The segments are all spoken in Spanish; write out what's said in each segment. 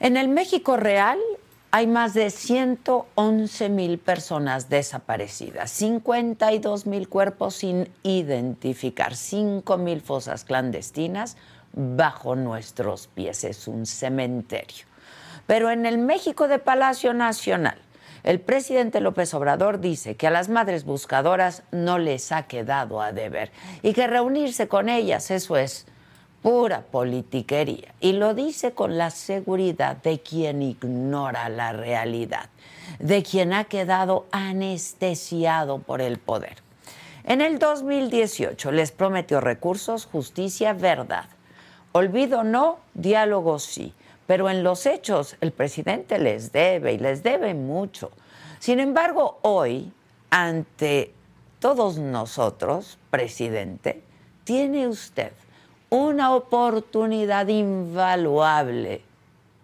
En el México real hay más de 111 mil personas desaparecidas, 52 mil cuerpos sin identificar, 5 mil fosas clandestinas bajo nuestros pies. Es un cementerio. Pero en el México de Palacio Nacional, el presidente López Obrador dice que a las madres buscadoras no les ha quedado a deber y que reunirse con ellas, eso es pura politiquería. Y lo dice con la seguridad de quien ignora la realidad, de quien ha quedado anestesiado por el poder. En el 2018 les prometió recursos, justicia, verdad. Olvido no, diálogo sí. Pero en los hechos el presidente les debe y les debe mucho. Sin embargo, hoy, ante todos nosotros, presidente, tiene usted una oportunidad invaluable.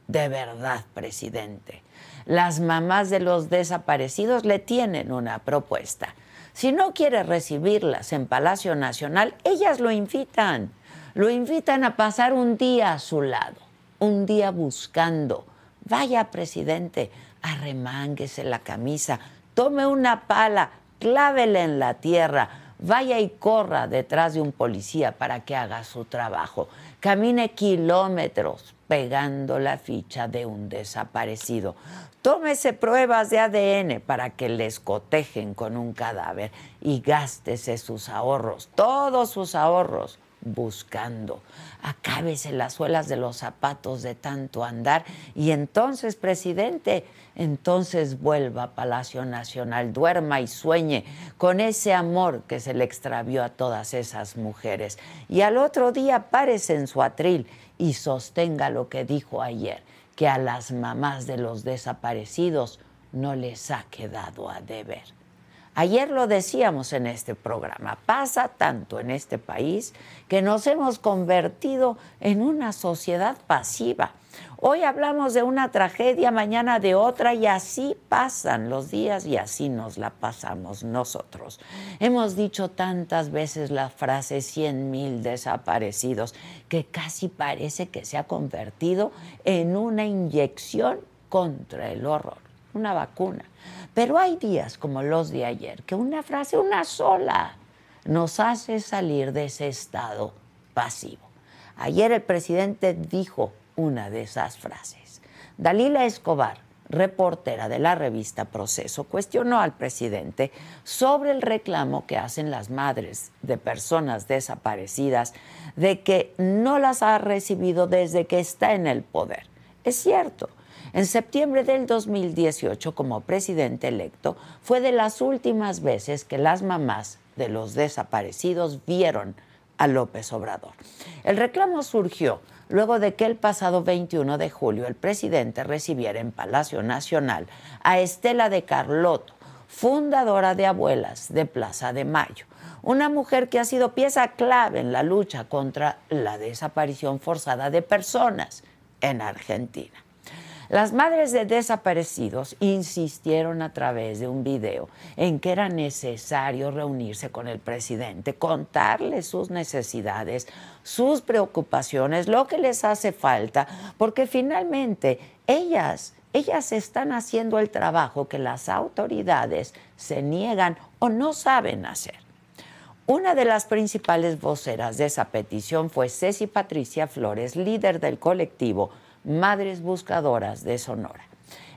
De verdad, presidente. Las mamás de los desaparecidos le tienen una propuesta. Si no quiere recibirlas en Palacio Nacional, ellas lo invitan. Lo invitan a pasar un día a su lado, un día buscando. Vaya, presidente, arremánguese la camisa, tome una pala, clávele en la tierra, vaya y corra detrás de un policía para que haga su trabajo. Camine kilómetros pegando la ficha de un desaparecido. Tómese pruebas de ADN para que les cotejen con un cadáver y gástese sus ahorros, todos sus ahorros, buscando. Acábese las suelas de los zapatos de tanto andar y entonces, presidente, entonces vuelva a Palacio Nacional, duerma y sueñe con ese amor que se le extravió a todas esas mujeres. Y al otro día párese en su atril y sostenga lo que dijo ayer, que a las mamás de los desaparecidos no les ha quedado a deber. Ayer lo decíamos en este programa, pasa tanto en este país que nos hemos convertido en una sociedad pasiva. Hoy hablamos de una tragedia, mañana de otra y así pasan los días y así nos la pasamos nosotros. Hemos dicho tantas veces la frase 100 mil desaparecidos que casi parece que se ha convertido en una inyección contra el horror, una vacuna. Pero hay días como los de ayer que una frase, una sola, nos hace salir de ese estado pasivo. Ayer el presidente dijo una de esas frases. Dalila Escobar, reportera de la revista Proceso, cuestionó al presidente sobre el reclamo que hacen las madres de personas desaparecidas de que no las ha recibido desde que está en el poder. Es cierto, en septiembre del 2018, como presidente electo, fue de las últimas veces que las mamás de los desaparecidos vieron a López Obrador. El reclamo surgió luego de que el pasado 21 de julio el presidente recibiera en Palacio Nacional a Estela de Carlotto, fundadora de Abuelas de Plaza de Mayo, una mujer que ha sido pieza clave en la lucha contra la desaparición forzada de personas en Argentina. Las madres de desaparecidos insistieron a través de un video en que era necesario reunirse con el presidente, contarle sus necesidades, sus preocupaciones, lo que les hace falta, porque finalmente ellas ellas están haciendo el trabajo que las autoridades se niegan o no saben hacer. Una de las principales voceras de esa petición fue Ceci Patricia Flores, líder del colectivo Madres Buscadoras de Sonora.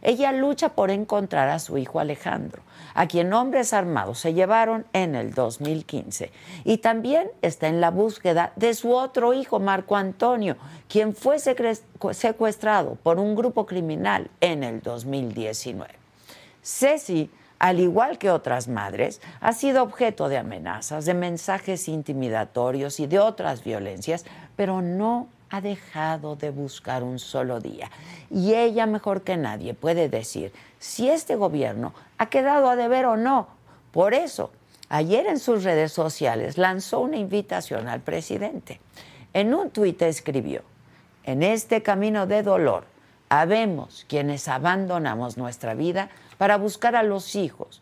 Ella lucha por encontrar a su hijo Alejandro, a quien hombres armados se llevaron en el 2015. Y también está en la búsqueda de su otro hijo, Marco Antonio, quien fue secuestrado por un grupo criminal en el 2019. Ceci, al igual que otras madres, ha sido objeto de amenazas, de mensajes intimidatorios y de otras violencias, pero no ha dejado de buscar un solo día. Y ella mejor que nadie puede decir si este gobierno ha quedado a deber o no. Por eso, ayer en sus redes sociales lanzó una invitación al presidente. En un tuit escribió, en este camino de dolor, habemos quienes abandonamos nuestra vida para buscar a los hijos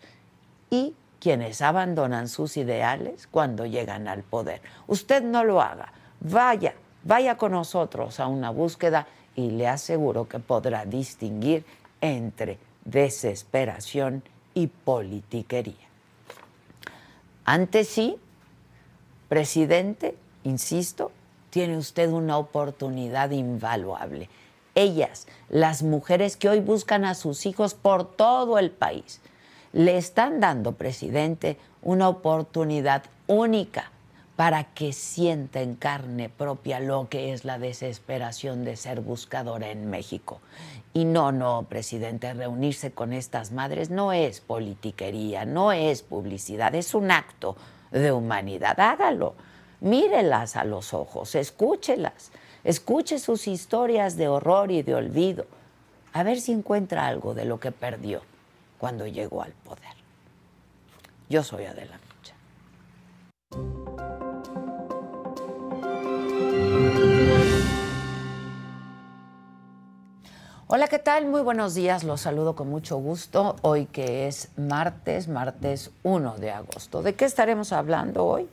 y quienes abandonan sus ideales cuando llegan al poder. Usted no lo haga. Vaya, Vaya con nosotros a una búsqueda y le aseguro que podrá distinguir entre desesperación y politiquería. Antes sí, presidente, insisto, tiene usted una oportunidad invaluable. Ellas, las mujeres que hoy buscan a sus hijos por todo el país, le están dando, presidente, una oportunidad única para que sienta en carne propia lo que es la desesperación de ser buscadora en México. Y no, no, presidente, reunirse con estas madres no es politiquería, no es publicidad, es un acto de humanidad. Hágalo, mírelas a los ojos, escúchelas, escuche sus historias de horror y de olvido, a ver si encuentra algo de lo que perdió cuando llegó al poder. Yo soy Adela Hola, ¿qué tal? Muy buenos días, los saludo con mucho gusto. Hoy que es martes, martes 1 de agosto. ¿De qué estaremos hablando hoy?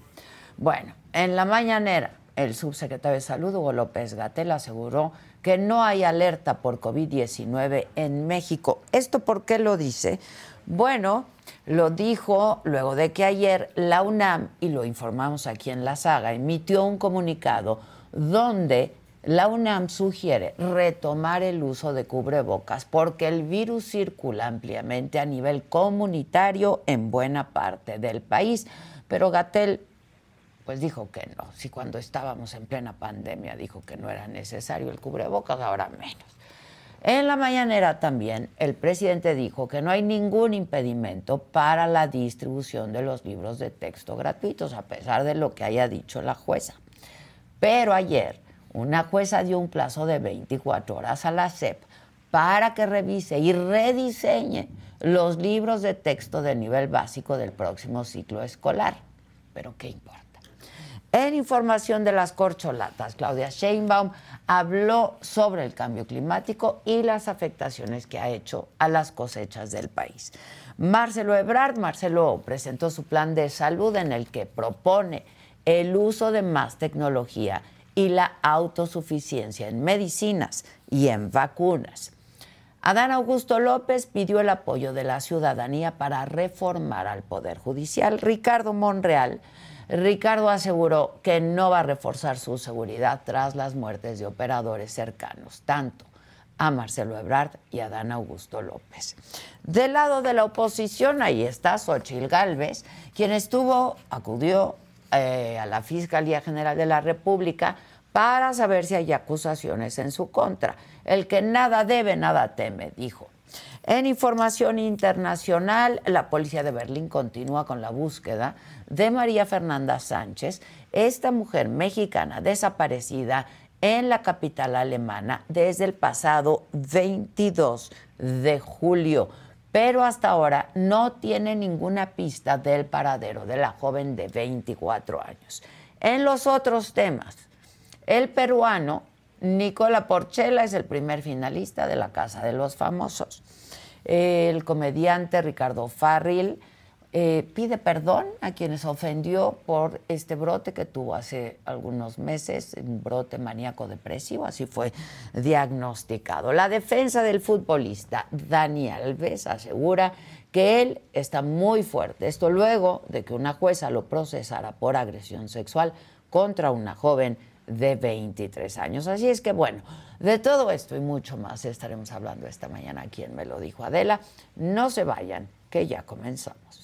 Bueno, en la mañanera, el subsecretario de Salud, Hugo López Gatel, aseguró que no hay alerta por COVID-19 en México. ¿Esto por qué lo dice? Bueno, lo dijo luego de que ayer la UNAM, y lo informamos aquí en la saga, emitió un comunicado donde la UNAM sugiere retomar el uso de cubrebocas porque el virus circula ampliamente a nivel comunitario en buena parte del país. Pero Gatel pues dijo que no. Si cuando estábamos en plena pandemia dijo que no era necesario el cubrebocas, ahora menos. En la mañanera también el presidente dijo que no hay ningún impedimento para la distribución de los libros de texto gratuitos, a pesar de lo que haya dicho la jueza. Pero ayer una jueza dio un plazo de 24 horas a la SEP para que revise y rediseñe los libros de texto de nivel básico del próximo ciclo escolar. Pero ¿qué importa? En información de las corcholatas, Claudia Sheinbaum habló sobre el cambio climático y las afectaciones que ha hecho a las cosechas del país. Marcelo Ebrard, Marcelo presentó su plan de salud en el que propone el uso de más tecnología y la autosuficiencia en medicinas y en vacunas. Adán Augusto López pidió el apoyo de la ciudadanía para reformar al Poder Judicial. Ricardo Monreal, Ricardo aseguró que no va a reforzar su seguridad tras las muertes de operadores cercanos, tanto a Marcelo Ebrard y a Adán Augusto López. Del lado de la oposición, ahí está Xochil Gálvez, quien estuvo, acudió eh, a la Fiscalía General de la República para saber si hay acusaciones en su contra. El que nada debe, nada teme, dijo. En información internacional, la policía de Berlín continúa con la búsqueda de María Fernanda Sánchez, esta mujer mexicana desaparecida en la capital alemana desde el pasado 22 de julio pero hasta ahora no tiene ninguna pista del paradero de la joven de 24 años. En los otros temas, el peruano Nicola Porchela es el primer finalista de la Casa de los Famosos. El comediante Ricardo Farril eh, pide perdón a quienes ofendió por este brote que tuvo hace algunos meses, un brote maníaco depresivo, así fue diagnosticado. La defensa del futbolista Dani Alves asegura que él está muy fuerte. Esto luego de que una jueza lo procesara por agresión sexual contra una joven de 23 años. Así es que bueno, de todo esto y mucho más estaremos hablando esta mañana aquí en Me lo dijo Adela. No se vayan, que ya comenzamos.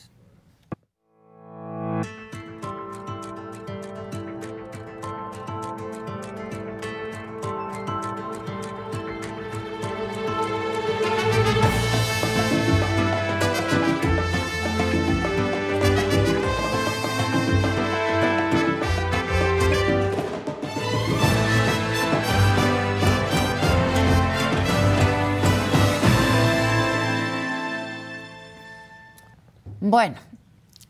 Bueno,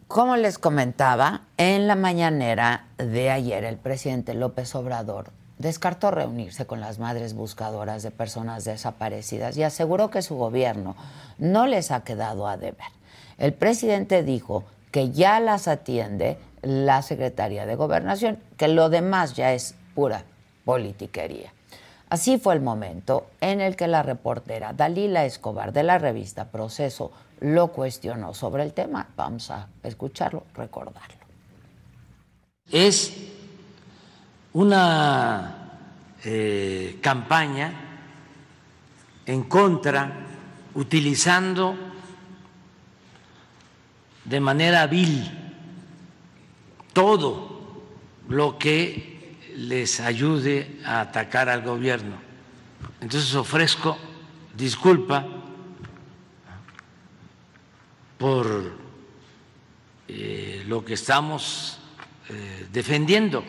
como les comentaba, en la mañanera de ayer el presidente López Obrador descartó reunirse con las madres buscadoras de personas desaparecidas y aseguró que su gobierno no les ha quedado a deber. El presidente dijo que ya las atiende la Secretaría de Gobernación, que lo demás ya es pura politiquería. Así fue el momento en el que la reportera Dalila Escobar de la revista Proceso lo cuestionó sobre el tema. Vamos a escucharlo, recordarlo. Es una eh, campaña en contra, utilizando de manera vil todo lo que les ayude a atacar al gobierno. Entonces ofrezco disculpa por eh, lo que estamos eh, defendiendo.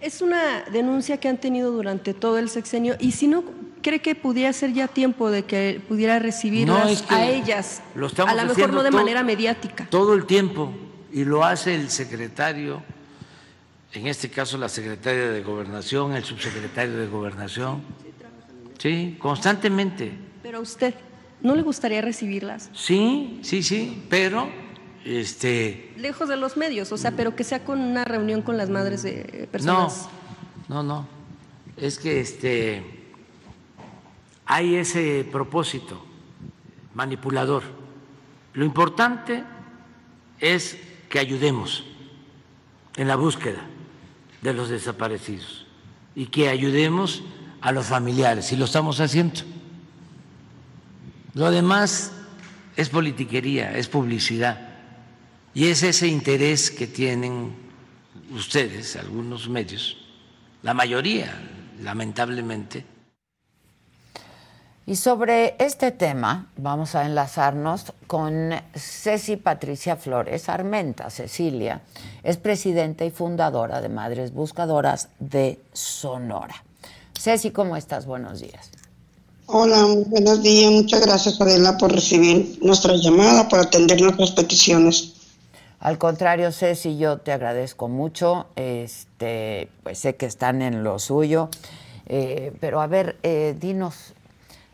Es una denuncia que han tenido durante todo el sexenio y si no cree que pudiera ser ya tiempo de que pudiera recibirlas a ellas, a lo mejor no de manera mediática. Todo el tiempo y lo hace el secretario, en este caso la secretaria de Gobernación, el subsecretario de Gobernación. Sí, constantemente. Pero usted, ¿no le gustaría recibirlas? Sí, sí, sí, pero este lejos de los medios, o sea, pero que sea con una reunión con las madres de personas. No, no, no. Es que este hay ese propósito manipulador. Lo importante es que ayudemos en la búsqueda de los desaparecidos y que ayudemos a los familiares, y lo estamos haciendo. Lo demás es politiquería, es publicidad, y es ese interés que tienen ustedes, algunos medios, la mayoría, lamentablemente, y sobre este tema vamos a enlazarnos con Ceci Patricia Flores Armenta. Cecilia es presidenta y fundadora de Madres Buscadoras de Sonora. Ceci, ¿cómo estás? Buenos días. Hola, buenos días. Muchas gracias, Adela, por recibir nuestra llamada, por atender nuestras peticiones. Al contrario, Ceci, yo te agradezco mucho. Este, pues sé que están en lo suyo. Eh, pero a ver, eh, dinos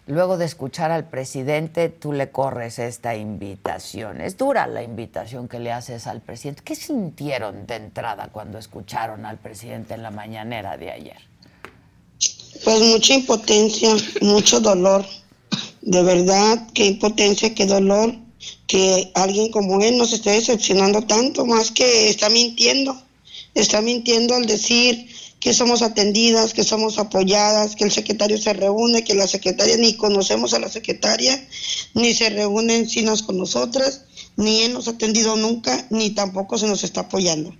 luego de escuchar al presidente, tú le corres esta invitación. Es dura la invitación que le haces al presidente. ¿Qué sintieron de entrada cuando escucharon al presidente en la mañanera de ayer? Pues mucha impotencia, mucho dolor. De verdad, qué impotencia, qué dolor que alguien como él nos esté decepcionando tanto, más que está mintiendo. Está mintiendo al decir que somos atendidas, que somos apoyadas, que el secretario se reúne, que la secretaria ni conocemos a la secretaria, ni se reúnen sinos con nosotras, ni él nos ha atendido nunca, ni tampoco se nos está apoyando.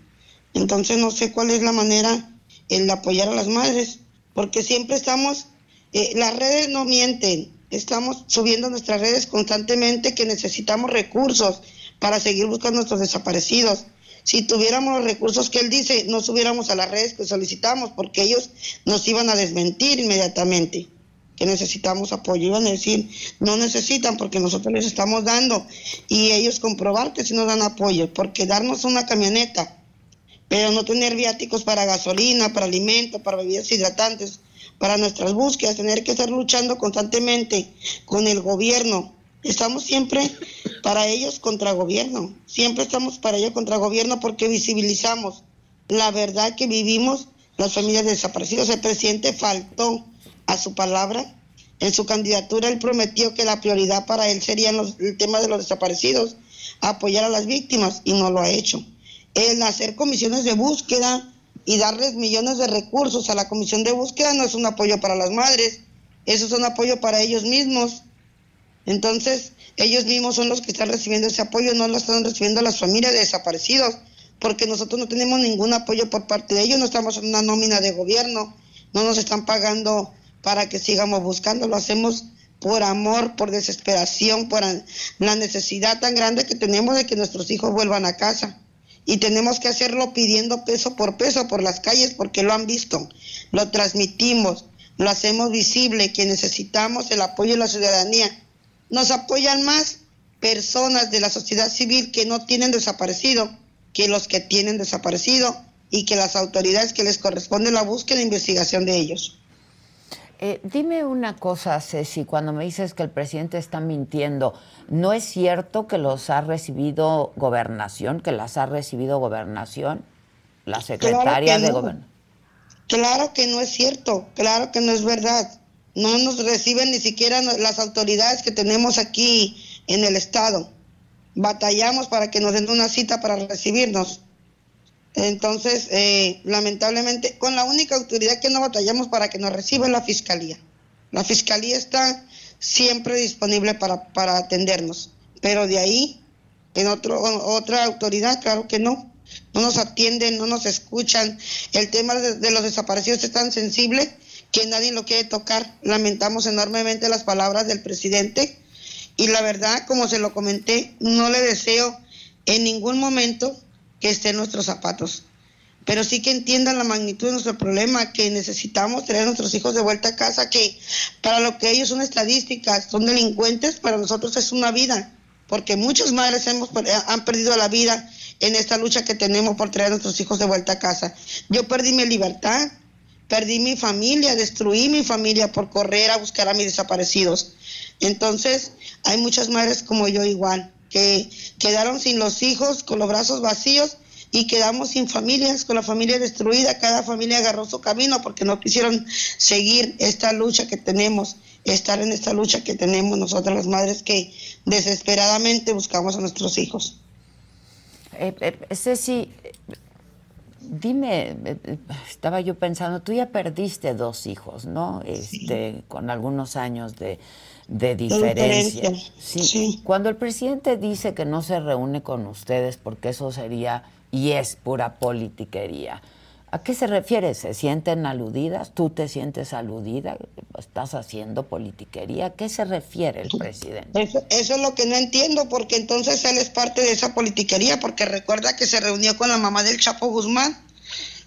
Entonces no sé cuál es la manera el apoyar a las madres, porque siempre estamos, eh, las redes no mienten, estamos subiendo nuestras redes constantemente que necesitamos recursos para seguir buscando a nuestros desaparecidos si tuviéramos los recursos que él dice, no subiéramos a las redes que solicitamos, porque ellos nos iban a desmentir inmediatamente que necesitamos apoyo. Iban a decir, no necesitan porque nosotros les estamos dando y ellos comprobar que si nos dan apoyo, porque darnos una camioneta, pero no tener viáticos para gasolina, para alimentos, para bebidas hidratantes, para nuestras búsquedas, tener que estar luchando constantemente con el gobierno Estamos siempre para ellos contra gobierno, siempre estamos para ellos contra gobierno porque visibilizamos la verdad que vivimos las familias desaparecidas. El presidente faltó a su palabra. En su candidatura él prometió que la prioridad para él sería el tema de los desaparecidos, apoyar a las víctimas y no lo ha hecho. El hacer comisiones de búsqueda y darles millones de recursos a la comisión de búsqueda no es un apoyo para las madres, eso es un apoyo para ellos mismos entonces, ellos mismos son los que están recibiendo ese apoyo, no lo están recibiendo las familias de desaparecidos, porque nosotros no tenemos ningún apoyo por parte de ellos, no estamos en una nómina de gobierno, no nos están pagando para que sigamos buscando, lo hacemos por amor, por desesperación, por la necesidad tan grande que tenemos de que nuestros hijos vuelvan a casa. Y tenemos que hacerlo pidiendo peso por peso por las calles porque lo han visto, lo transmitimos, lo hacemos visible, que necesitamos el apoyo de la ciudadanía nos apoyan más personas de la sociedad civil que no tienen desaparecido que los que tienen desaparecido y que las autoridades que les corresponde la búsqueda e investigación de ellos. Eh, dime una cosa, Ceci, cuando me dices que el presidente está mintiendo, ¿no es cierto que los ha recibido gobernación, que las ha recibido gobernación, la secretaria de gobernación? Claro que no es cierto, claro que no es verdad. No nos reciben ni siquiera las autoridades que tenemos aquí en el Estado. Batallamos para que nos den una cita para recibirnos. Entonces, eh, lamentablemente, con la única autoridad que no batallamos para que nos reciba es la Fiscalía. La Fiscalía está siempre disponible para, para atendernos, pero de ahí, en otro, otra autoridad, claro que no. No nos atienden, no nos escuchan. El tema de, los desaparecidos es tan sensible que nadie lo quiere tocar. Lamentamos enormemente las palabras del presidente y la verdad, como se lo comenté, no le deseo en ningún momento que esté en nuestros zapatos. Pero sí que entiendan la magnitud de nuestro problema, que necesitamos traer a nuestros hijos de vuelta a casa, que para lo que ellos son estadísticas, son delincuentes, para nosotros es una vida, porque muchas madres hemos, han perdido la vida en esta lucha que tenemos por traer a nuestros hijos de vuelta a casa. Yo perdí mi libertad, perdí mi familia, destruí mi familia por correr a buscar a mis desaparecidos. Entonces, hay muchas madres como yo igual, que quedaron sin los hijos, con los brazos vacíos y quedamos sin familias, con la familia destruida, cada familia agarró su camino porque no quisieron seguir esta lucha que tenemos, estar en esta lucha que tenemos nosotras las madres que desesperadamente buscamos a nuestros hijos. Eh, eh, Ceci, dime, estaba yo pensando, tú ya perdiste dos hijos, ¿no? Este, con algunos años de, diferencia. Sí. Cuando el presidente dice que no se reúne con ustedes porque eso sería y es pura politiquería, ¿A qué se refiere? ¿Se sienten aludidas? ¿Tú te sientes aludida? ¿Estás haciendo politiquería? ¿A qué se refiere el presidente? Eso, es lo que no entiendo, porque entonces él es parte de esa politiquería, porque recuerda que se reunió con la mamá del Chapo Guzmán.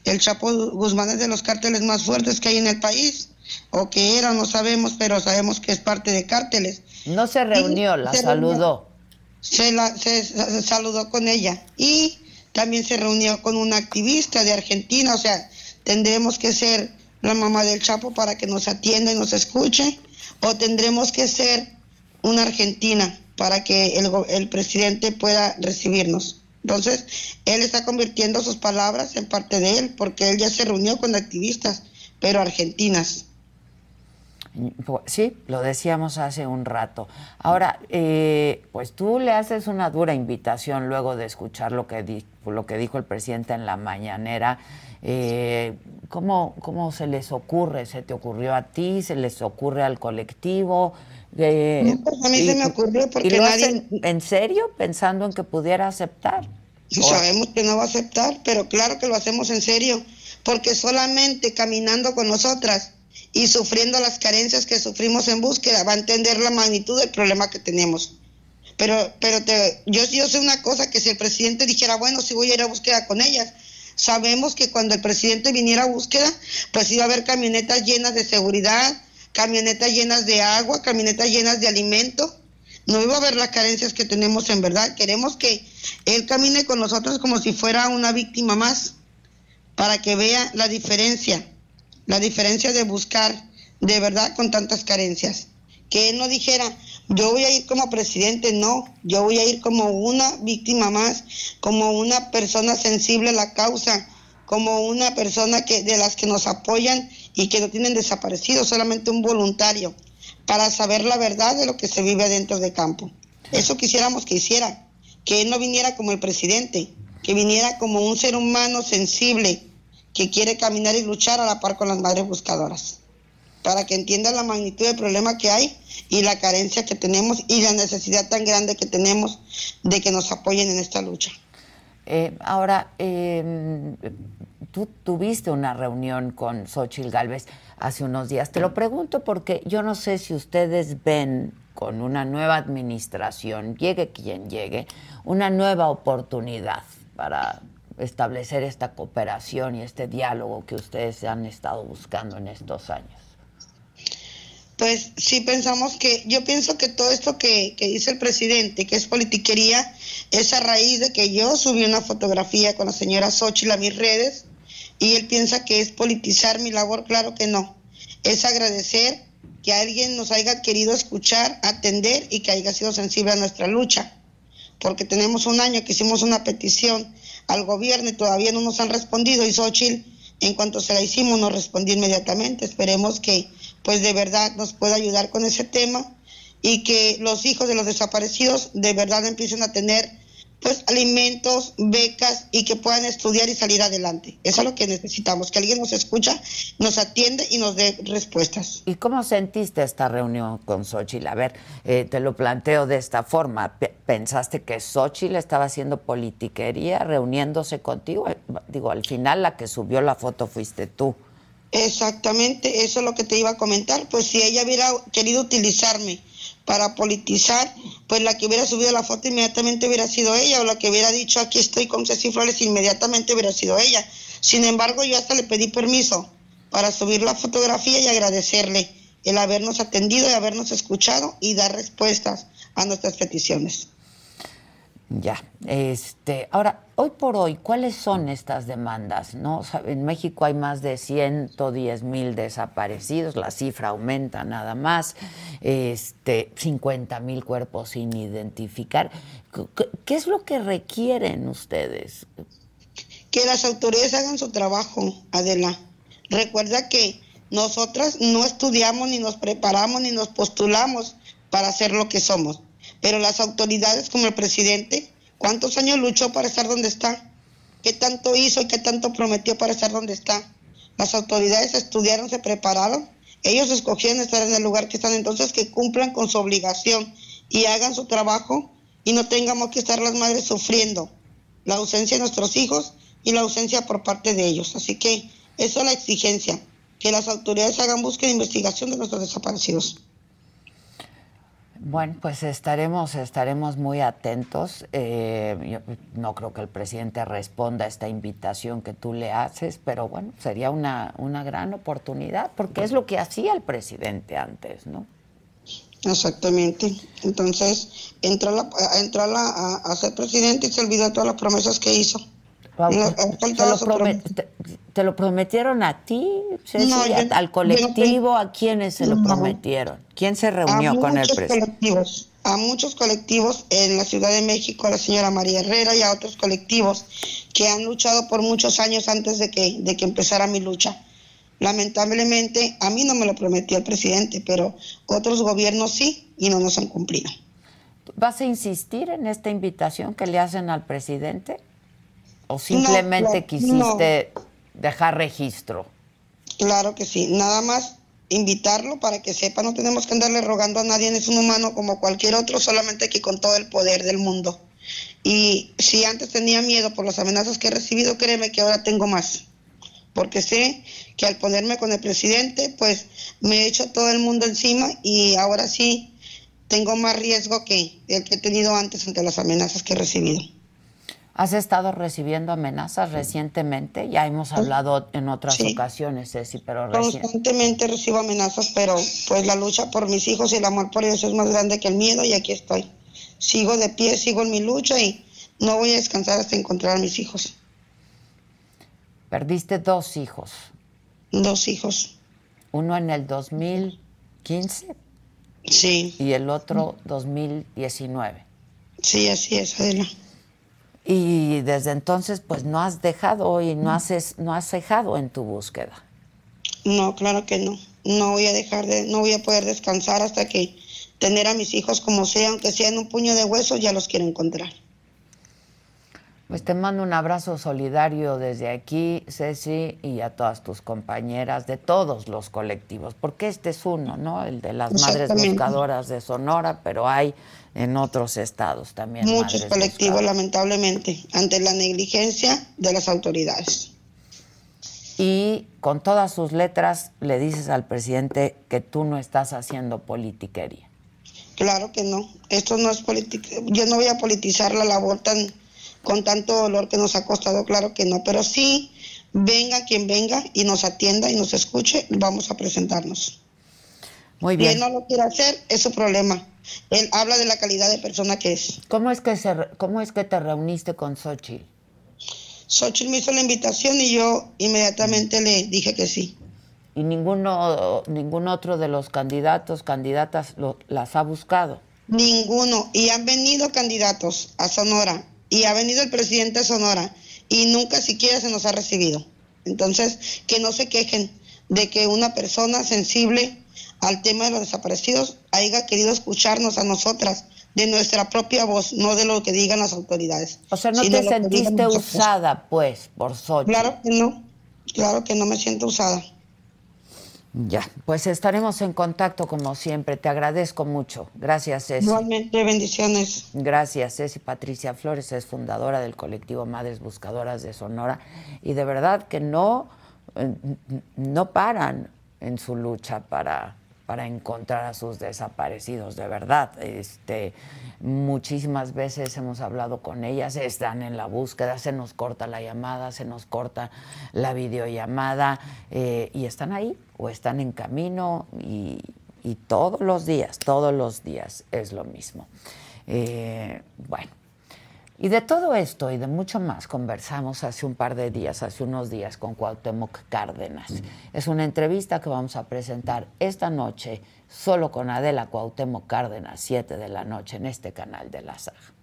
El Chapo Guzmán es de los cárteles más fuertes que hay en el país, o que era, no sabemos, pero sabemos que es parte de cárteles. No se reunió, la saludó. Se, la, se saludó con ella. Y también se reunió con una activista de Argentina, o sea, tendremos que ser la mamá del Chapo para que nos atienda y nos escuche, o tendremos que ser una argentina para que el, el presidente pueda recibirnos. Entonces, él está convirtiendo sus palabras en parte de él, porque él ya se reunió con activistas, pero argentinas. Sí, lo decíamos hace un rato. Ahora, eh, pues tú le haces una dura invitación luego de escuchar lo que, lo que dijo el presidente en la mañanera. Eh, ¿cómo, ¿Cómo se les ocurre? ¿Se te ocurrió a ti? ¿Se les ocurre al colectivo? Eh, pues a mí se me ocurrió porque ¿y nadie... ¿En serio? Pensando en que pudiera aceptar. sabemos que no va a aceptar, pero claro que lo hacemos en serio, porque solamente caminando con nosotras y sufriendo las carencias que sufrimos en búsqueda, va a entender la magnitud del problema que tenemos. Pero, pero te, yo, yo sé una cosa, que si el presidente dijera, bueno, si voy a ir a búsqueda con ellas, sabemos que cuando el presidente viniera a búsqueda, pues iba a haber camionetas llenas de seguridad, camionetas llenas de agua, camionetas llenas de alimento. No iba a haber las carencias que tenemos en verdad. Queremos que él camine con nosotros como si fuera una víctima más, para que vea la diferencia la diferencia de buscar de verdad con tantas carencias. Que él no dijera, yo voy a ir como presidente, no, yo voy a ir como una víctima más, como una persona sensible a la causa, como una persona que de las que nos apoyan y que no tienen desaparecido, solamente un voluntario, para saber la verdad de lo que se vive dentro de campo. Eso quisiéramos que hiciera, que él no viniera como el presidente, que viniera como un ser humano sensible, que quiere caminar y luchar a la par con las madres buscadoras, para que entiendan la magnitud del problema que hay y la carencia que tenemos y la necesidad tan grande que tenemos de que nos apoyen en esta lucha. Eh, ahora, em, tú tuviste una reunión con Xochitl Galvez hace unos días. Te lo pregunto porque yo no sé si ustedes ven con una nueva administración, llegue quien llegue, una nueva oportunidad para establecer esta cooperación y este diálogo que ustedes han estado buscando en estos años? Pues sí pensamos que, yo pienso que todo esto que, dice el presidente, que es politiquería, es a raíz de que yo subí una fotografía con la señora Xochitl a mis redes y él piensa que es politizar mi labor, claro que no. Es agradecer que alguien nos haya querido escuchar, atender y que haya sido sensible a nuestra lucha. Porque tenemos un año que hicimos una petición al gobierno y todavía no nos han respondido y Xochitl En cuanto se la hicimos, nos respondió inmediatamente. Esperemos que, pues de verdad, nos pueda ayudar con ese tema y que los hijos de los desaparecidos de verdad empiecen a tener pues alimentos, becas y que puedan estudiar y salir adelante. Eso es lo que necesitamos, que alguien nos escucha, nos atiende y nos dé respuestas. ¿Y cómo sentiste esta reunión con Xochitl? A ver, eh, te lo planteo de esta forma. ¿Pensaste que Xochitl estaba haciendo politiquería reuniéndose contigo? Digo, al final la que subió la foto fuiste tú. Exactamente, eso es lo que te iba a comentar. Pues si ella hubiera querido utilizarme para politizar, pues la que hubiera subido la foto inmediatamente hubiera sido ella, o la que hubiera dicho aquí estoy con Ceci Flores inmediatamente hubiera sido ella. Sin embargo, yo hasta le pedí permiso para subir la fotografía y agradecerle el habernos atendido y habernos escuchado y dar respuestas a nuestras peticiones. Ya, este, ahora, hoy por hoy, ¿cuáles son estas demandas? ¿No? en México hay más de 110 mil desaparecidos, la cifra aumenta nada más, este, 50 mil cuerpos sin identificar. ¿Qué, es lo que requieren ustedes? Que las autoridades hagan su trabajo, Adela. Recuerda que nosotras no estudiamos, ni nos preparamos, ni nos postulamos para ser lo que somos pero las autoridades como el presidente, ¿cuántos años luchó para estar donde está? ¿Qué tanto hizo y qué tanto prometió para estar donde está? Las autoridades estudiaron, se prepararon, ellos escogieron estar en el lugar que están, entonces que cumplan con su obligación y hagan su trabajo y no tengamos que estar las madres sufriendo la ausencia de nuestros hijos y la ausencia por parte de ellos. Así que eso es la exigencia, que las autoridades hagan búsqueda e investigación de nuestros desaparecidos. Bueno, pues estaremos, estaremos muy atentos. Eh, no creo que el presidente responda a esta invitación que tú le haces, pero bueno, sería una, una gran oportunidad, porque es lo que hacía el presidente antes, ¿no? Exactamente. Entonces, entró, la, entró a, a, ser presidente y se olvidó todas las promesas que hizo. Te, lo prometieron a ti, al colectivo? ¿A quiénes se lo prometieron? ¿Quién se reunió con el presidente? a muchos colectivos en la Ciudad de México, a la señora María Herrera y a otros colectivos que han luchado por muchos años antes de que, de que empezara mi lucha. Lamentablemente, a mí no me lo prometió el presidente, pero otros gobiernos sí y no nos han cumplido. ¿Vas a insistir en esta invitación que le hacen al presidente? ¿O simplemente quisiste dejar registro? Claro que sí, nada más invitarlo para que sepa, no tenemos que andarle rogando a nadie, es un humano como cualquier otro, solamente que con todo el poder del mundo. Y si antes tenía miedo por las amenazas que he recibido, créeme que ahora tengo más, porque sé que al ponerme con el presidente, pues me he hecho todo el mundo encima y ahora sí tengo más riesgo que el que he tenido antes ante las amenazas que he recibido. ¿Has estado recibiendo amenazas recientemente? Ya hemos hablado en otras ocasiones, Ceci, pero Constantemente recibo amenazas, pero pues la lucha por mis hijos y el amor por ellos es más grande que el miedo y aquí estoy. Sigo de pie, sigo en mi lucha y no voy a descansar hasta encontrar a mis hijos. Perdiste dos hijos. Dos hijos. Uno en el 2015. Sí. Y el otro 2019. Sí, así es, Adela. Y desde entonces, pues no has dejado y no has, no has cejado en tu búsqueda. No, claro que no. No voy a dejar de, no voy a poder descansar hasta que tener a mis hijos como sea, aunque sean un puño de huesos, ya los quiero encontrar. Pues te mando un abrazo solidario desde aquí, Ceci, y a todas tus compañeras de todos los colectivos, porque este es uno, ¿no? El de las madres buscadoras de Sonora, pero hay en otros estados también. Muchos colectivos, lamentablemente, ante la negligencia de las autoridades. Y con todas sus letras le dices al presidente que tú no estás haciendo politiquería. Claro que no. Esto no es política. Yo no voy a politizar la labor tan con tanto dolor que nos ha costado, claro que no. Pero sí, venga quien venga y nos atienda y nos escuche, vamos a presentarnos. Muy bien. Él no lo quiere hacer, es su problema. Él habla de la calidad de persona que es. ¿Cómo es que, se, cómo es que te reuniste con Xochitl? Xochitl me hizo la invitación y yo inmediatamente le dije que sí. ¿Y ninguno, ningún otro de los candidatos, candidatas las ha buscado? Ninguno. Y han venido candidatos a Sonora. Y ha venido el presidente de Sonora. Y nunca siquiera se nos ha recibido. Entonces, que no se quejen de que una persona sensible al tema de los desaparecidos haya querido escucharnos a nosotras de nuestra propia voz, no de lo que digan las autoridades. O sea, no te sentiste usada, pues, por Xochitl. Claro que no, claro que no me siento usada. Ya, pues estaremos en contacto como siempre. Te agradezco mucho. Gracias, Ceci. Igualmente, bendiciones. Gracias, Ceci. Patricia Flores es fundadora del colectivo Madres Buscadoras de Sonora y de verdad que no, eh, no paran en su lucha para para encontrar a sus desaparecidos, de verdad. Este, muchísimas veces hemos hablado con ellas, están en la búsqueda, se nos corta la llamada, se nos corta la videollamada eh, y están ahí o están en camino y, todos los días, todos los días es lo mismo. Eh, bueno, y de todo esto y de mucho más conversamos hace un par de días, hace unos días con Cuauhtémoc Cárdenas. Es una entrevista que vamos a presentar esta noche solo con Adela Cuauhtémoc Cárdenas, 7 de la noche en este canal de la saga.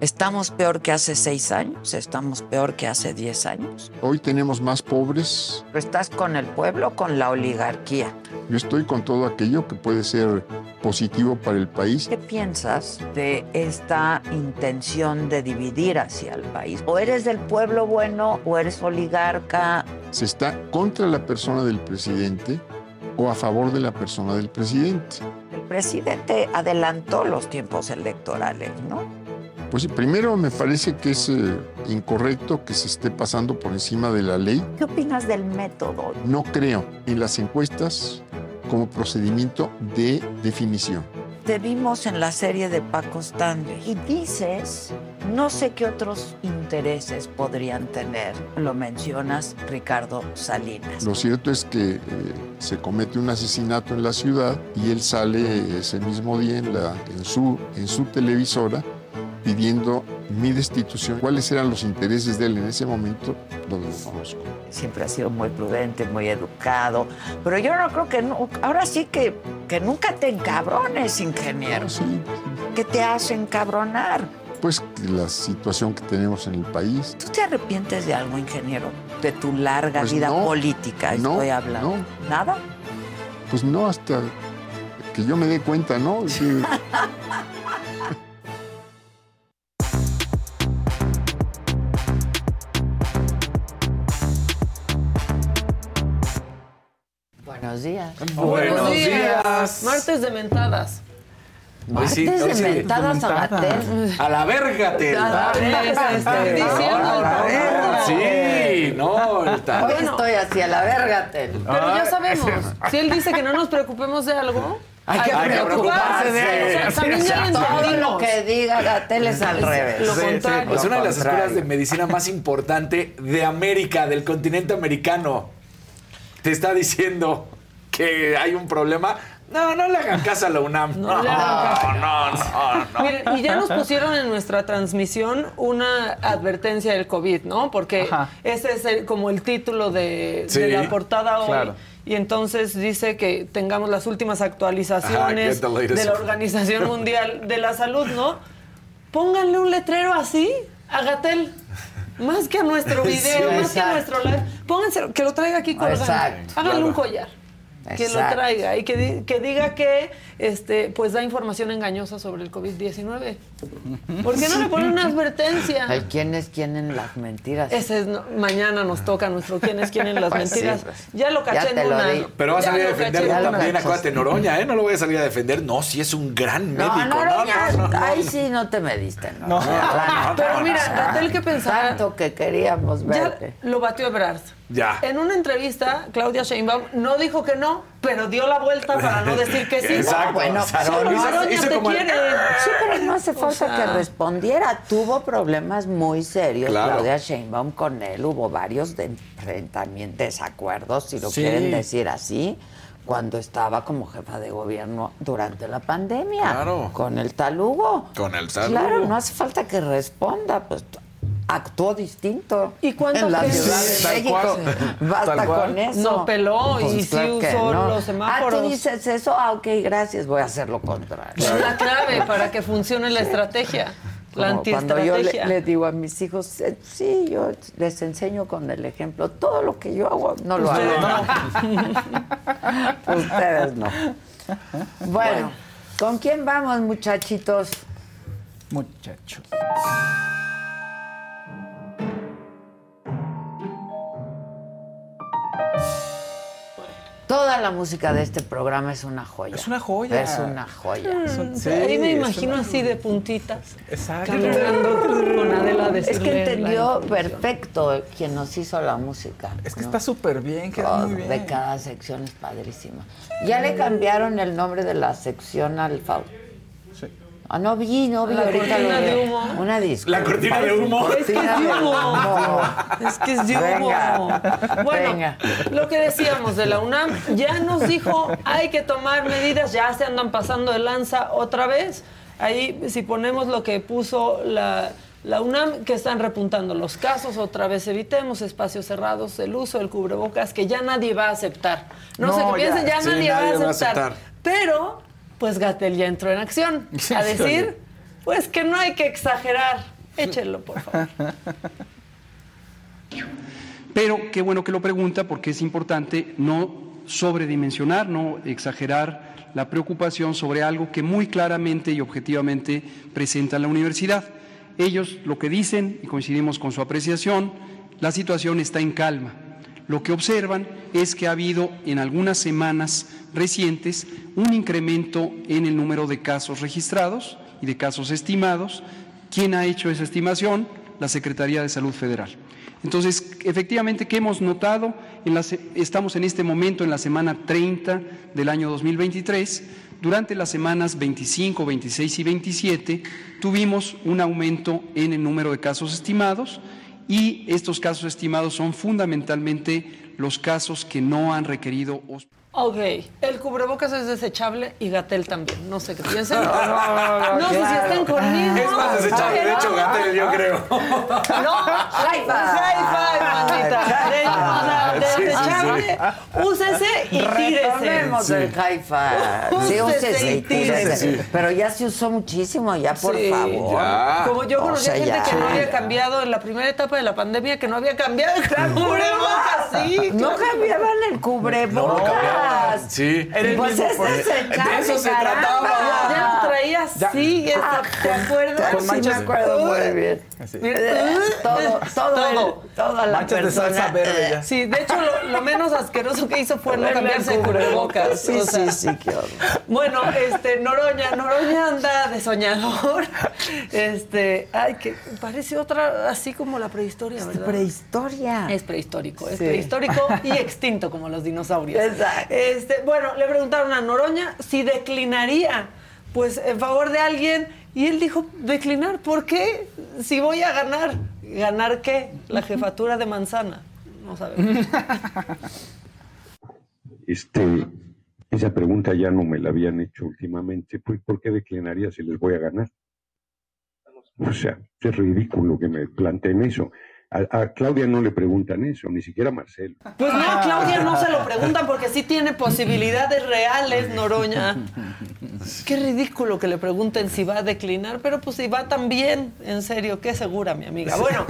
¿Estamos peor que hace seis años? ¿Estamos peor que hace diez años? Hoy tenemos más pobres. ¿Estás con el pueblo o con la oligarquía? Yo estoy con todo aquello que puede ser positivo para el país. ¿Qué piensas de esta intención de dividir hacia el país? ¿O eres del pueblo bueno o eres oligarca? Se está contra la persona del presidente o a favor de la persona del presidente. El presidente adelantó los tiempos electorales, ¿no? Pues sí, primero me parece que es eh, incorrecto que se esté pasando por encima de la ley. ¿Qué opinas del método? No creo en las encuestas como procedimiento de definición. Te vimos en la serie de Paco Stanley y dices, no sé qué otros intereses podrían tener. Lo mencionas Ricardo Salinas. Lo cierto es que eh, se comete un asesinato en la ciudad y él sale ese mismo día en, la, en, su, en su televisora pidiendo mi destitución. ¿Cuáles eran los intereses de él en ese momento? No lo conozco. Siempre ha sido muy prudente, muy educado, pero yo no creo que no, ahora sí que, que nunca te encabrones, ingeniero. Sí, ¿Qué te hace encabronar? Pues la situación que tenemos en el país. ¿Tú te arrepientes de algo, ingeniero? De tu larga pues vida política, estoy hablando. No. ¿Nada? Pues no, hasta que yo me dé cuenta, ¿no? Buenos días. Buenos días. Martes de mentadas. Martes sí, de mentadas a Gatel. A la verga, te. Sí, no. Hoy estoy así a la verga, Pero ya sabemos, si él dice que no nos preocupemos de algo, hay que, preocuparse, de eso. Todo lo que diga Gatel es al revés. Lo contrario. Es una de las escuelas de medicina más importante de América, del continente americano. Te está diciendo que hay un problema. No, no le hagan caso a la UNAM. No, no, no, no, Miren, y ya nos pusieron en nuestra transmisión una advertencia del COVID, ¿no? Porque ese es como el título de, la portada hoy. Y entonces dice que tengamos las últimas actualizaciones de la Organización Mundial de la Salud, ¿no? Pónganle un letrero así a Gatel. Más que a nuestro video, más que a nuestro live. Pónganse, que lo traiga aquí colgando. Háganle un collar que lo traiga y que, que, diga que este, pues da información engañosa sobre el COVID-19. ¿Por qué no le ponen una advertencia? El quién es quién en las mentiras. Ese es, mañana nos toca nuestro quién es quién en las pues mentiras. Pues. Ya lo caché en una. Pero va a salir a defenderlo también, acuérdate, Noroña, ¿eh? No lo voy a salir a defender. No, si es un gran médico. No, Noroña, no, no, ahí sí no te mediste. No, Pero mira, Gatel, ¿qué pensaba? Tanto que queríamos verte. Ya lo batió Ebrard. Ya. En una entrevista, Claudia Sheinbaum no dijo que no, pero dio la vuelta para no decir que sí. Exacto. Bueno, pero no, te quiere. Sí, pero no hace falta que respondiera. Tuvo problemas muy serios Claudia Sheinbaum con él. Hubo varios de enfrentamientos, desacuerdos, si lo quieren decir así cuando estaba como jefa de gobierno durante la pandemia. Claro. Con el talugo. Con el talugo. Claro, no hace falta que responda. Pues actuó distinto. ¿Y cuánto en la Ciudad de México? Basta con eso. No peló y pues sí usó los semáforos. Ah, tú dices eso, ah, ok, gracias, voy a hacer lo contrario. Es la clave para que funcione la estrategia. cuando yo le, digo a mis hijos, eh, sí, yo les enseño con el ejemplo. Todo lo que yo hago, no lo hago. Ustedes no. Bueno, ¿con quién vamos, muchachitos? Muchachos. Toda la música de este programa es una joya. Es una joya. Es una joya. Mm, ahí me imagino así de puntitas. Exacto. con Adela Es que entendió perfecto quien nos hizo la música. Es que está súper bien, queda muy bien. De cada sección es padrísima. Ya le cambiaron el nombre de la sección al Ah, no vi, no vi. La cortina de humo. Una disculpa. La cortina de humo. Es que es de humo. Es que es de humo. Bueno, lo que decíamos de la UNAM, ya nos dijo, hay que tomar medidas, ya se andan pasando de lanza otra vez. Ahí, si ponemos lo que puso la, la UNAM, que están repuntando los casos, otra vez evitemos espacios cerrados, el uso del cubrebocas, que ya nadie va a aceptar. No, sé qué piensen, ya nadie, va, a aceptar. Pero pues Gatel ya entró en acción a decir, pues que no hay que exagerar. Échenlo, por favor. Pero qué bueno que lo pregunta porque es importante no sobredimensionar, no exagerar la preocupación sobre algo que muy claramente y objetivamente presenta la universidad. Ellos lo que dicen, y coincidimos con su apreciación, la situación está en calma. Lo que observan es que ha habido en algunas semanas recientes un incremento en el número de casos registrados y de casos estimados. ¿Quién ha hecho esa estimación? La Secretaría de Salud Federal. Entonces, efectivamente, ¿qué hemos notado? estamos en este momento en la semana 30 del año 2023. Durante las semanas 25, 26 y 27 tuvimos un aumento en el número de casos estimados y estos casos estimados son fundamentalmente los casos que no han requerido Ok, el cubrebocas es desechable y Gatel también. No sé qué piensan. No, no, no, no sé si están conmigo. Es más desechable, de hecho, Gatel, yo creo. No, high five. High five, desechable, úsese y tírese. Tomemos el high five. Sí, úsese y tírese. Pero ya se usó muchísimo, ya, por favor. Como yo conocí a gente que no había cambiado en la primera etapa de la pandemia, que no había cambiado el cubrebocas, sí. No cambiaban el cubrebocas. Sí. pues ese es el De eso se trataba. Ya lo traías así, ah, ¿te acuerdas? Con manchas, sí, me acuerdo muy bien. Todo, todo, toda la manchas de salsa verde ya. Sí, de hecho, lo, menos asqueroso que hizo fue no cambiarse el cubrebocas. Sí, sí, sí, qué horror. Bueno, este, Noroña, Noroña anda de soñador. Este, ay, que parece otra, así como la prehistoria, ¿verdad? Prehistoria. Es prehistórico, es prehistórico y extinto como los dinosaurios. Exacto. Este, bueno, le preguntaron a Noroña si declinaría, pues, en favor de alguien, y él dijo, declinar, ¿por qué? Si voy a ganar. ¿Ganar qué? La jefatura de manzana. No sabemos. Este, esa pregunta ya no me la habían hecho últimamente. Pues, ¿Por qué declinaría si les voy a ganar? O sea, es ridículo que me planteen eso. A, Claudia no le preguntan eso, ni siquiera a Marcelo. Pues no, a Claudia no se lo preguntan porque sí tiene posibilidades reales, Noroña. Qué ridículo que le pregunten si va a declinar, pero pues si va también, en serio, qué segura, mi amiga. Bueno,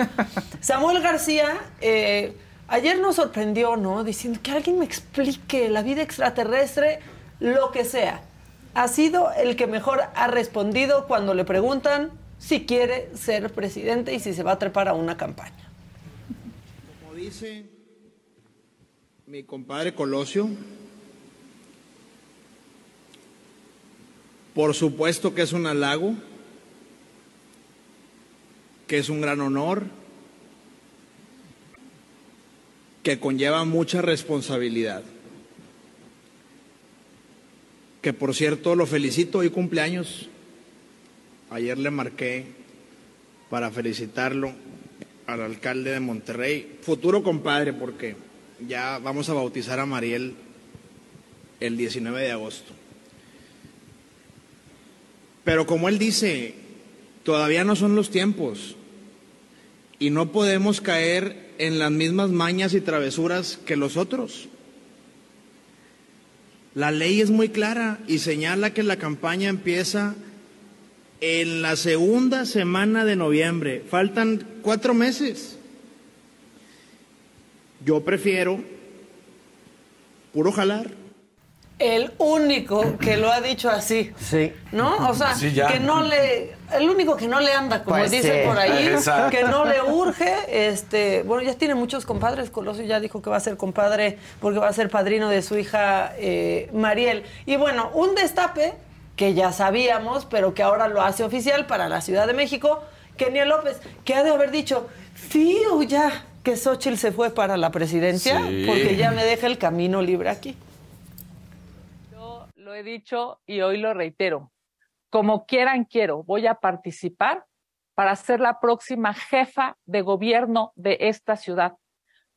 Samuel García eh, ayer nos sorprendió, ¿no? Diciendo que alguien me explique la vida extraterrestre, lo que sea. Ha sido el que mejor ha respondido cuando le preguntan si quiere ser presidente y si se va a trepar a una campaña dice mi compadre Colosio, por supuesto que es un halago, que es un gran honor, que conlleva mucha responsabilidad. Que por cierto lo felicito, hoy cumpleaños. Ayer le marqué para felicitarlo al alcalde de Monterrey, futuro compadre, porque ya vamos a bautizar a Mariel el 19 de agosto. Pero como él dice, todavía no son los tiempos y no podemos caer en las mismas mañas y travesuras que los otros. La ley es muy clara y señala que la campaña empieza en la segunda semana de noviembre. Faltan cuatro meses. Yo prefiero puro jalar. El único que lo ha dicho así. Sí. ¿No? O sea, que no le. El único que no le anda, como pues dice por ahí, que no le urge. Este, bueno, ya tiene muchos compadres. Colosio ya dijo que va a ser compadre porque va a ser padrino de su hija eh, Mariel. Y bueno, un destape que ya sabíamos, pero que ahora lo hace oficial para la Ciudad de México, Kenia López, que ha de haber dicho, fío ya que Xochitl se fue para la presidencia, porque ya me deja el camino libre aquí lo he dicho y hoy lo reitero. Como quieran, quiero. Voy a participar para ser la próxima jefa de gobierno de esta ciudad,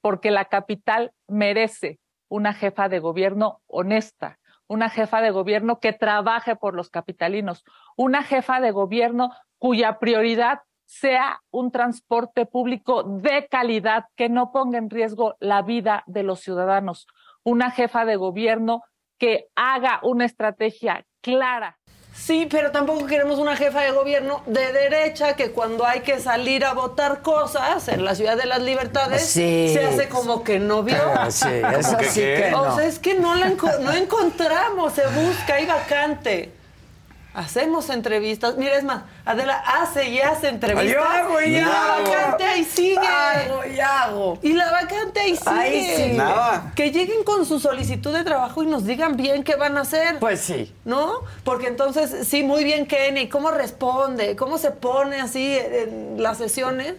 porque la capital merece una jefa de gobierno honesta, una jefa de gobierno que trabaje por los capitalinos, una jefa de gobierno cuya prioridad sea un transporte público de calidad que no ponga en riesgo la vida de los ciudadanos, una jefa de gobierno que haga una estrategia clara. Sí, pero tampoco queremos una jefa de gobierno de derecha que cuando hay que salir a votar cosas en la Ciudad de las Libertades se hace como que no vio. Sí, eso sí que no. O sea, es que no la no encontramos, se busca, hay vacante. Hacemos entrevistas. Mira, es más, Adela hace y hace entrevistas. Yo hago y, y hago. la vacante ahí sigue. Hago y hago. Y la vacante ahí sigue. Ahí sigue. Nada. Que lleguen con su solicitud de trabajo y nos digan bien qué van a hacer. Pues sí. ¿No? Porque entonces, sí, muy bien Kenny, cómo responde, cómo se pone así en las sesiones.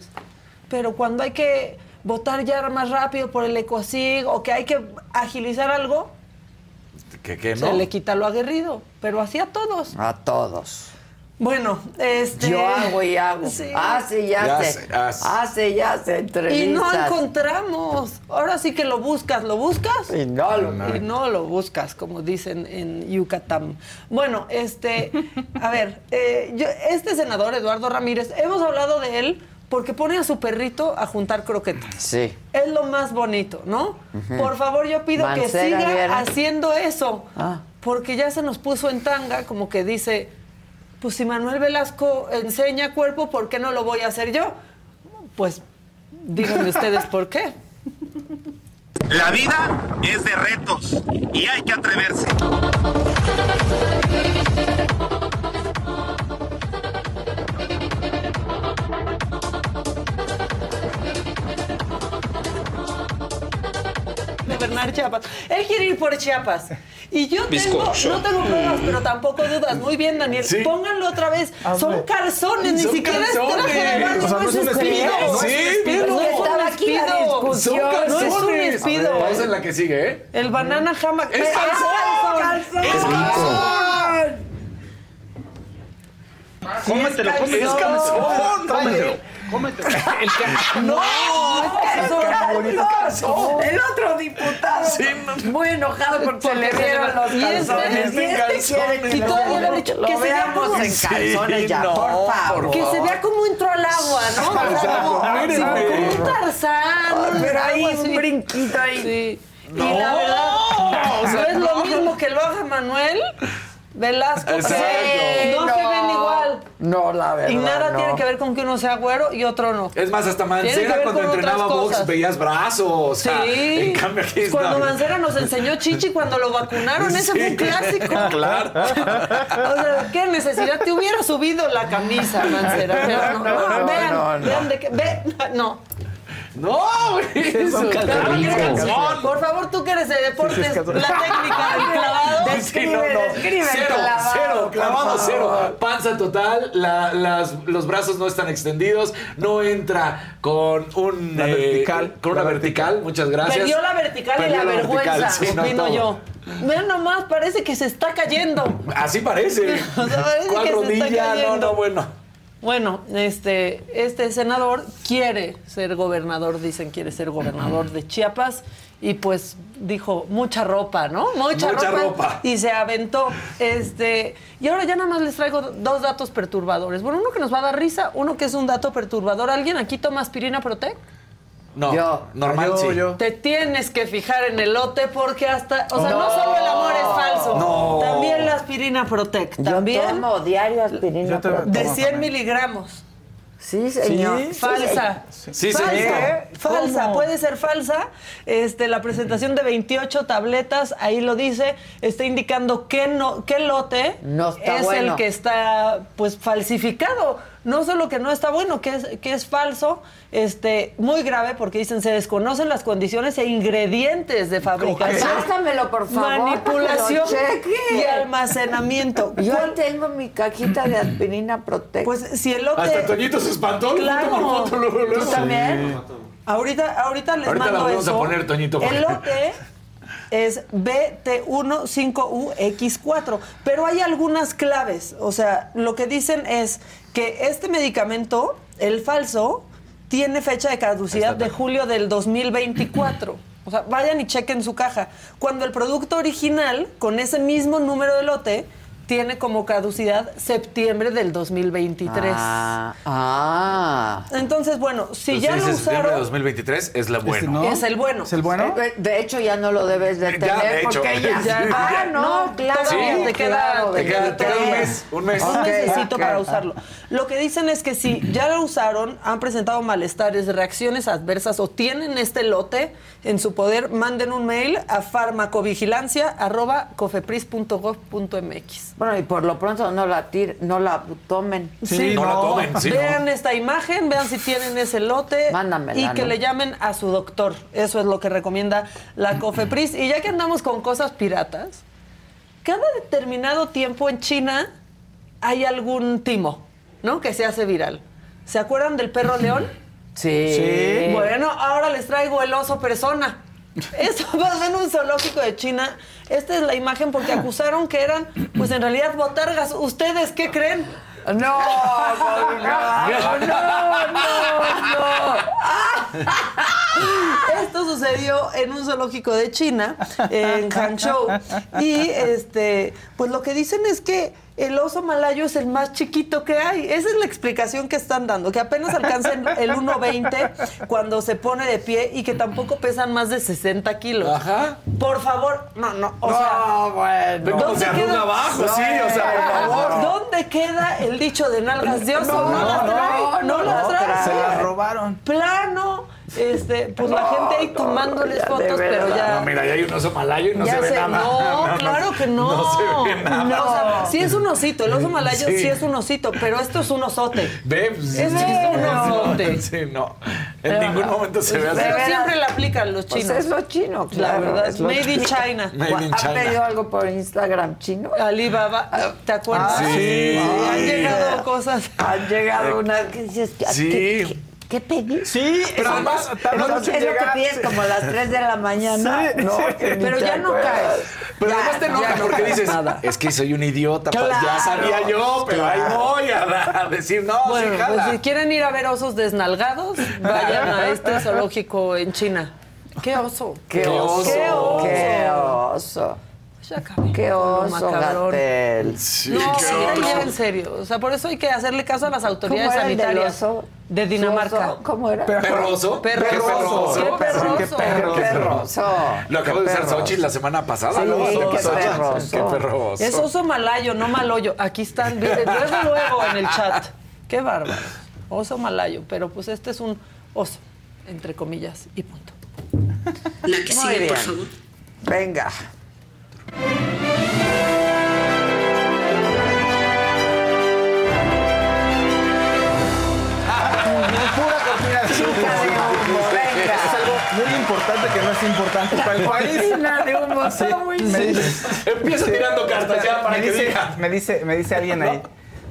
Pero cuando hay que votar ya más rápido por el ECOSIG o que hay que agilizar algo, ¿Que, que no? se le quita lo aguerrido. Pero así a todos. A todos. Bueno, este. Yo hago y hago. Sí. Hace y Ya hace. hace. Hace y hace entrevistas. Y no encontramos. Ahora sí que lo buscas, ¿lo buscas? Y no lo Y no lo buscas, como dicen en Yucatán. Bueno, este, a ver, eh, yo- este senador, Eduardo Ramírez, hemos hablado de él porque pone a su perrito a juntar croquetas. Sí. Es lo más bonito, ¿no? Por favor, yo pido que siga haciendo eso. Ah. Porque ya se nos puso en tanga, como que dice, pues si Manuel Velasco enseña cuerpo, ¿por qué no lo voy a hacer yo? Pues díganme ustedes por qué. La vida es de retos y hay que atreverse. Gobernar Chiapas. Él quiere ir por Chiapas. Y yo tengo, no tengo pruebas, pero tampoco dudas. Muy bien, Daniel. Sí. Pónganlo otra vez. Son calzones, ni Son siquiera es traje de calzones. baño, O sea, no no es un. No es Sí, despido, pero no es un estaba aquí la despido. discusión. No es un despido. Esa es la que sigue, ¿eh? El banana hammock. ¡Es calzón! ¡Es calzón! Cómetelo, ¡Es calzón! Cómetelo. Cómetelo. ¡No! El otro, el otro diputado Sí, no. muy enojado porque se le vieron los este- calzones. y este quiere que Y lo- todavía le han dicho que se vea como- en calzones ya, no, por favor. Que se vea como entró al agua, ¿no? Como, un tarzán. Pero ahí algo así. un brinquito ahí. Sí. No, y la verdad, no es lo no. mismo que lo haga Manuel Velasco. Exacto. Sí, no, se ven igual. No, la verdad. Y nada no. tiene que ver con que uno sea güero y otro no. Es más, hasta Mancera cuando entrenaba box veías brazos. O sea, Sí. En cambio aquí está. Cuando Mancera nos enseñó chichi cuando lo vacunaron, ese fue un clásico. Claro. O sea, qué necesidad te hubiera subido la camisa, Mancera. Pero no, no, no, vean, no, no. vean de qué, ve, no. No, güey. Eso, Claro es calzón. Por favor, tú que eres de deportes, la técnica del clavado. Sí, no, no. describe el Cero, clavado, cero, clavado cero. Panza total, la- las- los brazos no están extendidos, no entra con un La eh, vertical. con una La vertical. Muchas gracias. Perdió la vertical y la, vergüenza, sí, no, opino todo. yo. Vean nomás, parece que se está cayendo. Así parece. O sea, parece ¿Cuál que se está rodilla? No, no, bueno. Bueno, este, este senador quiere ser gobernador, dicen quiere ser gobernador de Chiapas y pues dijo mucha ropa, ¿no? Mucha, Mucha ropa, ropa. y se aventó. Este, y ahora ya nada más les traigo dos datos perturbadores. Bueno, uno que nos va a dar risa, uno que es un dato perturbador. ¿Alguien aquí toma aspirina Protec? No, yo. normal sí. Te tienes que fijar en el lote porque hasta, o sea, no, solo el amor es falso, no. también la aspirina Protect, también. Yo tomo diario aspirina Protect. De 100 miligramos. Sí, señor. Sí, falsa. Sí, falsa. señor. Falsa, puede ser falsa. Este, la presentación de 28 tabletas, ahí lo dice, está indicando que no, qué lote es el que está pues falsificado no solo que no está bueno, que es, que es falso, este, muy grave porque dicen se desconocen las condiciones e ingredientes de fabricación. Pásamelo, por favor. Manipulación y almacenamiento. Yo tengo mi cajita de aspirina Protect. Pues si el lote... Hasta Toñito se espantó. Claro. ¿Tú también? Sí. Ahorita, ahorita les ahorita mando la vamos eso. a poner, Toñito. El lote es BT15UX4, pero hay algunas claves. O sea, lo que dicen es que este medicamento, el falso, tiene fecha de caducidad de julio del 2024. O sea, vayan y chequen su caja. Cuando el producto original, con ese mismo número de lote, tiene como caducidad septiembre del 2023. Ah, ah. Entonces, bueno, si Entonces, ya lo dice septiembre de usaron, 2023 es la buena. ¿no? es el bueno. ¿Es el bueno? Eh, De hecho, ya no lo debes de Ya, tener de hecho. porque ya, Ya, Ah, ya. no, No, claro. te queda- claro, te queda- te queda un 23. mes, un mes. Un Ok, necesito ok. para usarlo. Lo que dicen es que si ya lo usaron, han presentado malestares, reacciones adversas o tienen este lote en su poder, manden un mail a farmacovigilancia.cofepris.gov.mx. Bueno, y por lo pronto no la tir, no la tomen. Sí, no la tomen, sí, vean no. esta imagen, vean si tienen ese lote Mándamela, y que ¿no? le llamen a su doctor. Eso es lo que recomienda la COFEPRIS. Y ya que andamos con cosas piratas, cada determinado tiempo en China hay algún timo, ¿no? Que se hace viral. ¿Se acuerdan del perro león? Sí. Sí. Bueno, ahora les traigo el oso persona. Esto pasó en un zoológico de China. Esta es la imagen porque acusaron que eran, pues en realidad botargas. ¿Ustedes qué creen? No, no, no, no, no. Esto sucedió en un zoológico de China, en Hangzhou. Y este, pues lo que dicen es que el oso malayo es el más chiquito que hay. Esa es la explicación que están dando, que apenas alcanzan el 1.20 cuando se pone de pie y que tampoco pesan más de 60 kilos. Ajá. Por favor, no, no, o sea, No, bueno. Se arruga abajo, sí, o sea, por favor. ¿dónde queda el dicho de nalgas de oso? No, No, las no, trae, no, no, las no trae. trae. Se la robaron. Plano, este, pues la gente ahí tomándoles fotos, pero ya. No, mira, ya hay un oso malayo y no ya se ve sé, nada. No, claro que no. No se ve nada. No, o sea, sí es un osito, el oso malayo sí. Sí. es un osito, pero esto es un osote. Ve, pues, Es sí, un osote. Sí, no. En ningún momento se ve así. Pero siempre la aplican los Pues chinos. es lo chino, La claro. verdad, es lo made in chino. China. Made in ¿Han China. pedido algo por Instagram chino? Alibaba, ¿te acuerdas? Ah, sí. Han llegado cosas. Han llegado unas que dices, ¿qué, Sí. qué, qué pedí? Sí, Pero además, en es lo que pides como a las 3 de la mañana. Sí, no, sí. Pero ya no caes. Pero Ya, además te enoja no porque dices, nada. es que soy un idiota, pues ya sabía yo, pero ahí claro. voy a, a decir, no, Bueno, sí, pues si quieren ir a ver osos desnalgados, vayan a este zoológico en China. ¿Qué oso? Qué oso. ¡Qué oso! Qué oso. Ya acabé Qué oso, macabrón. Gatel. Sí, No, qué sí, en serio. O sea, por eso hay que hacerle caso a las ¿Cómo autoridades era el del sanitarias oso? de Dinamarca. ¿Cómo era? ¿Perroso? Perroso. ¿Qué perroso? Qué perroso. Qué perro. Qué perroso. Lo acabo de usar. Xochitl la semana pasada. Sí, ¿no? qué perroso. Qué perroso. Es oso malayo, no maloyo. Aquí están, luego, luego en el chat. Qué bárbaro. Oso malayo, pero pues este es un oso, entre comillas, y punto. La que sigue, por favor. Venga. Muy importante que no es importante para el país. Cortina de humo, está muy me sí. dice, Empieza tirando cartas ya para me que dice, diga. me dice, me dice alguien ahí.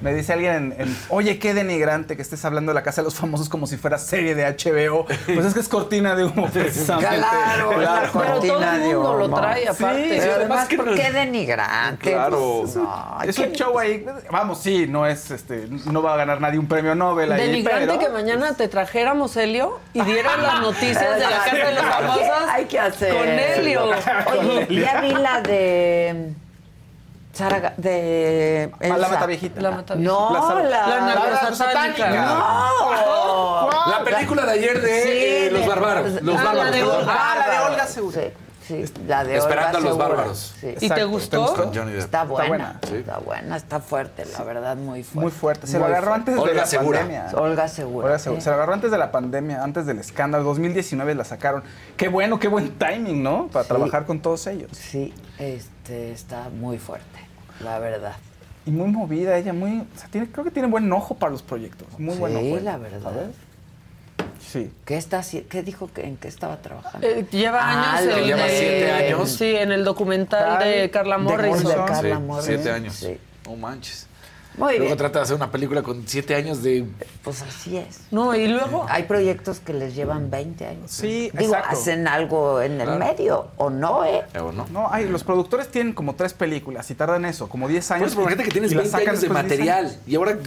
Me dice alguien en, en, oye, qué denigrante que estés hablando de la casa de los famosos como si fuera serie de HBO. Pues es que es cortina de humo, precisamente. Claro, la Pero todo el de mundo lo trae aparte. Sí, Pero además además, que ¿por no- qué denigrante? Claro. Pues, no, Es ¿qué- un show ahí. Vamos, sí, no es, este, no va a ganar nadie un premio Nobel ahí, Denigrante pero... que mañana te trajéramos Helio y dieran las noticias de la casa de los famosos Hay que hacer. con Helio. Oye, ya vi la de Sara, de La mata viejita. La mata No, la, la, la, satánica. No. La película de ayer de Sí, eh, Los de- Bárbaros. Los Ah, la Bárbaros. de. Olga. Ah, la de Olga Segura. Sí, sí, la de Esperando Olga a los Segura. bárbaros. Sí. ¿Y te gustó? Johnny Depp. Está buena, buena. Sí. está buena, está fuerte, la verdad, muy fuerte. Muy fuerte. Se lo Muy agarró fuerte. antes de Olga la Segura. pandemia. Olga Segura. Olga Segura. Se lo agarró antes de la pandemia, antes del escándalo. 2019 la sacaron. Qué bueno, qué buen timing, ¿no? Para Sí. trabajar con todos ellos. Sí, este, está muy fuerte, la verdad. Y muy movida ella, muy... O sea, tiene, creo que tiene buen ojo para los proyectos. Muy sí, buen ojo. la verdad. Sí. ¿Qué, está, ¿Qué dijo que en qué estaba trabajando? Eh, lleva Ah, años lleva el- siete años. Sí, en el documental de Carla de Morrison. de Morrison. Carla Sí, Morrison. siete años. Sí. No manches. Muy Luego bien. trata de hacer una película con siete años de. Pues así es. No, y luego Hay proyectos que les llevan 20 años. Sí, Digo, exacto. hacen algo en el Claro. medio, ¿o no, eh? eh, ¿o no? No, hay, los productores tienen como tres películas y tardan eso, como 10 Por años. eso, por gente que tienes y las 20 sacan años de después 10 material. Y ahora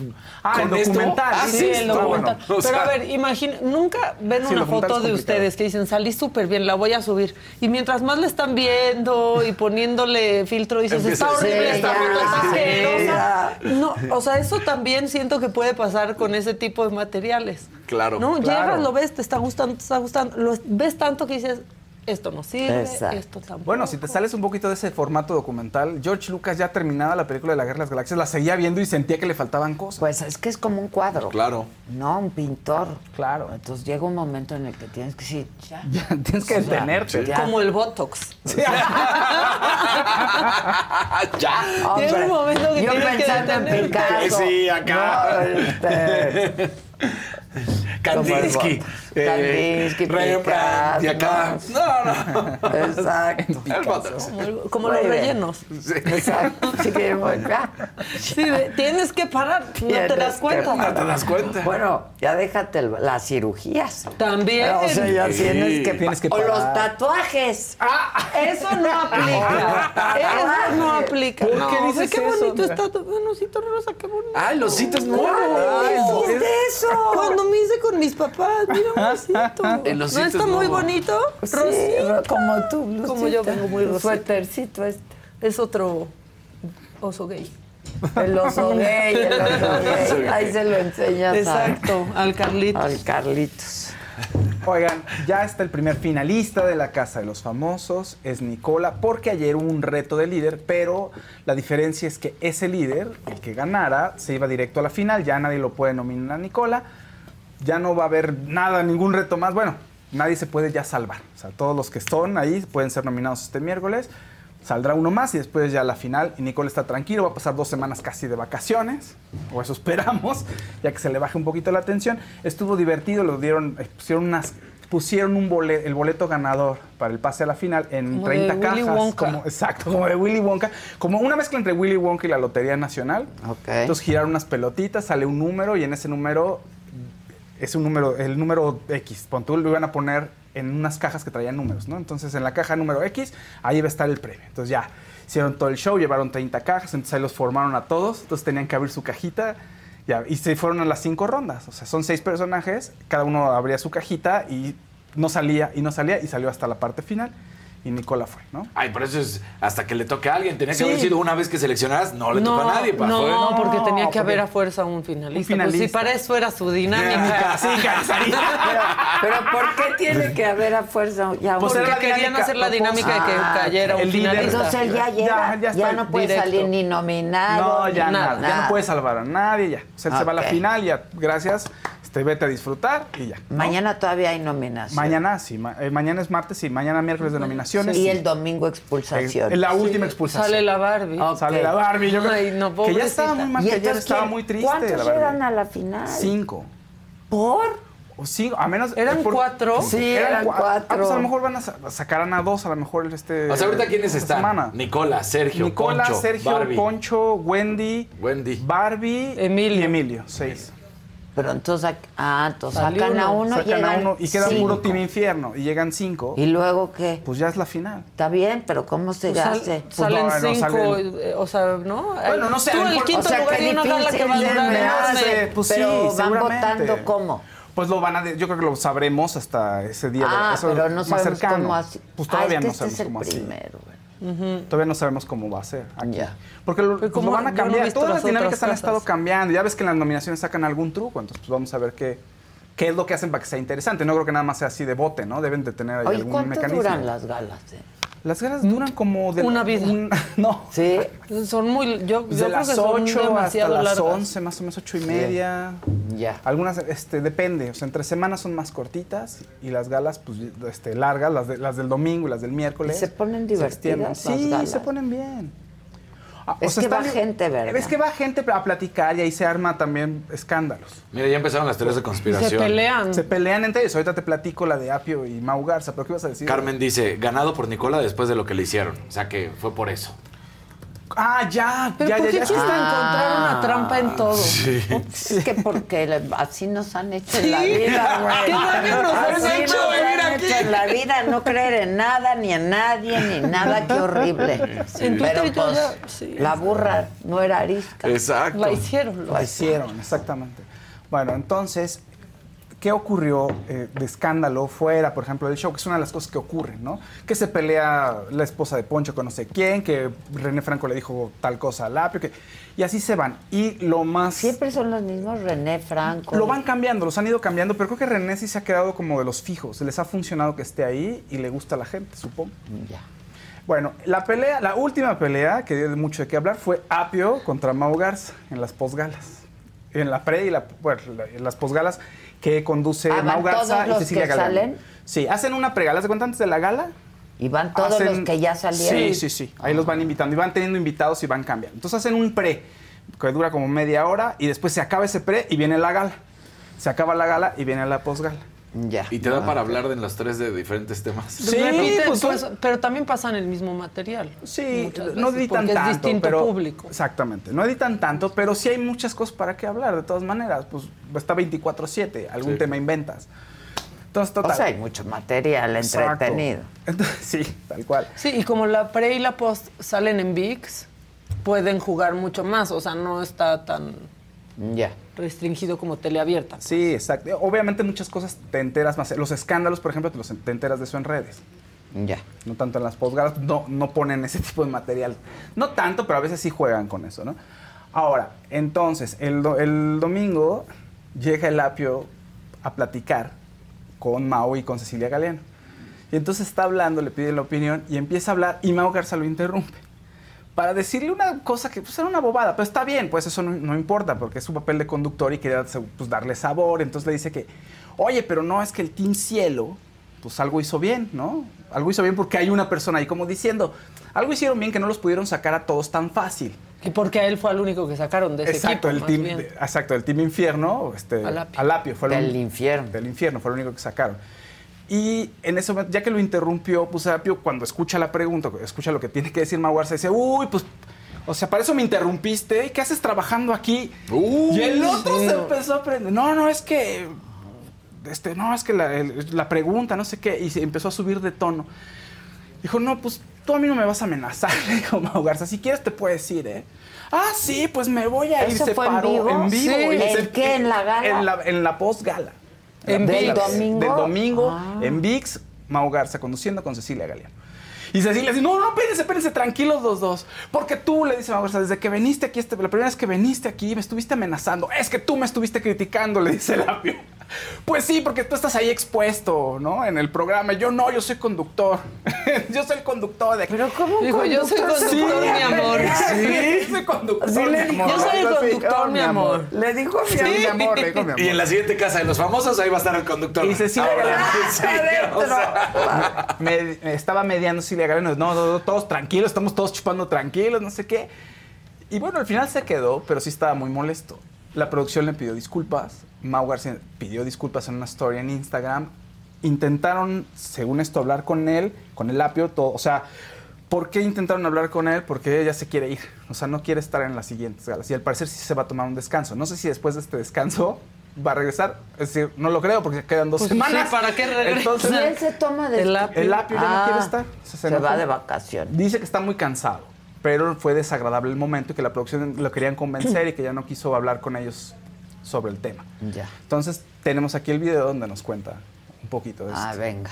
Ah, con el esto documental. haces Sí, el esto. documental. O Pero sea, a ver, imagina, nunca ven Sí, una foto de ustedes que dicen, salí súper bien, la voy a subir. Y mientras más le están viendo y poniéndole filtro, dices, Empieza está horrible, "Sí, está horrible, está sí, asquerosa". No, o sea, eso también siento que puede pasar con ese tipo de materiales. Claro. No, Claro. llegas, lo ves, te está gustando, te está gustando, lo ves tanto que dices, esto no sirve, Exacto. esto tampoco. Bueno, si te sales un poquito de ese formato documental, George Lucas ya terminada la película de la Guerra de las Galaxias, la seguía viendo y sentía que le faltaban cosas. Pues es que es como un cuadro. Claro. No, un pintor. Claro. Entonces llega un momento en el que tienes que decir, ya. Ya, tienes que detenerte. ya. Como el Botox. ya. Hombre, Llega un momento que yo tienes que pensando en detenerte. Picasso. Sí, acá. No, este, Kandinsky. Kandinsky, Rembrandt. Y acá. No, no. Exacto. Como, los rellenos. Sí. Exacto. Sí. Sí, tienes que parar, no te das que cuenta. No te das cuenta. Bueno, ya déjate el- las cirugías. También. O sea, ya Sí. tienes que, Tienes que o los parar. tatuajes. Eso no aplica. Eso no aplica. ¿Por qué dices qué eso? bonito está tu venusito rosa, qué bonito. Ay, los sitios nuevos. Cuando me hice con mis papás, mira un osito. El ¿No está es muy nuevo. bonito? Sí, Rosita. como tú, Lucita. Como yo vengo muy rosita. Suétercito este. Es otro oso gay. El oso gay, el oso gay. Ahí se lo enseñas a- Exacto, al Carlitos. al Carlitos. Oigan, ya está el primer finalista de la Casa de los Famosos, es Nicola, porque ayer hubo un reto de líder, pero la diferencia es que ese líder, el que ganara, se iba directo a la final, ya nadie lo puede nominar a Nicola, ya no va a haber nada, ningún reto más, bueno, nadie se puede ya salvar, o sea, todos los que están ahí pueden ser nominados este miércoles, saldrá uno más y después ya la final, y Nicola está tranquilo, va a pasar dos semanas casi de vacaciones, o eso esperamos, ya que se le baje un poquito la tensión. Estuvo divertido, lo dieron, eh, pusieron unas pusieron un boleto, el boleto ganador para el pase a la final en Como de 30 Willy cajas. Wonka. Como, exacto, como de Willy Wonka. Como una mezcla entre Willy Wonka y la Lotería Nacional. Ok. Entonces giraron unas pelotitas, sale un número y en ese número es un número, el número X. Pon tú, lo iban a poner en unas cajas que traían números, ¿no? Entonces en la caja número X, ahí iba a estar el premio. Entonces ya hicieron todo el show, llevaron 30 cajas, entonces ahí los formaron a todos, entonces tenían que abrir su cajita. Y se fueron a las cinco rondas. O sea, son seis personajes, cada uno abría su cajita y no salía, y no salía, y salió hasta la parte final. Y Nicola fue, ¿no? Ay, por eso es hasta que le toque a alguien. Tenía que Sí. haber sido una vez que seleccionaras, no le no, tocó a nadie. pa, no, fue- porque tenía que haber a fuerza un finalista. Un finalista. Pues si para eso era su dinámica. Sí. Pero, pero ¿por qué tiene que haber a fuerza ya Pues Porque la querían dinámica, hacer la pues, dinámica de que ah, cayera un el líder. finalista. Entonces él ya llega, Ya, ya, ya está no puede directo. salir ni nominado. No, ya ni nada, ya no puede salvar a nadie, ya. O sea, él se va a la final, ya, gracias, este, vete a disfrutar y ya. ¿no? Mañana todavía hay nominación. Mañana sí, ma- eh, mañana es martes y mañana miércoles de nominaciones. Y sí. el domingo expulsación. Eh, la última expulsación. Sale la Barbie. Sale la Barbie, yo creo Ay, no, que ya estaba muy mal, ¿Y que ayer entonces estaba quién- muy triste ¿Cuántos llegan a la final? Cinco. ¿Por? O cinco, a menos. ¿Eran por- cuatro? Sí, eran cua- cuatro. Ah, pues a lo mejor van a sa- sacarán a dos, a lo mejor este. O sea, ahorita quiénes esta están? semana. Nicola, Sergio, Nicola, Poncho, Sergio, Barbie. Poncho, Wendy, Wendy. Barbie Emilio. y Emilio. Seis. Pero entonces, ah, entonces Salió sacan a uno, uno, Sacan a llegan uno y queda cinco. puro Team Infierno. Y llegan cinco. ¿Y luego qué? Pues ya es la final. Está bien, pero ¿cómo se Pues sal- hace? salen no, no, cinco, salen- eh, o sea, ¿no? Bueno, no sé, a Tú el quinto o sea, lugar de una gala que va a de hace. Pues pero sí, van votando cómo. Pues lo van a, de- yo creo que lo sabremos hasta ese día. Ah, eso pero no más sabemos cercano. cómo así. Pues Ah, todavía es que no este sabemos es el cómo así. Todavía no sabemos cómo va a ser. Aquí. Porque lo, pues, van a cambiar. Todas las dinámicas han estado cambiando. Ya ves que en las nominaciones sacan algún truco, entonces pues vamos a ver qué, qué es lo que hacen para que sea interesante. No creo que nada más sea así de bote, ¿no? Deben de tener ahí Oye, algún ¿cuánto mecanismo. duran las galas? Eh? Las galas duran como de una vida. no. Sí. Son muy yo, de yo las creo que 8 hasta las largas. 11, más o menos 8 y media. Ya. Algunas este depende, o sea, entre semanas son más cortitas y las galas pues este largas, las de, las del domingo y las del miércoles. ¿Y se ponen divertidas las Sí, galas? se ponen bien. Ah, Es que va gente, ¿verdad? Es que va gente a platicar y ahí se arma también escándalos. Mira, ya empezaron las teorías de conspiración. Se pelean. Se pelean entre ellos. Ahorita te platico la de Apio y Mau Garza, pero ¿qué ibas a decir? Carmen dice, ganado por Nicola después de lo que le hicieron. O sea que fue por eso. Ah, ya, Pero ya, ¿por ya, qué ya. Ah. encontrar una trampa en todo? Es que porque así nos han hecho en la vida, güey. ¿Qué daño nos han Así hecho nos vivir han aquí? hecho en la vida, no creer en nada, ni en nadie, ni nada, qué horrible. En Twitter Pero pues, ya- sí. la burra no era arisca. Exacto. La hicieron. Lo hicieron, exactamente. Bueno, entonces, ¿qué ocurrió eh, de escándalo fuera, por ejemplo, del show? Que es una de las cosas que ocurren, ¿no? Que se pelea la esposa de Poncho con no sé quién, que René Franco le dijo tal cosa a Lapio, que, y así se van. Y lo más... Siempre son los mismos René Franco. Lo van cambiando, los han ido cambiando, pero creo que René sí se ha quedado como de los fijos. Les ha funcionado que esté ahí y le gusta a la gente, supongo. Ya. Bueno, la pelea, la última pelea que dio mucho de qué hablar fue Apio contra Mau Garza en las posgalas. En la pre y la, bueno, en las posgalas que conduce Ah, ¿van Mau Garza y Cecilia salen? Sí, hacen una pregala, ¿se cuenta antes de la gala? Y van todos Hacen- los que ya salieron. Sí, sí, sí. Ahí los van invitando y van teniendo invitados y van cambiando. Entonces hacen un pre que dura como media hora y después se acaba ese pre y viene la gala. Se acaba la gala y viene la posgala. Ya. Y te da para hablar de los tres de diferentes temas. Sí, pues, pues, pero también pasan el mismo material. Sí, no editan tanto. es distinto pero- público. Exactamente, no editan tanto, pero sí hay muchas cosas para qué hablar, de todas maneras. Pues está 24-7, algún Sí. tema inventas. Entonces, total. O sea, hay mucho material Exacto. entretenido. Entonces, sí, tal cual. Sí, y como la pre y la post salen en VIX, pueden jugar mucho más. O sea, no está tan Ya. restringido como teleabierta. Sí, exacto. Obviamente muchas cosas te enteras más. Los escándalos, por ejemplo, te, los, te enteras de eso en redes. Ya. No tanto en las posgalas, no, no ponen ese tipo de material. No tanto, pero a veces sí juegan con eso, ¿no? Ahora, entonces, el, do- el domingo llega el apio a platicar con Mao y con Cecilia Galeano. Y entonces está hablando, le pide la opinión y empieza a hablar y Mao Garza lo interrumpe. Para decirle una cosa que pues, era una bobada, pero está bien, pues eso no, no importa, porque es su papel de conductor y quería pues, darle sabor. Entonces le dice que, oye, pero no, es que el Team Cielo, pues algo hizo bien, ¿no? Algo hizo bien porque hay una persona ahí como diciendo, algo hicieron bien que no los pudieron sacar a todos tan fácil. Y porque a él fue el único que sacaron de ese Exacto, equipo, el más team, bien. de- exacto, el team infierno, este, Alapio. Alapio fue el Del un- infierno. del infierno, fue lo único que sacaron. Y en ese momento, ya que lo interrumpió, pues Alapio, cuando escucha la pregunta, escucha lo que tiene que decir Mau Garza, dice, uy, pues, o sea, para eso me interrumpiste, ¿y qué haces trabajando aquí? y el otro se empezó a prender, no, no, es que, este, no, es que la, el- la pregunta, no sé qué, y se empezó a subir de tono. Dijo, no, pues tú a mí no me vas a amenazar, le dijo Mau Garza. Si quieres te puedes ir, ¿eh? Ah, sí, pues me voy a ir. ¿Eso Se fue en paró vivo? en vivo. Sí. y ¿En se- qué? ¿En la gala? En la, en la post-gala. ¿En la- domingo? Del domingo, Ah. en VIX, Mau Garza conduciendo con Cecilia Galeano. Y Cecilia dice, no, no, espérense, espérense, tranquilos los dos. Porque tú, le dice Mau Garza, desde que viniste aquí, este, la primera vez que viniste aquí, me estuviste amenazando. Es que tú me estuviste criticando, le dice Lapio. Pues sí, porque tú estás ahí expuesto, ¿no? En el programa. Yo no, yo soy conductor. yo soy el conductor de aquí. Pero ¿cómo Dijo, yo soy conductor mi amor. Sí, soy conductor. Sí, le mi amor. yo soy el conductor, mi amor. Le dijo a mi Sí, mi amor, le dijo mi amor. Y en la siguiente casa de los famosos, ahí va a estar el conductor. Y Cecilia sí, o sea, me, me estaba mediando Silvia Galeano. No, no, no, todos tranquilos, estamos todos chupando tranquilos, no sé qué. Y bueno, al final se quedó, pero sí estaba muy molesto. La producción le pidió disculpas. Mau García pidió disculpas en una story en Instagram. Intentaron, según esto, hablar con él, con el apio, todo. O sea, ¿por qué intentaron hablar con él? Porque ella se quiere ir. O sea, no quiere estar en las siguientes galas. Y al parecer sí se va a tomar un descanso. No sé si después de este descanso va a regresar. Es decir, no lo creo porque quedan dos Pues sí, semanas. ¿para qué regresa? Entonces, ¿Y él se toma de El apio. el apio ya no quiere estar. Se, se va de vacaciones. Dice que está muy cansado, pero fue desagradable el momento y que la producción lo querían convencer y que ya no quiso hablar con ellos sobre el tema. Ya. Entonces, tenemos aquí el video donde nos cuenta un poquito de Ah, esto. venga.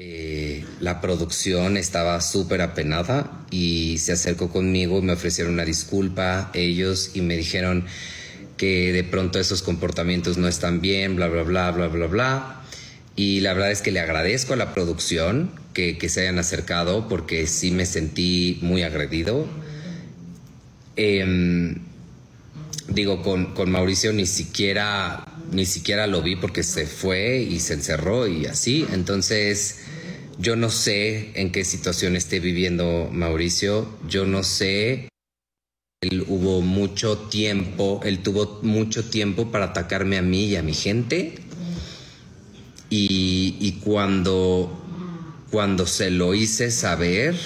Eh, la producción estaba súper apenada y se acercó conmigo y me ofrecieron una disculpa ellos y me dijeron que de pronto esos comportamientos no están bien, bla, bla, bla, bla, bla, bla. Y la verdad es que le agradezco a la producción que, se hayan acercado porque sí me sentí muy agredido. Em, digo, con, con, Mauricio ni siquiera, ni siquiera lo vi porque se fue y se encerró y así. Entonces, yo no sé en qué situación esté viviendo Mauricio. Yo no sé. Él hubo mucho tiempo, él tuvo mucho tiempo para atacarme a mí y a mi gente y, cuando, cuando se lo hice saber,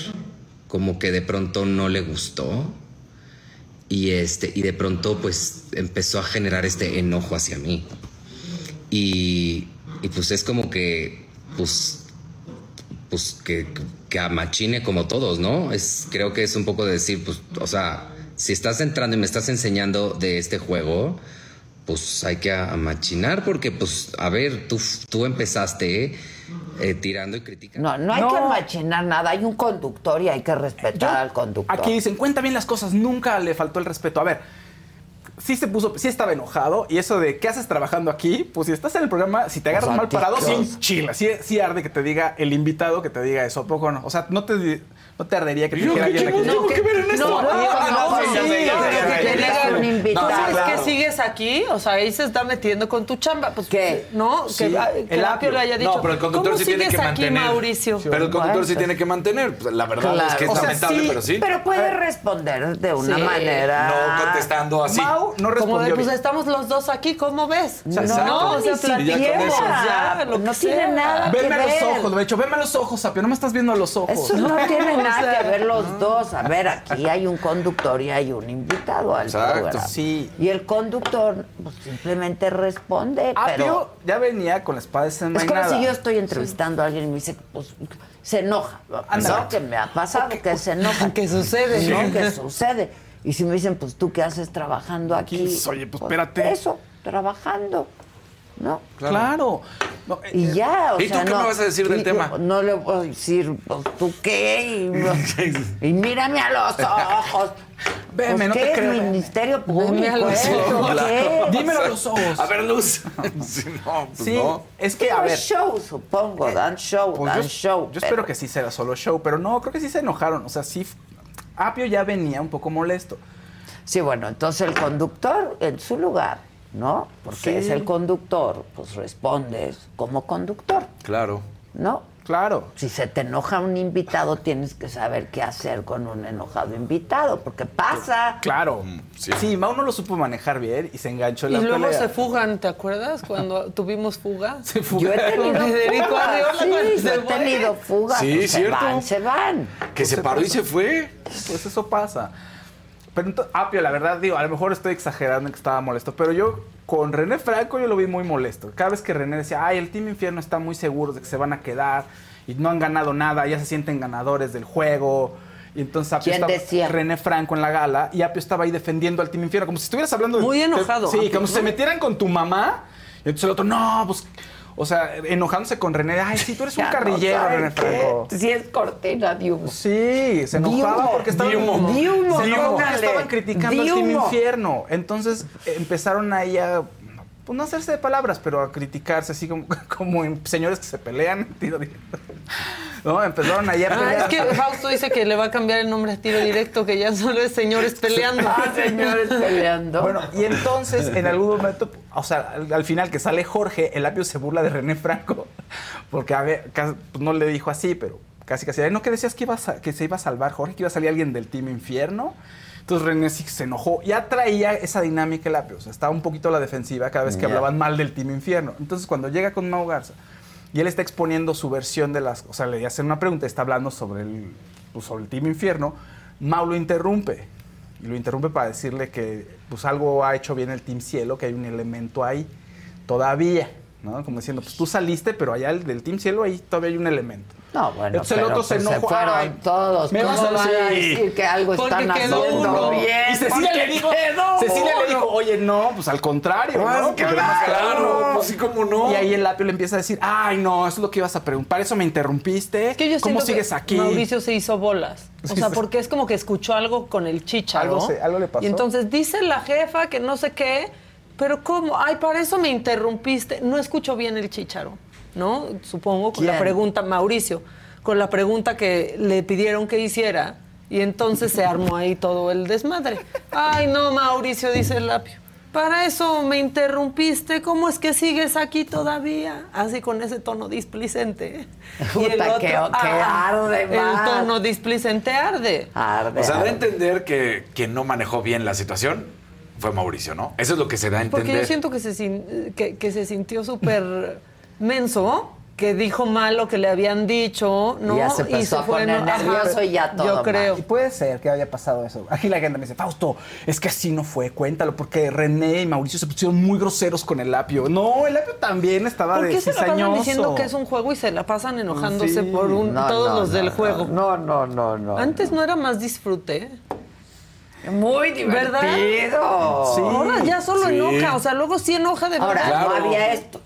como que de pronto no le gustó. Y, este, y de pronto pues empezó a generar este enojo hacia mí. Y, y pues es como que, pues, pues que, que amachine como todos, ¿no? Es, creo que es un poco de decir, pues, o sea, si estás entrando y me estás enseñando de este juego, pues hay que amachinar porque, pues, a ver, tú, tú empezaste eh, tirando y criticando. No, no hay que amachinar nada. Hay un conductor y hay que respetar al conductor. Aquí dicen, cuenta bien las cosas. Nunca le faltó el respeto. A ver, sí se puso, sí estaba enojado. Y eso de, ¿qué haces trabajando aquí? Pues si estás en el programa, si te agarras mal parado, sí chila. Sí, sí arde que te diga el invitado que te diga eso. poco no? O sea, no te ¿No te ardería que te dijera alguien aquí? No, ¿qué ver en esto? No, no, un invitado. No, es que sigues aquí, o sea, ahí se está metiendo con tu chamba. Pues, ¿Qué? ¿No? Que, el apio le haya dicho. No, pero el conductor sí tiene que mantener. Aquí, Mauricio? Pero el conductor sí tiene que mantener. La verdad es que es lamentable, pero sí. Pero puede responder de una manera. No contestando así. Mau no respondió. pues estamos los dos aquí, ¿cómo ves? No, no, o sea, platiquemos. No tiene nada que ver. Veme a los ojos, de hecho, veme a los ojos, Apio. No me estás viendo a los ojos. Eso no tiene nada que ver los dos. A ver, aquí hay un conductor y hay un invitado al Exacto. Sí. Y el conductor pues, simplemente responde. Ah, pero ya venía con la espada desenvainada. Es como si yo estoy entrevistando a alguien y me dice, pues se enoja. ¿No? Que me ha pasado que se enoja. ¿Qué sucede? ¿No? ¿Qué sucede? Y si me dicen, pues tú qué haces trabajando aquí. Oye, pues, pues espérate. Eso, trabajando. ¿No? Claro. y eh, ya, o ¿Y sea, tú qué no, me vas a decir del tema? No le voy a decir, pues, ¿tú qué? Y, y mírame a los ojos. Veme, pues, no ¿qué te creo. ministerio público? A los ojos. ¿Qué? Dímelo a los ojos. A ver, Luz. sí, no, pues sí, no. es que, a ver. show, supongo, dan show, pues dan yo, show. Yo espero que sí sea solo show, pero no, creo que sí se enojaron. O sea, sí, Apio ya venía un poco molesto. Sí, bueno, entonces el conductor en su lugar ¿no? Porque es el conductor, pues respondes como conductor. Claro. ¿No? Claro. Si se te enoja un invitado, tienes que saber qué hacer con un enojado invitado, porque pasa. Claro. Mm, sí, sí Mau no lo supo manejar bien y se enganchó en la Y luego pelea. se fugan, ¿te acuerdas? Cuando tuvimos fuga. Se Yo he tenido Arriola sí, cuando yo se he fue. tenido fugas. Sí, pues se cierto. van, se van. Que se paró y se fue. Pues eso pasa. Pero entonces, Apio, la verdad, digo, a lo mejor estoy exagerando en que estaba molesto, pero yo con René Franco yo lo vi muy molesto. Cada vez que René decía, ay, el Team Infierno está muy seguro de que se van a quedar y no han ganado nada, ya se sienten ganadores del juego. Y entonces Apio ¿Quién estaba decía? René Franco en la gala y Apio estaba ahí defendiendo al Team Infierno, como si estuvieras hablando de. Muy enojado, Sí, Apio, como si se metieran con tu mamá. Y entonces el otro, no, pues. O sea, enojándose con René, ay, sí, tú eres un Ya no carrillero, sabe René. Franco. Sí, es cortina de humo. Sí, se enojaba Diumo, porque estaban, Diumo, Diumo, se estaban criticando al Team Diumo. Infierno. Entonces empezaron ahí a, pues no hacerse de palabras, pero a criticarse así como, como en señores que se pelean, tiro directo. No, empezaron ahí a Ah, pelear. es que Fausto dice que le va a cambiar el nombre a tiro directo, que ya solo es señores peleando. Ah, señores peleando. Bueno, y entonces en algún momento, o sea, al, al final que sale Jorge, el apio se burla de René Franco, porque a ver, casi- pues, no le dijo así, pero casi casi, ¿no que decías que, iba a que se iba a salvar Jorge, que iba a salir alguien del Team Infierno? Entonces René sí se enojó, ya traía esa dinámica el apio, o sea, estaba un poquito a la defensiva cada vez que hablaban mal del Team Infierno. Entonces cuando llega con Mau Garza y él está exponiendo su versión de las, o sea, le hacen una pregunta, está hablando sobre el, pues, sobre el Team Infierno, Mau lo interrumpe. Y lo interrumpe para decirle que pues algo ha hecho bien el Team Cielo, que hay un elemento ahí todavía. ¿No? Como diciendo, pues tú saliste, pero allá del Team Cielo ahí todavía hay un elemento. No, bueno, Entonces el otro se pues, enojó. Se fueron todos. Me vas a decir que algo están haciendo bien. Y Cecilia le dijo, Cecilia le dijo, oye, no, pues al contrario, ¿no? Pues, claro, pues sí, como no. Y ahí el lapio le empieza a decir, ay, no, eso es lo que ibas a preguntar. Eso me interrumpiste. Es que yo ¿Cómo sigues aquí? Mauricio se hizo bolas. O sea, porque es como que escuchó algo con el chicha, algo, algo le pasó. Y entonces dice la jefa que no sé qué, pero ¿cómo? Ay, para eso me interrumpiste. No escucho bien el chicharo. ¿no? Supongo, con la pregunta, Mauricio, con la pregunta que le pidieron que hiciera. Y entonces se armó ahí todo el desmadre. Ay, no, Mauricio, dice el lapio. Para eso me interrumpiste. ¿Cómo es que sigues aquí todavía? Así con ese tono displicente. y el otro, que, ah, arde El tono displicente arde. arde o sea, da a entender que quien no manejó bien la situación fue Mauricio, ¿no? Eso es lo que se da a entender. Porque yo siento que se, que, que se sintió súper menso que dijo mal lo que le habían dicho, ¿no? Ya se y se a fue nervioso y ya todo. Yo creo. Y puede ser que haya pasado eso. Aquí la gente me dice, Fausto, es que así no fue, cuéntalo, porque René y Mauricio se pusieron muy groseros con el apio. No, el apio también estaba ¿Por qué se la pasan diciendo que es un juego y se la pasan enojándose por un, todos los del juego? No, no, no, no. Antes no era más disfrute. Muy divertido. ¿Verdad? Sí. Ahora ya solo enoja, o sea, luego sí enoja de verdad. Ahora no había esto.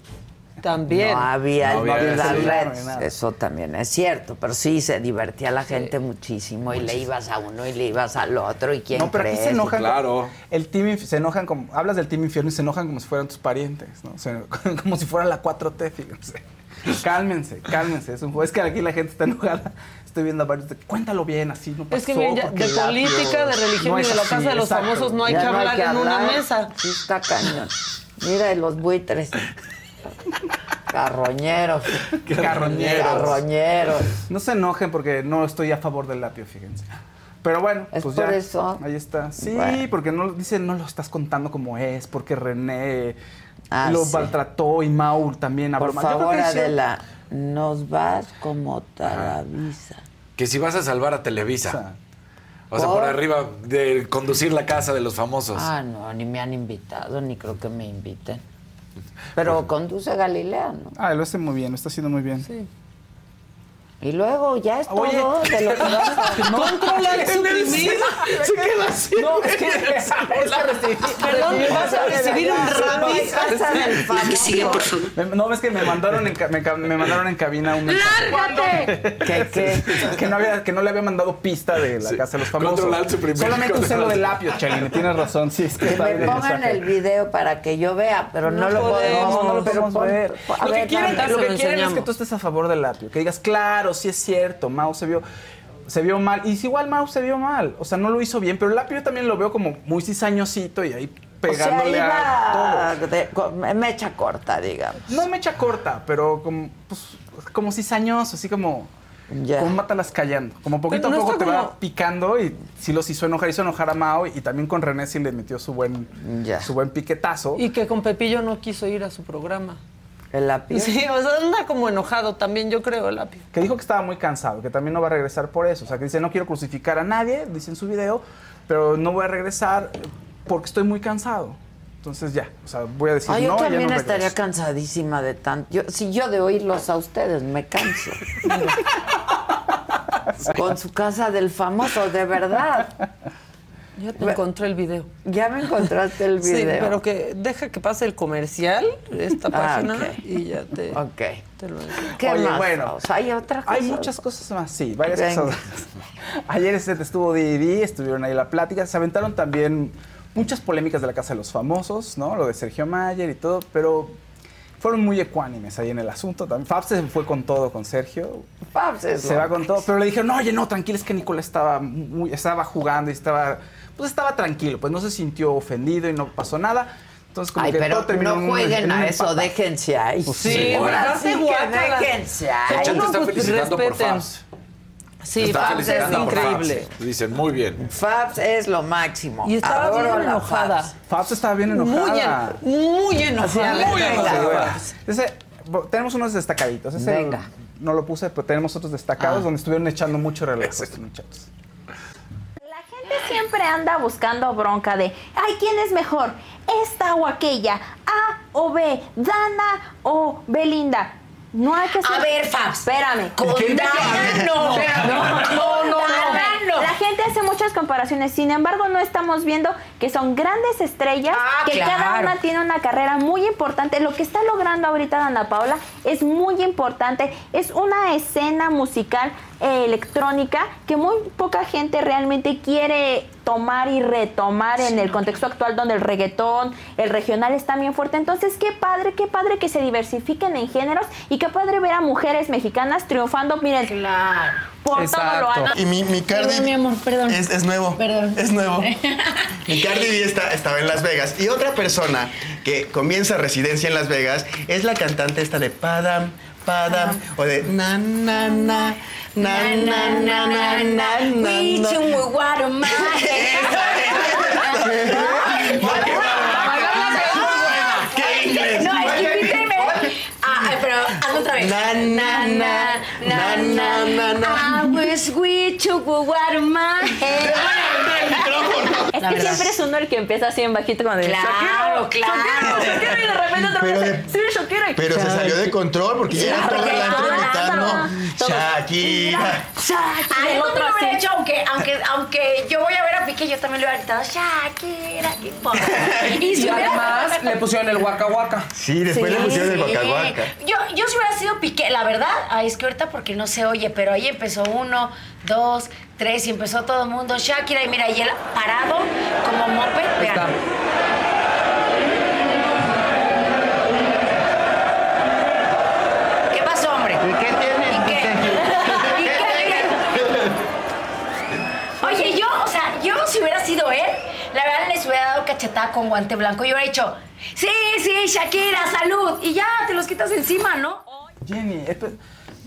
También. No había, no red. Eso también es cierto, pero sí se divertía la gente muchísimo y le ibas a uno y le ibas al otro y quién No, pero aquí se enojan. Claro. El team se enojan como hablas del team infierno y se enojan como si fueran tus parientes, ¿no? como si fuera la 4T, fíjense. Cálmense, cálmense, es un juego. Es que aquí la gente está enojada. Estoy viendo a varios. Cuéntalo bien, así no pasó. Es que de política, de religión y de la casa de los famosos no hay, que, hablar en una mesa. Sí, está cañón. Mira, los buitres. Carroñeros. Carroñeros. Carroñeros. No se enojen porque no estoy a favor del lapio, fíjense. Pero bueno, ¿Es pues por ya. eso? Ahí está. Sí, porque no dice no lo estás contando como es, porque René ah, lo maltrató y Maul también Por favor, Adela, nos vas como Taravisa. Que si vas a salvar a Televisa. O sea, por arriba de conducir la casa de los famosos. Ah, no, ni me han invitado, ni creo que me inviten. Pero conduce Galilea, ¿no? Ah, lo hace muy bien, lo está haciendo muy bien. Sí. Y luego ya es todo de lo que no, Controlar, suprimir. Se queda así. No, es que, es Perdón, vas a recibir un. ¿Qué sigue, por favor? No, ves que me mandaron en, me, mandaron en cabina un mensaje. ¡Lárgate! Que, que, que, no había, que no le había mandado pista de la casa de los famosos. Controlar, suprimir. Solamente usé lo del lapio, Chelini. Tienes razón. Sí, es que, que me pongan el video para que yo vea, pero no, lo podemos. No, lo podemos ver. Lo que quieren es que tú estés a favor del lapio. Que digas, claro, sí es cierto, Mao se vio se vio mal. Y si igual Mao se vio mal. O sea, no lo hizo bien. Pero el Lapio también lo veo como muy cizañosito y ahí pegándole a todo. mecha corta, digamos. No mecha corta, pero como, pues, como cizañoso, así como. Como mátalas callando. Como poquito a poco te va picando y si los hizo enojar, hizo enojar a Mao y también con René sí le metió su buen, su buen piquetazo. Y que con Pepillo no quiso ir a su programa. El lápiz. Sí, o sea, anda como enojado también, yo creo, el lápiz. Que dijo que estaba muy cansado, que también no va a regresar por eso. O sea, que dice, no quiero crucificar a nadie, dice en su video, pero no voy a regresar porque estoy muy cansado. Entonces ya, o sea, voy a decir ah, yo no, también ya no estaría cansadísima de tanto. Yo, si yo de oírlos a ustedes me canso. Con su casa del famoso, de verdad. Ya te encontré el video. Ya me encontraste el video. Sí, pero que deja que pase el comercial, esta ah, página, y ya te, Ok. te lo ¿Qué Oye, más? bueno. ¿Hay otra cosa? Hay muchas cosas más, sí, varias cosas. Ayer este estuvo Didi, estuvieron ahí la plática, se aventaron también muchas polémicas de la Casa de los Famosos, ¿no? Lo de Sergio Mayer y todo, pero fueron muy ecuánimes ahí en el asunto. También Fabs se fue con todo con Sergio. Fabs se va con todo, pero le dijeron, no, oye, no, tranquilo, es que Nicolás estaba, muy, estaba jugando y estaba pues estaba tranquilo, pues no se sintió ofendido y no pasó nada. Entonces, como Ay, que pero todo terminó no jueguen a eso, déjense ahí. Pues sí, ahora sí que déjense ahí. Está felicitando por Fabs. Sí, Fabs es increíble. Dicen, muy bien. Fabs es lo máximo. Y estaba bien enojada. Fabs. estaba bien enojada. Muy, muy enojada. Muy enojada. Ese, tenemos unos destacaditos. Ese Venga. No lo puse, pero tenemos otros destacados ah. donde estuvieron echando mucho relajo estos muchachos siempre anda buscando bronca de, ay, ¿quién es mejor? ¿Esta o aquella? A o B, Dana o Belinda. No hay que ser... A ver, Fabs. Espérame. Con Dana no. No, no, no. La gente hace muchas comparaciones. Sin embargo, no estamos viendo que son grandes estrellas, Ah, que cada claro. una tiene una carrera muy importante. Lo que está logrando ahorita Dana Paola es muy importante. Es una escena musical eh, electrónica que muy poca gente realmente quiere tomar y retomar en el contexto actual donde el reggaetón, el regional está bien fuerte. Entonces, qué padre, qué padre que se diversifiquen en géneros y qué padre ver a mujeres mexicanas triunfando, miren, por Exacto. todo lo. Y mi, mi Cardi. Amor, perdón. Es, nuevo. Perdón. Es nuevo. mi Cardi B está, estaba en Las Vegas. Y otra persona que comienza residencia en Las Vegas es la cantante esta de Padam, Padam, o de na, na, na. Na, na, na, na, na, na, na. sabes. Na, na, na, na, na, na, na. I was with you, but what am I? Es La que verdad. siempre es uno el que empieza así en bajito como de Claro, Shakira, claro. Shakira, Shakira, y de repente otra Pero vez sí, Shakira. Pero se salió de control porque ya era antro gritando Shakira. Ay, no así. hecho, aunque, aunque, aunque yo voy a ver a Piqué, yo también le hubiera gritado Shakira. Y, además le pusieron el Waka. Sí, después le pusieron el Waka. Yo, yo si hubiera sido Piqué, la verdad, ay, es que ahorita porque no se oye, pero ahí empezó uno, dos, tres y empezó todo el mundo. Shakira, y mira, y él parado como moped, vean. ¿Qué pasó, hombre? ¿Y qué tiene? ¿Y qué? ¿Y qué? Oye, yo, o sea, yo si hubiera sido él, la verdad les hubiera dado cachetada con guante blanco y hubiera dicho, sí, sí, Shakira, salud, y ya te los quitas encima, ¿no? Jenny, esto-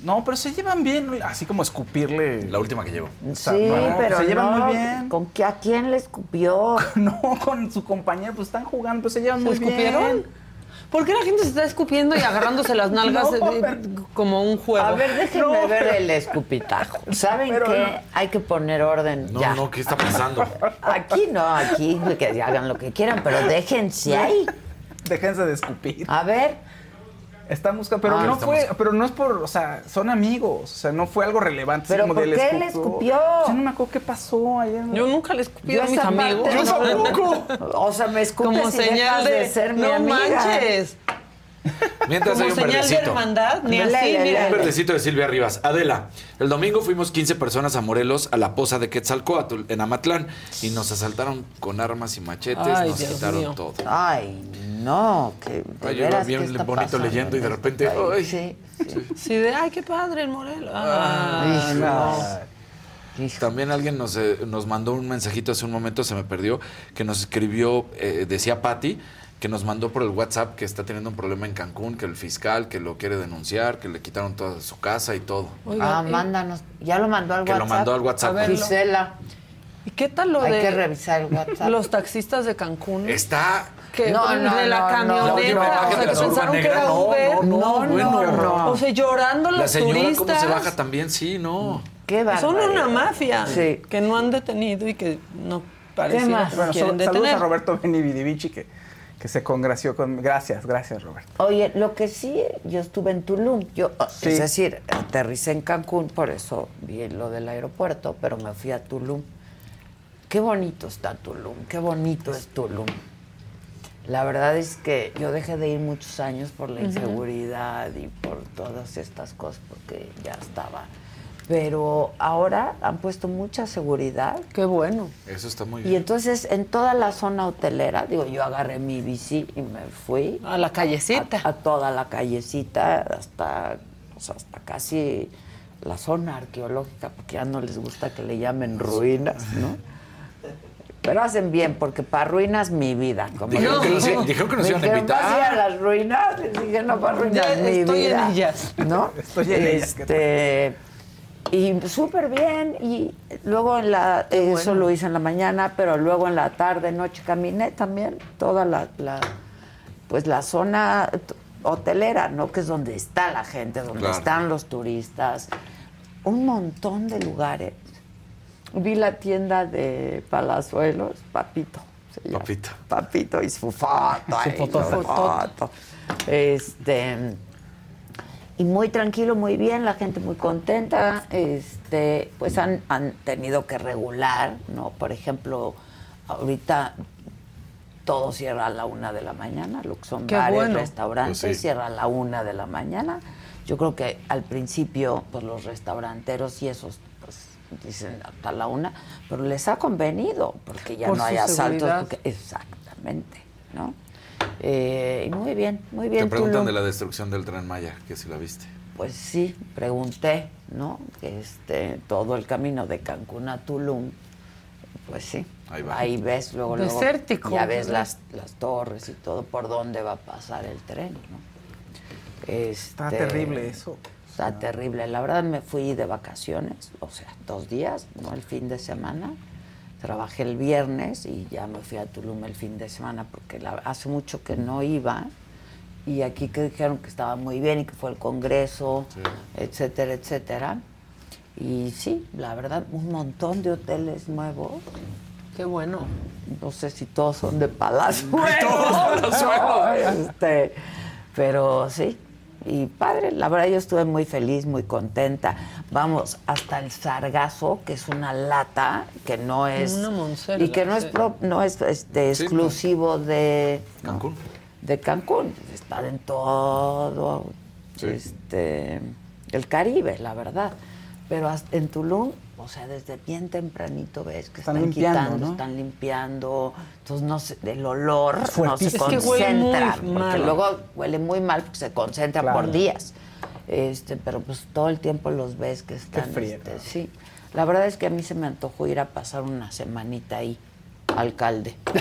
no, pero se llevan bien, así como escupirle. La última que llevo. Sí, pero se llevan no, muy bien. ¿Con qué, a quién le escupió? No, con su compañero, pues están jugando, pues se llevan ¿Se muy escupieron? bien. ¿Por qué la gente se está escupiendo y agarrándose las nalgas No, como un juego? A ver, déjenme No, ver pero- el escupitajo. ¿Saben qué? no. Hay que poner orden No, ya. no, ¿qué está pasando? Aquí no, aquí que hagan lo que quieran, pero déjense ahí. Déjense de escupir. A ver. Están buscando, pero Ah. no fue, pero no es por, o sea, son amigos, o sea, no fue algo relevante. ¿Pero como por de, qué le escupió? Yo no me acuerdo qué pasó ayer. Yo nunca le escupí a mis amigos. parte Yo no. tampoco. O sea, me escupes Como y señal dejas de, de ser mi no amiga. manches. Mientras Como hay un señal de verdecito. hermandad, ni así, mira. Un verdecito de Silvia Rivas. Adela, el domingo fuimos 15 personas a Morelos a la poza de Quetzalcoatl en Amatlán y nos asaltaron con armas y machetes, Ay, nos Dios quitaron mío. todo. Ay, no, que de Ay, yo veras, bien ¿qué está bonito pasando leyendo y de en repente, ay. Sí, sí. Sí, de, ay, qué padre el Morelos. Ah, Ay, no. no. También alguien nos, eh, nos mandó un mensajito hace un momento, se me perdió, que nos escribió, eh, decía Patti, que nos mandó por el WhatsApp que está teniendo un problema en Cancún, que el fiscal, que lo quiere denunciar, que le quitaron toda su casa y todo. ah, mándanos. Ya lo mandó al Que lo WhatsApp. mandó al WhatsApp. A. Gisela. ¿Y qué tal lo Hay de que revisar el WhatsApp. los taxistas de Cancún? Está... Que No, no, de la no, no. camioneta, La o sea, que la pensaron que era no, Uber. no, no, bueno. O sea, llorando La los señora turistas. cómo se baja también, sí, no. Qué Son una mafia Sí. que no han detenido y que no parece más? que Bueno, quieren sal- saludos detener. a Roberto Benividivici que, que se congració con. Gracias, gracias, Roberto. Oye, lo que sí, yo estuve en Tulum. Yo, Sí. Es decir, aterricé en Cancún, por eso vi lo del aeropuerto, pero me fui a Tulum. Qué bonito está Tulum, qué bonito es Tulum. La verdad es que yo dejé de ir muchos años por la inseguridad y por todas estas cosas, porque ya estaba. Pero ahora han puesto mucha seguridad. Qué bueno. Eso está muy Y bien. entonces en toda la zona hotelera, digo, yo agarré mi bici y me fui. A la callecita. A, a toda la callecita, hasta, sea, hasta casi la zona arqueológica, porque ya no les gusta que le llamen ruinas, ¿no? Pero hacen bien, porque para ruinas mi vida. Como Dijeron que nos dije. iban- dijeron que nos Me iban a invitar. "¿Vas a ir a las ruinas? Les dije, no, para ruinas Ya mi estoy en vida. ellas. ¿No? Estoy en ellas, ¿qué Este, y súper bien. Y luego en la, eso lo hice en la mañana, pero luego en la tarde, noche, caminé también toda la, la- pues la zona hotelera, ¿no? Que es donde está la gente, donde Claro. están los turistas. Un montón de lugares. Vi la tienda de Palazuelos, Papito. Papito. Papito y su foto. Su foto, foto. Este y muy tranquilo, muy bien, la gente muy contenta, este, pues han, han tenido que regular, ¿no? Por ejemplo, ahorita todo cierra a la una de la mañana, lo que son bares, restaurantes, pues cierra a la una de la mañana. Yo creo que al principio, pues los restauranteros y esos, pues dicen hasta la una, pero les ha convenido, porque ya no hay asaltos. exactamente, ¿no? Eh, muy bien, muy bien. Te preguntan de la destrucción del tren Maya, que si la viste. Pues sí, pregunté, ¿no? Este, todo el camino de Cancún a Tulum, pues sí. Ahí, ves luego, luego ya ves las, las torres y todo por dónde va a pasar el tren, ¿no? está este, terrible eso. Está terrible. La verdad me fui de vacaciones, o sea, dos días, no el fin de semana Trabajé el viernes y ya me fui a Tulum el fin de semana porque hace mucho que no iba y aquí que dijeron que estaba muy bien y que fue el congreso, etcétera, etcétera. Y sí, la verdad, un montón de hoteles nuevos. Qué bueno. No sé si todos son de palacio. este, pero sí, y padre, la verdad yo estuve muy feliz, muy contenta. Vamos, hasta el sargazo, que es una lata, que no es... y que no es, no es este, exclusivo de... Cancún. de Cancún. Está en todo este, el Caribe, la verdad. Pero en Tulum o sea, desde bien tempranito ves que están, quitando, están limpiando, entonces no sé, el olor no se concentra, porque luego huele muy mal porque se concentra por días. Este, pero pues todo el tiempo los ves que están este, sí. La verdad es que a mí se me antojó ir a pasar una semanita ahí alcalde.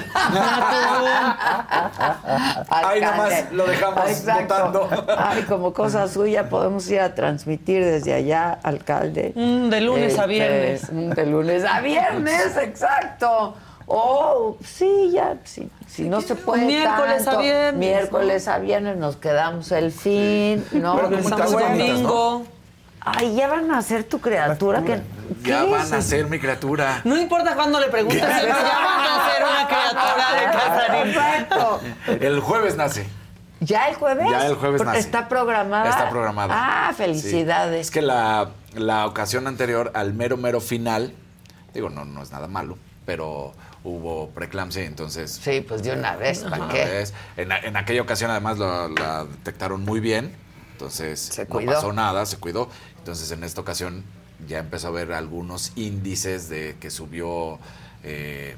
Ahí nomás lo dejamos votando. Ay, como cosa suya podemos ir a transmitir desde allá, alcalde. Mm, de lunes a este, viernes. de lunes a viernes, exacto. Oh, sí, ya, sí, si no se puede miércoles a viernes. Miércoles a viernes nos quedamos el fin, ¿no? Pero Regresamos domingo. Ay, ya van a ser tu criatura. que ya van a ser mi criatura. No importa cuándo le preguntes, ya van a ser una criatura de Casarín. El jueves nace. ¿Ya el jueves? Ya el jueves nace. ¿Está programada? Está programada. Ah, felicidades. Es que la, la, ocasión anterior, al mero, mero final, digo, no, no es nada malo, pero hubo preeclampsia, entonces... Sí, pues de una vez, ¿para qué? En, en, aquella ocasión, además, la detectaron muy bien, entonces no pasó nada, se cuidó. Entonces, en esta ocasión ya empezó a ver algunos índices de que subió eh,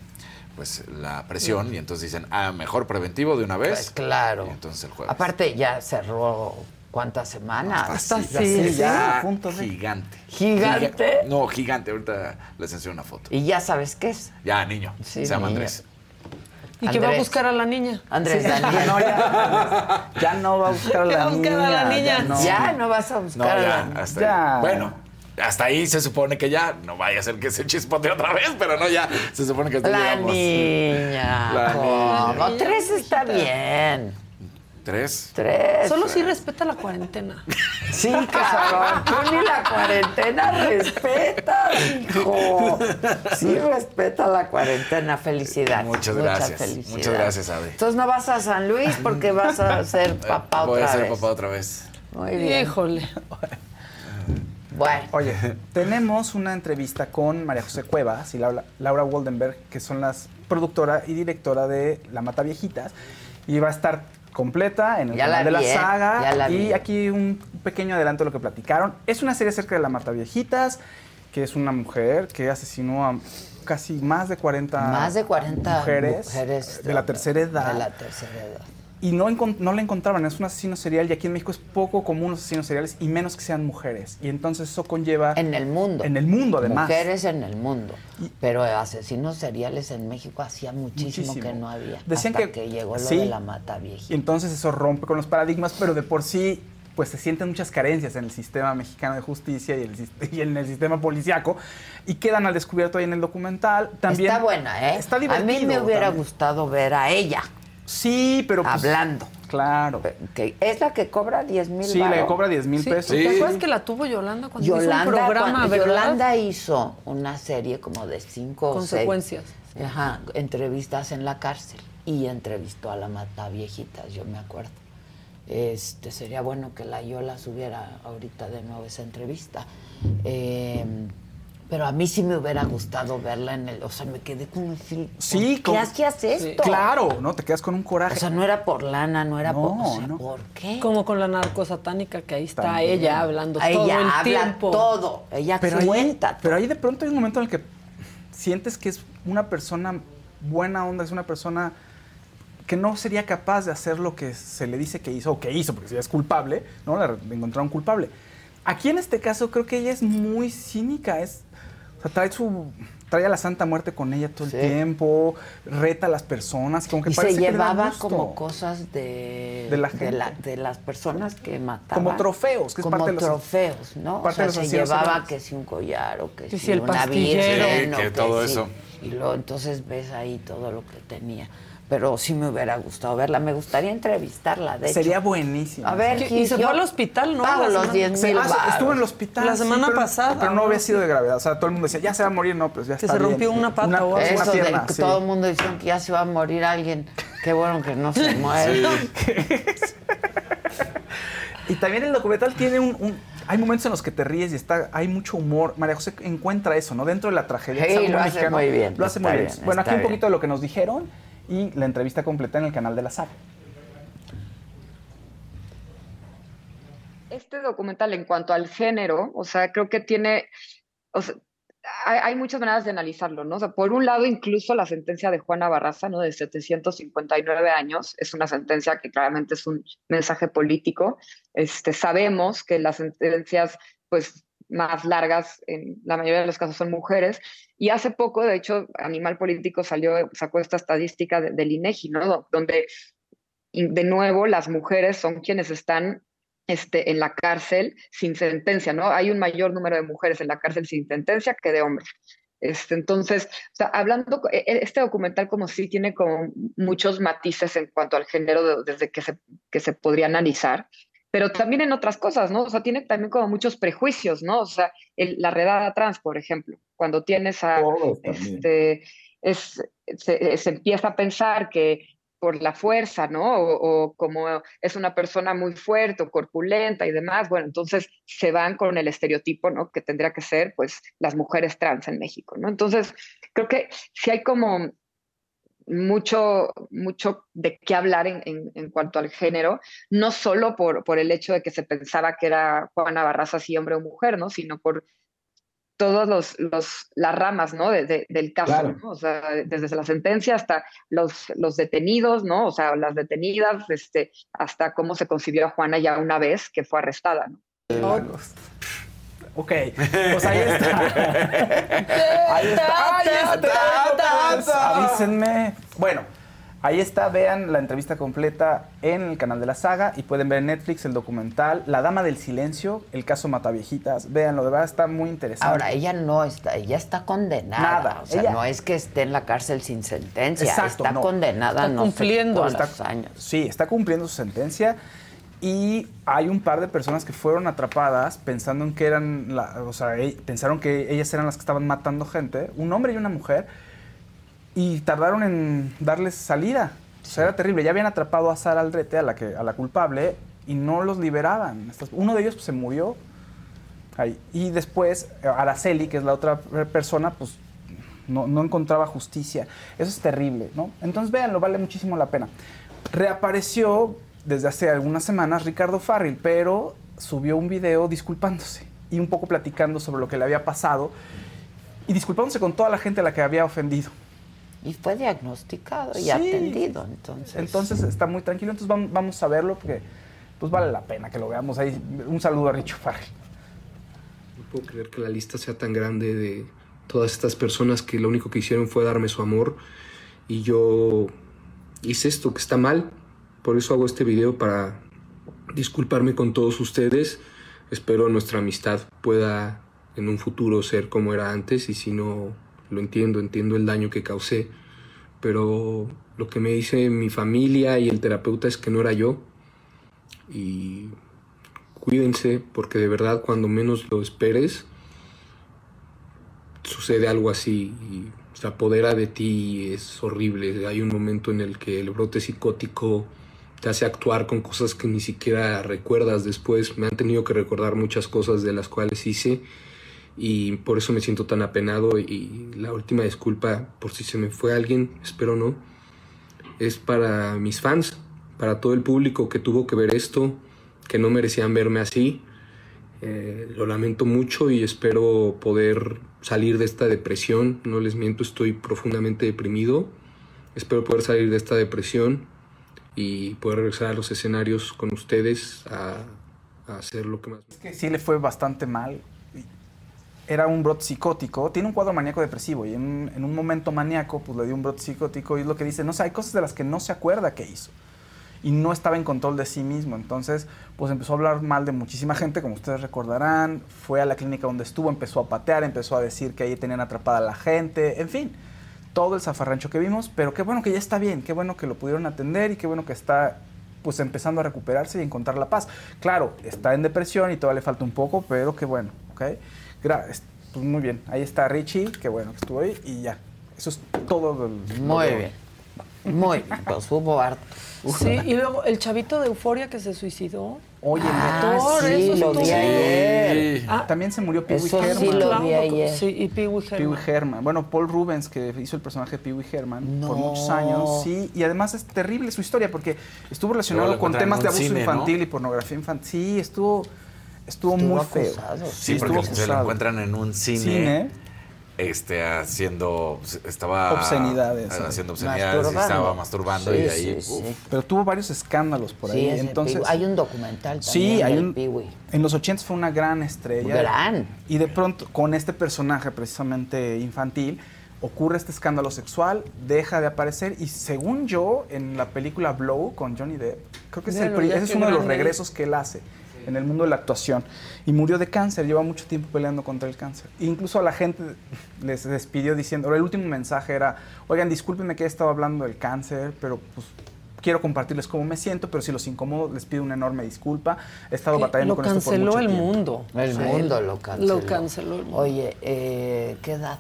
pues la presión y entonces dicen, ah, mejor preventivo de una vez. Pues claro. entonces el jueves. Aparte ya cerró cuántas semanas. Hasta sí, ya, gigante. ¿Gigante? no, gigante. Ahorita les enseño una foto. ¿Y ya sabes qué es? Ya, niño. se llama Andrés. ¿Y qué va a buscar a la niña? Andrés Daniel. No, ya, no va a buscar a la, niña, a la niña. Ya no. vas a buscar a la niña. Bueno, hasta ahí se supone que ya, no vaya a ser que se chispote otra vez, pero no, ya se supone que está La niña. La niña. Tres está bien. ¿Tres? Tres. Solo si respeta la cuarentena. Sí, que Tú ni la cuarentena respetas, hijo. Sí respeta la cuarentena. Felicidades. Muchas gracias. Muchas gracias, Adi. Entonces no vas a San Luis porque vas a ser papá otra vez. Voy a ser papá otra vez. Muy bien. Híjole. Bueno. Oye, tenemos una entrevista con María José Cuevas y Laura, Laura Waldenberg, que son las productora y directora de La Mata Viejitas. Y va a estar completa en el canal de la ¿eh? saga. y aquí un pequeño adelanto de lo que platicaron. Es una serie acerca de la Mata Viejitas, que es una mujer que asesinó a casi más de 40, más de 40 mujeres, de la tercera edad. De la tercera edad y no, no la encontraban. Es un asesino serial y aquí en México es poco común los asesinos seriales y menos que sean mujeres. Y entonces eso conlleva... En el mundo. En el mundo, además. Mujeres en el mundo. Pero asesinos seriales en México hacía muchísimo, que no había. Decían hasta que, llegó lo de la mata vieja. Y entonces eso rompe con los paradigmas, pero de por sí pues se sienten muchas carencias en el sistema mexicano de justicia y, el, en el sistema policiaco y quedan al descubierto ahí en el documental. También está buena, ¿eh? Está divertido. A mí me hubiera gustado ver a ella Sí, pero pues, hablando. Claro. Que es la que cobra 10 mil Sí, le cobra 10 mil pesos. ¿Te acuerdas que la tuvo Yolanda cuando Yolanda, hizo un programa, cuando- verdad? Yolanda hizo una serie como de cinco o seis. Consecuencias. Ajá, entrevistas en la cárcel. Y entrevistó a la mata viejitas, yo me acuerdo. Este, sería bueno que la Yola subiera ahorita de nuevo esa entrevista. Eh, pero a mí sí me hubiera gustado verla en el. O sea, me quedé con el Sí, ¿Por como- qué hacías esto? Claro, ¿no? Te quedas con un coraje. O sea, no era por lana, no era por. o sea, no. ¿Por qué? Como con la narcosatánica que ahí está También. ella hablando Ella todo el habla tiempo. todo. Ella pero ahí, cuenta. pero ahí de pronto hay un momento en el que sientes que es una persona buena onda, es una persona que no sería capaz de hacer lo que se le dice que hizo o que hizo, porque si ella es culpable, ¿no? La encontraron culpable. Aquí en este caso creo que ella es muy cínica, es, o sea, trae su trae a la Santa Muerte con ella todo el Sí. tiempo, reta a las personas, como que y se parece llevaba como cosas de, De la de, la- de las personas que mataban. Como trofeos, que es como parte de los- trofeos, ¿no? parte o de sea, los se llevaba que si un collar o que Que si, si el una virgen Sí, o que todo sí. eso. Y luego entonces ves ahí todo lo que tenía. Pero sí me hubiera gustado verla. Me gustaría entrevistarla, de Sería hecho. buenísimo. A ver. Gis, Y se yo fue al hospital, ¿no? Pago los semana- 10 Se- mil ah, estuvo en el hospital. La sí, semana pero- pasada, Pero no ¿no? había sido de gravedad. O sea, todo el mundo decía, ya se va a morir. No, pues ya Que está se bien. rompió una pata o algo. una Eso de pierna, que sí. todo el mundo dice que ya se va a morir alguien. Qué bueno que no se muere. Y también el documental tiene un, un- Hay momentos en los que te ríes y está, hay mucho humor. María José encuentra eso, ¿no? Dentro de la tragedia. Sí, lo hace mexicano. muy bien, Lo hace muy bien. bien, Bueno, aquí un poquito de lo que nos dijeron y la entrevista completa en el canal de la saga. Este documental en cuanto al género, o sea, creo que tiene, hay, muchas maneras de analizarlo, ¿no? Por un lado, incluso la sentencia de Juana Barraza, ¿no? De 759 años, es una sentencia que claramente es un mensaje político. Este, sabemos que las sentencias, pues, más largas, en la mayoría de los casos son mujeres, y hace poco, de hecho, Animal Político salió, sacó esta estadística de- del INEGI, ¿no? Donde, de nuevo, las mujeres son quienes están este, en la cárcel sin sentencia, ¿no? Hay un mayor número de mujeres en la cárcel sin sentencia que de hombres. Este, entonces, o hablando, e- e- este documental como sí tiene como muchos matices en cuanto al género de- desde que se, que se podría analizar, pero también en otras cosas, ¿no? O sea, tiene también como muchos prejuicios, ¿no? O sea, el- la redada trans, por ejemplo, cuando tienes a, este, es, se, se empieza a pensar que por la fuerza, ¿no? O, o como es una persona muy fuerte o corpulenta y demás, bueno, entonces se van con el estereotipo, ¿no? Que tendría que ser, pues, las mujeres trans en México, ¿no? Entonces, creo que sí hay como mucho, mucho de qué hablar en, en, en cuanto al género, no solo por, por el hecho de que se pensaba que era Juana Barraza si hombre o mujer, ¿no? Sino por todas los, los, las ramas, ¿no? De, de, del caso, Claro. ¿no? O sea, desde la sentencia hasta los, los detenidos, ¿no? O sea, las detenidas, este, hasta cómo se concibió a Juana ya una vez que fue arrestada, ¿no? Ok, pues ahí está. ahí está. Ahí está. Avísenme. Bueno, ahí está. Vean la entrevista completa en el canal de la saga y pueden ver en Netflix el documental La Dama del Silencio, el caso Mataviejitas. Véanlo, de verdad está muy interesante. Ahora, ella no está, ella está condenada. Nada, O sea, ella- no es que esté en la cárcel sin sentencia. Exacto, está no. condenada Está no cumpliendo. sé cuántos Está- años. Sí, está cumpliendo su sentencia. Y hay un par de personas que fueron atrapadas pensando en que eran, la- o sea, e- pensaron que ellas eran las que estaban matando gente, un hombre y una mujer, y tardaron en darles salida. O sea, era terrible. Ya habían atrapado a Sara Aldrete, a la, que, a la culpable, y no los liberaban. Uno de ellos pues, se murió. ahí. Y después, Araceli, que es la otra persona, pues no, no encontraba justicia. Eso es terrible, ¿no? Entonces, véanlo, vale muchísimo la pena. Reapareció desde hace algunas semanas Ricardo Farril, pero subió un video disculpándose y un poco platicando sobre lo que le había pasado y disculpándose con toda la gente a la que había ofendido. Y fue diagnosticado y Sí. atendido, entonces. Entonces está muy tranquilo, entonces vam- vamos a verlo porque pues vale la pena que lo veamos ahí. Un saludo a Richo Farril. No puedo creer que la lista sea tan grande de todas estas personas que lo único que hicieron fue darme su amor y yo hice esto que está mal. Por eso hago este video para disculparme con todos ustedes. Espero nuestra amistad pueda en un futuro ser como era antes y si no lo entiendo, entiendo el daño que causé, pero lo que me dice mi familia y el terapeuta es que no era yo. Y cuídense porque de verdad cuando menos lo esperes sucede algo así y se apodera de ti es horrible. Hay un momento en el que el brote psicótico te hace actuar con cosas que ni siquiera recuerdas después. Me han tenido que recordar muchas cosas de las cuales hice y por eso me siento tan apenado y la última disculpa por si se me fue alguien, espero no, es para mis fans, para todo el público que tuvo que ver esto, que no merecían verme así. Eh, lo lamento mucho y espero poder salir de esta depresión. No les miento, estoy profundamente deprimido. Espero poder salir de esta depresión y poder regresar a los escenarios con ustedes a, hacer lo que más... Es que sí le fue bastante mal. Era un brote psicótico, tiene un cuadro maníaco depresivo y en, un momento maníaco pues le dio un brote psicótico y es lo que dice, no sé, hay cosas de las que no se acuerda que hizo y no estaba en control de sí mismo. Entonces, pues empezó a hablar mal de muchísima gente, como ustedes recordarán. Fue a la clínica donde estuvo, empezó a patear, empezó a decir que ahí tenían atrapada a la gente, en fin, todo el zafarrancho que vimos. Pero qué bueno que ya está bien, qué bueno que lo pudieron atender y qué bueno que está pues empezando a recuperarse y encontrar la paz. Claro, está en depresión y todavía le falta un poco, pero qué bueno, ¿ok? pues muy bien, ahí está Richie, qué bueno que estuvo ahí y ya. Eso es todo. muy bien. Muy bien, pues hubo harto. Sí, y luego el chavito de Euforia que se suicidó. Oye, ah, sí, lo vi ayer. Ah, también se murió Pee Wee Herman. Sí, lo vi ayer. Sí, y Pee Wee Herman. Pee Herman. Bueno, Paul Rubens, que hizo el personaje de Pee Wee Herman por muchos años. Sí, y además es terrible su historia porque estuvo relacionado con temas de abuso infantil y pornografía infantil. Sí, estuvo, estuvo, muy feo. Sí, porque se lo encuentran en un cine. ¿Cine? Este, haciendo, estaba obscenidades, haciendo obscenidades, estaba masturbando y ahí. Pero tuvo varios escándalos por ahí. Entonces, hay un documental también. Sí, hay un. En los 80 fue una gran estrella. Gran. Y de pronto, con este personaje precisamente infantil, ocurre este escándalo sexual, deja de aparecer y según yo, en la película Blow con Johnny Depp, creo que es, el, ese es uno de los regresos que él hace en el mundo de la actuación. Y murió de cáncer, lleva mucho tiempo peleando contra el cáncer. E incluso a la gente les despidió diciendo, el último mensaje era, oigan, discúlpenme que he estado hablando del cáncer, pero pues quiero compartirles cómo me siento, pero si los incomodo, les pido una enorme disculpa. He estado batallando con esto por mucho el tiempo. mundo. El mundo lo canceló. Lo canceló el mundo. Oye, eh, ¿qué edad?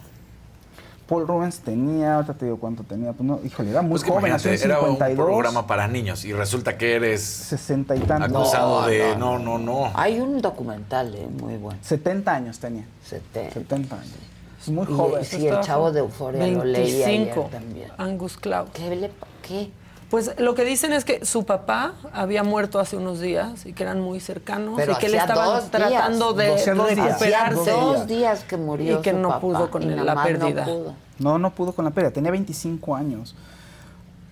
Paul Rubens tenía, ahorita te digo cuánto tenía, pues no, híjole, era muy pues joven, nació Era un programa para niños y resulta que eres 60 y tantos. Acusado de no, no, no, Hay un documental eh, muy bueno. 70 años tenía. 70. 70 años. Es muy joven. Sí, el chavo de Euforia lo leí ayer también. Angus Cloud. ¿Qué le qué? Pues lo que dicen es que su papá había muerto hace unos días y que eran muy cercanos Pero y que le estaban tratando de recuperarse. dos días que murió y que no pudo con la pérdida. No, no pudo con la pérdida, tenía 25 años.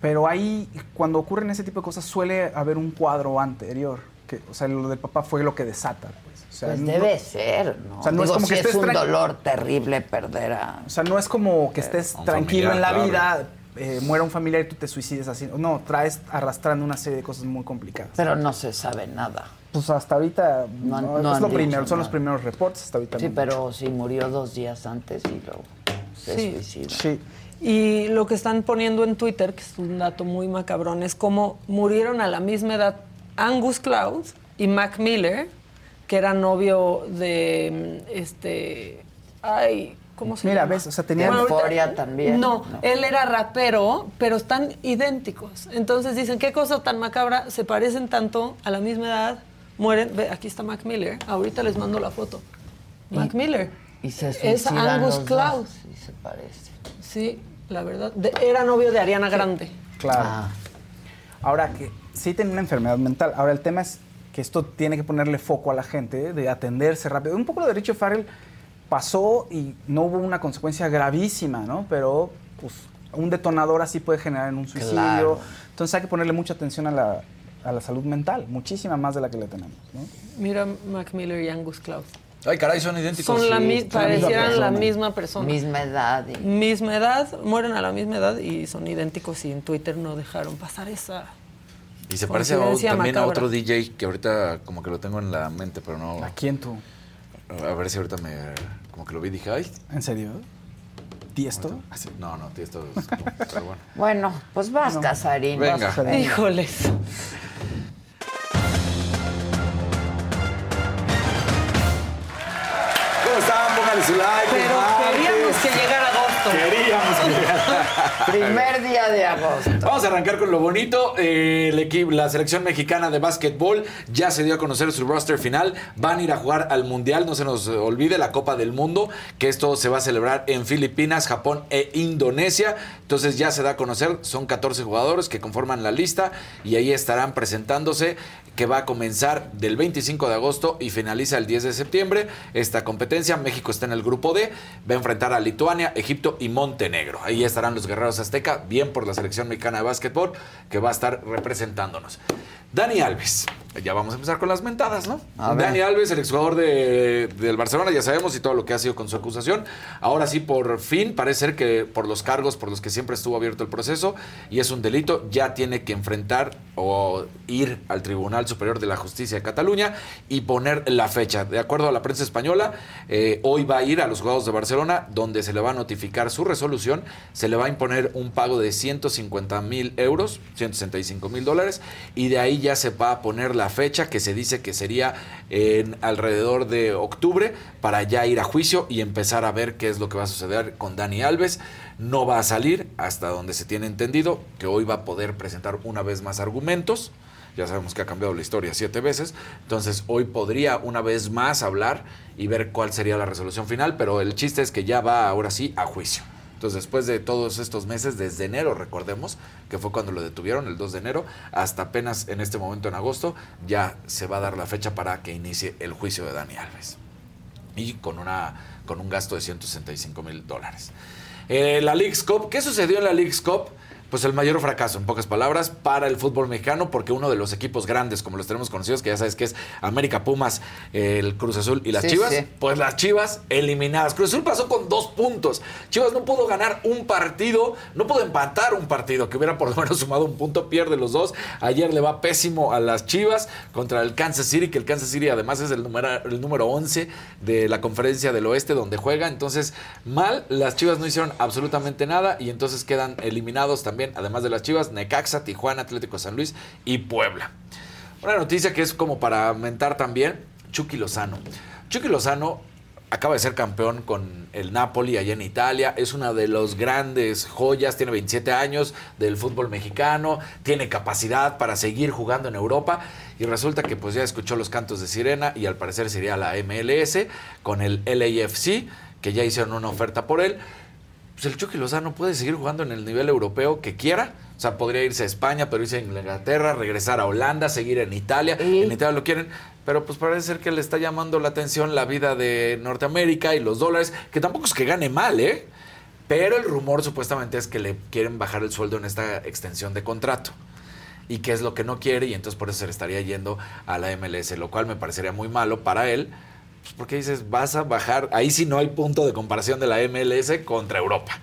Pero ahí, cuando ocurren ese tipo de cosas, suele haber un cuadro anterior. Que, o sea, lo del papá fue lo que desata. Pues, pues debe ser, ¿no? O sea, no es como que es un dolor terrible perder a... O sea, no es como que estés tranquilo en la vida, eh, muera un familiar y tú te suicides así. No, traes arrastrando una serie de cosas muy complicadas. Pero no se sabe nada. Pues hasta ahorita no, es lo primero, son los primeros reportes hasta ahorita. Sí, pero sí murió dos días antes y luego sí, Sí. Y lo que están poniendo en Twitter, que es un dato muy macabrón, es cómo murieron a la misma edad Angus Cloud y Mac Miller, que era novio de este ay, ¿cómo se Mira, llama? ves, o sea, tenía euforia también. No, él era rapero, pero están idénticos. Entonces dicen, qué cosa tan macabra, se parecen tanto a la misma edad, mueren, ve, aquí está Mac Miller, ahorita les mando la foto. Mac Miller. Y se es Angus Cloud. Sí, se parece. Sí, la verdad. era novio de Ariana Grande. Claro. Ah. Ahora que sí tiene una enfermedad mental. Ahora el tema es que esto tiene que ponerle foco a la gente, de atenderse rápido. Un poco lo de Richard Farrell pasó y no hubo una consecuencia gravísima, ¿no? Pero pues un detonador así puede generar en un suicidio. Entonces hay que ponerle mucha atención a la, a la salud mental, muchísima más de la que le tenemos. ¿no? Mira Mac Miller y Angus Cloud. Ay, caray, son idénticos. Son la parecieran la misma persona. Misma edad. Misma edad, mueren a la misma edad y son idénticos y en Twitter no dejaron pasar esa. Y se parece también a otro DJ que ahorita como que lo tengo en la mente, pero no. ¿A quién tú? A ver si ahorita me como que lo vi y dije, ay. ¿En serio? ¿Tiesto? No, no, Tiesto es como, pero bueno. Bueno, pues vas, Casarín. Venga. vas, Casarín. Híjoles. ¿Cómo están? Pónganle su like. Pero queríamos que llegara agosto. Queríamos que llegara. Primer día de agosto. Vamos a arrancar con lo bonito. Eh, el equipo, la selección mexicana de básquetbol ya se dio a conocer su roster final. Van a ir a jugar al Mundial, no se nos olvide, la Copa del Mundo, que esto se va a celebrar en Filipinas, Japón e Indonesia. Entonces ya se da a conocer, son 14 jugadores que conforman la lista y ahí estarán presentándose que va a comenzar del 25 de agosto y finaliza el 10 de septiembre. Esta competencia, México está en el grupo D, va a enfrentar a Lituania, Egipto y Montenegro. Ahí estarán los guerreros azteca, bien por la selección mexicana de básquetbol, que va a estar representándonos. Dani Alves, ya vamos a empezar con las mentadas, ¿no? A ver. Dani Alves, el exjugador de, del Barcelona, ya sabemos y todo lo que ha sido con su acusación. Ahora sí, por fin, parece ser que por los cargos por los que siempre estuvo abierto el proceso y es un delito, ya tiene que enfrentar o ir al Tribunal Superior de la Justicia de Cataluña y poner la fecha. De acuerdo a la prensa española, eh, hoy va a ir a los Juegos de Barcelona, donde se le va a notificar su resolución, se le va a imponer un pago de 150 mil euros, 165 mil dólares, y de ahí ya se va a poner la fecha que se dice que sería en alrededor de octubre para ya ir a juicio y empezar a ver qué es lo que va a suceder con Dani Alves. No va a salir hasta donde se tiene entendido que hoy va a poder presentar una vez más argumentos. Ya sabemos que ha cambiado la historia siete veces. Entonces hoy podría una vez más hablar y ver cuál sería la resolución final. Pero el chiste es que ya va ahora sí a juicio. Entonces, después de todos estos meses, desde enero, recordemos, que fue cuando lo detuvieron, el 2 de enero, hasta apenas en este momento en agosto, ya se va a dar la fecha para que inicie el juicio de Dani Alves. Y con, una, con un gasto de 165 mil dólares. Eh, la League's Cup, ¿qué sucedió en la League's Cup? Pues el mayor fracaso, en pocas palabras, para el fútbol mexicano, porque uno de los equipos grandes, como los tenemos conocidos, que ya sabes que es América Pumas, el Cruz Azul y las Sí, Chivas, sí. pues las Chivas eliminadas. Cruz Azul pasó con dos puntos. Chivas no pudo ganar un partido, no pudo empatar un partido, que hubiera por lo menos sumado un punto, pierde los dos. Ayer le va pésimo a las Chivas contra el Kansas City, que el Kansas City además es el número, el número 11 de la conferencia del oeste donde juega. Entonces, mal, las Chivas no hicieron absolutamente nada y entonces quedan eliminados también, además de las Chivas, Necaxa, Tijuana, Atlético San Luis y Puebla. Una noticia que es como para mentar también, Chucky Lozano. Chucky Lozano acaba de ser campeón con el Napoli allá en Italia, es una de los grandes joyas, tiene 27 años del fútbol mexicano, tiene capacidad para seguir jugando en Europa y resulta que pues ya escuchó los cantos de sirena y al parecer sería la MLS con el LAFC, que ya hicieron una oferta por él pues el Chucky Lozano puede seguir jugando en el nivel europeo que quiera. O sea, podría irse a España, pero irse a Inglaterra, regresar a Holanda, seguir en Italia. En Italia lo quieren. Pero pues parece ser que le está llamando la atención la vida de Norteamérica y los dólares, que tampoco es que gane mal, ¿eh? Pero el rumor supuestamente es que le quieren bajar el sueldo en esta extensión de contrato. Y que es lo que no quiere, y entonces por eso se le estaría yendo a la MLS, lo cual me parecería muy malo para él. Pues porque dices, vas a bajar, ahí sí no hay punto de comparación de la MLS contra Europa.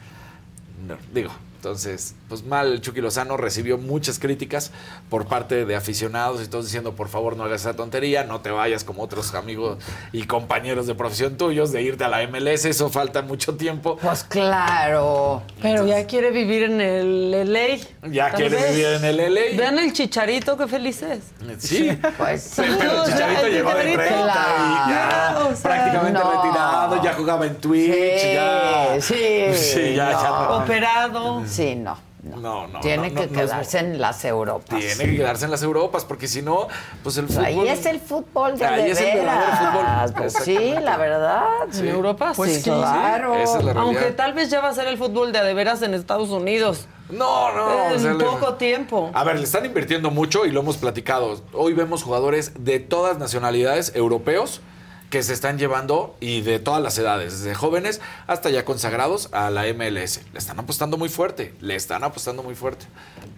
No, digo, entonces, pues mal, Chucky Lozano recibió muchas críticas por parte de aficionados y todos diciendo, por favor, no hagas esa tontería, no te vayas como otros amigos y compañeros de profesión tuyos de irte a la MLS, eso falta mucho tiempo. Pues claro. Pero ya quiere vivir en el LA. Ya quiere vez. vivir en el LA. Vean el chicharito, qué feliz es. Sí, pues sí. Pero el Chicharito llegó de Chicharito. 30 y ya Claro, o sea, prácticamente no. retirado, ya jugaba en Twitch, Sí, ya. sí, Sí, ya, no. ya. Operado. Sí, no. No, no. Tiene no, que no, no es- quedarse en las Europas. Tiene que quedarse en las Europas, porque si no, pues el fútbol. ahí es el fútbol de, Ahí de es el verdadero veras. fútbol. Pues sí, la verdad. En Europa Pues sí. claro. Esa es la realidad. Aunque tal vez ya va a ser el fútbol de a de veras en Estados Unidos. No, no. En o sea, le- poco tiempo. A ver, le están invirtiendo mucho y lo hemos platicado. Hoy vemos jugadores de todas nacionalidades europeos que se están llevando y de todas las edades, desde jóvenes hasta ya consagrados a la MLS. Le están apostando muy fuerte, le están apostando muy fuerte.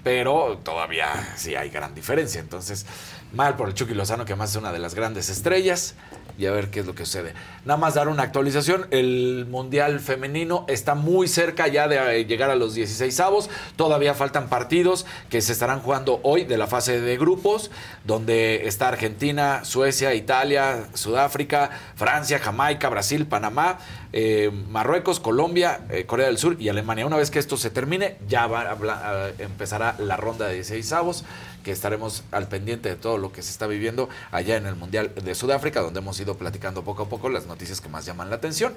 Pero todavía sí hay gran diferencia. Entonces, mal por el Chucky Lozano, que además es una de las grandes estrellas. Y a ver qué es lo que sucede. Nada más dar una actualización, el Mundial Femenino está muy cerca ya de eh, llegar a los 16 avos, todavía faltan partidos que se estarán jugando hoy de la fase de grupos, donde está Argentina, Suecia, Italia, Sudáfrica, Francia, Jamaica, Brasil, Panamá, eh, Marruecos, Colombia, eh, Corea del Sur y Alemania. Una vez que esto se termine, ya va a, empezará la ronda de 16 avos que estaremos al pendiente de todo lo que se está viviendo allá en el Mundial de Sudáfrica, donde hemos ido platicando poco a poco las noticias que más llaman la atención.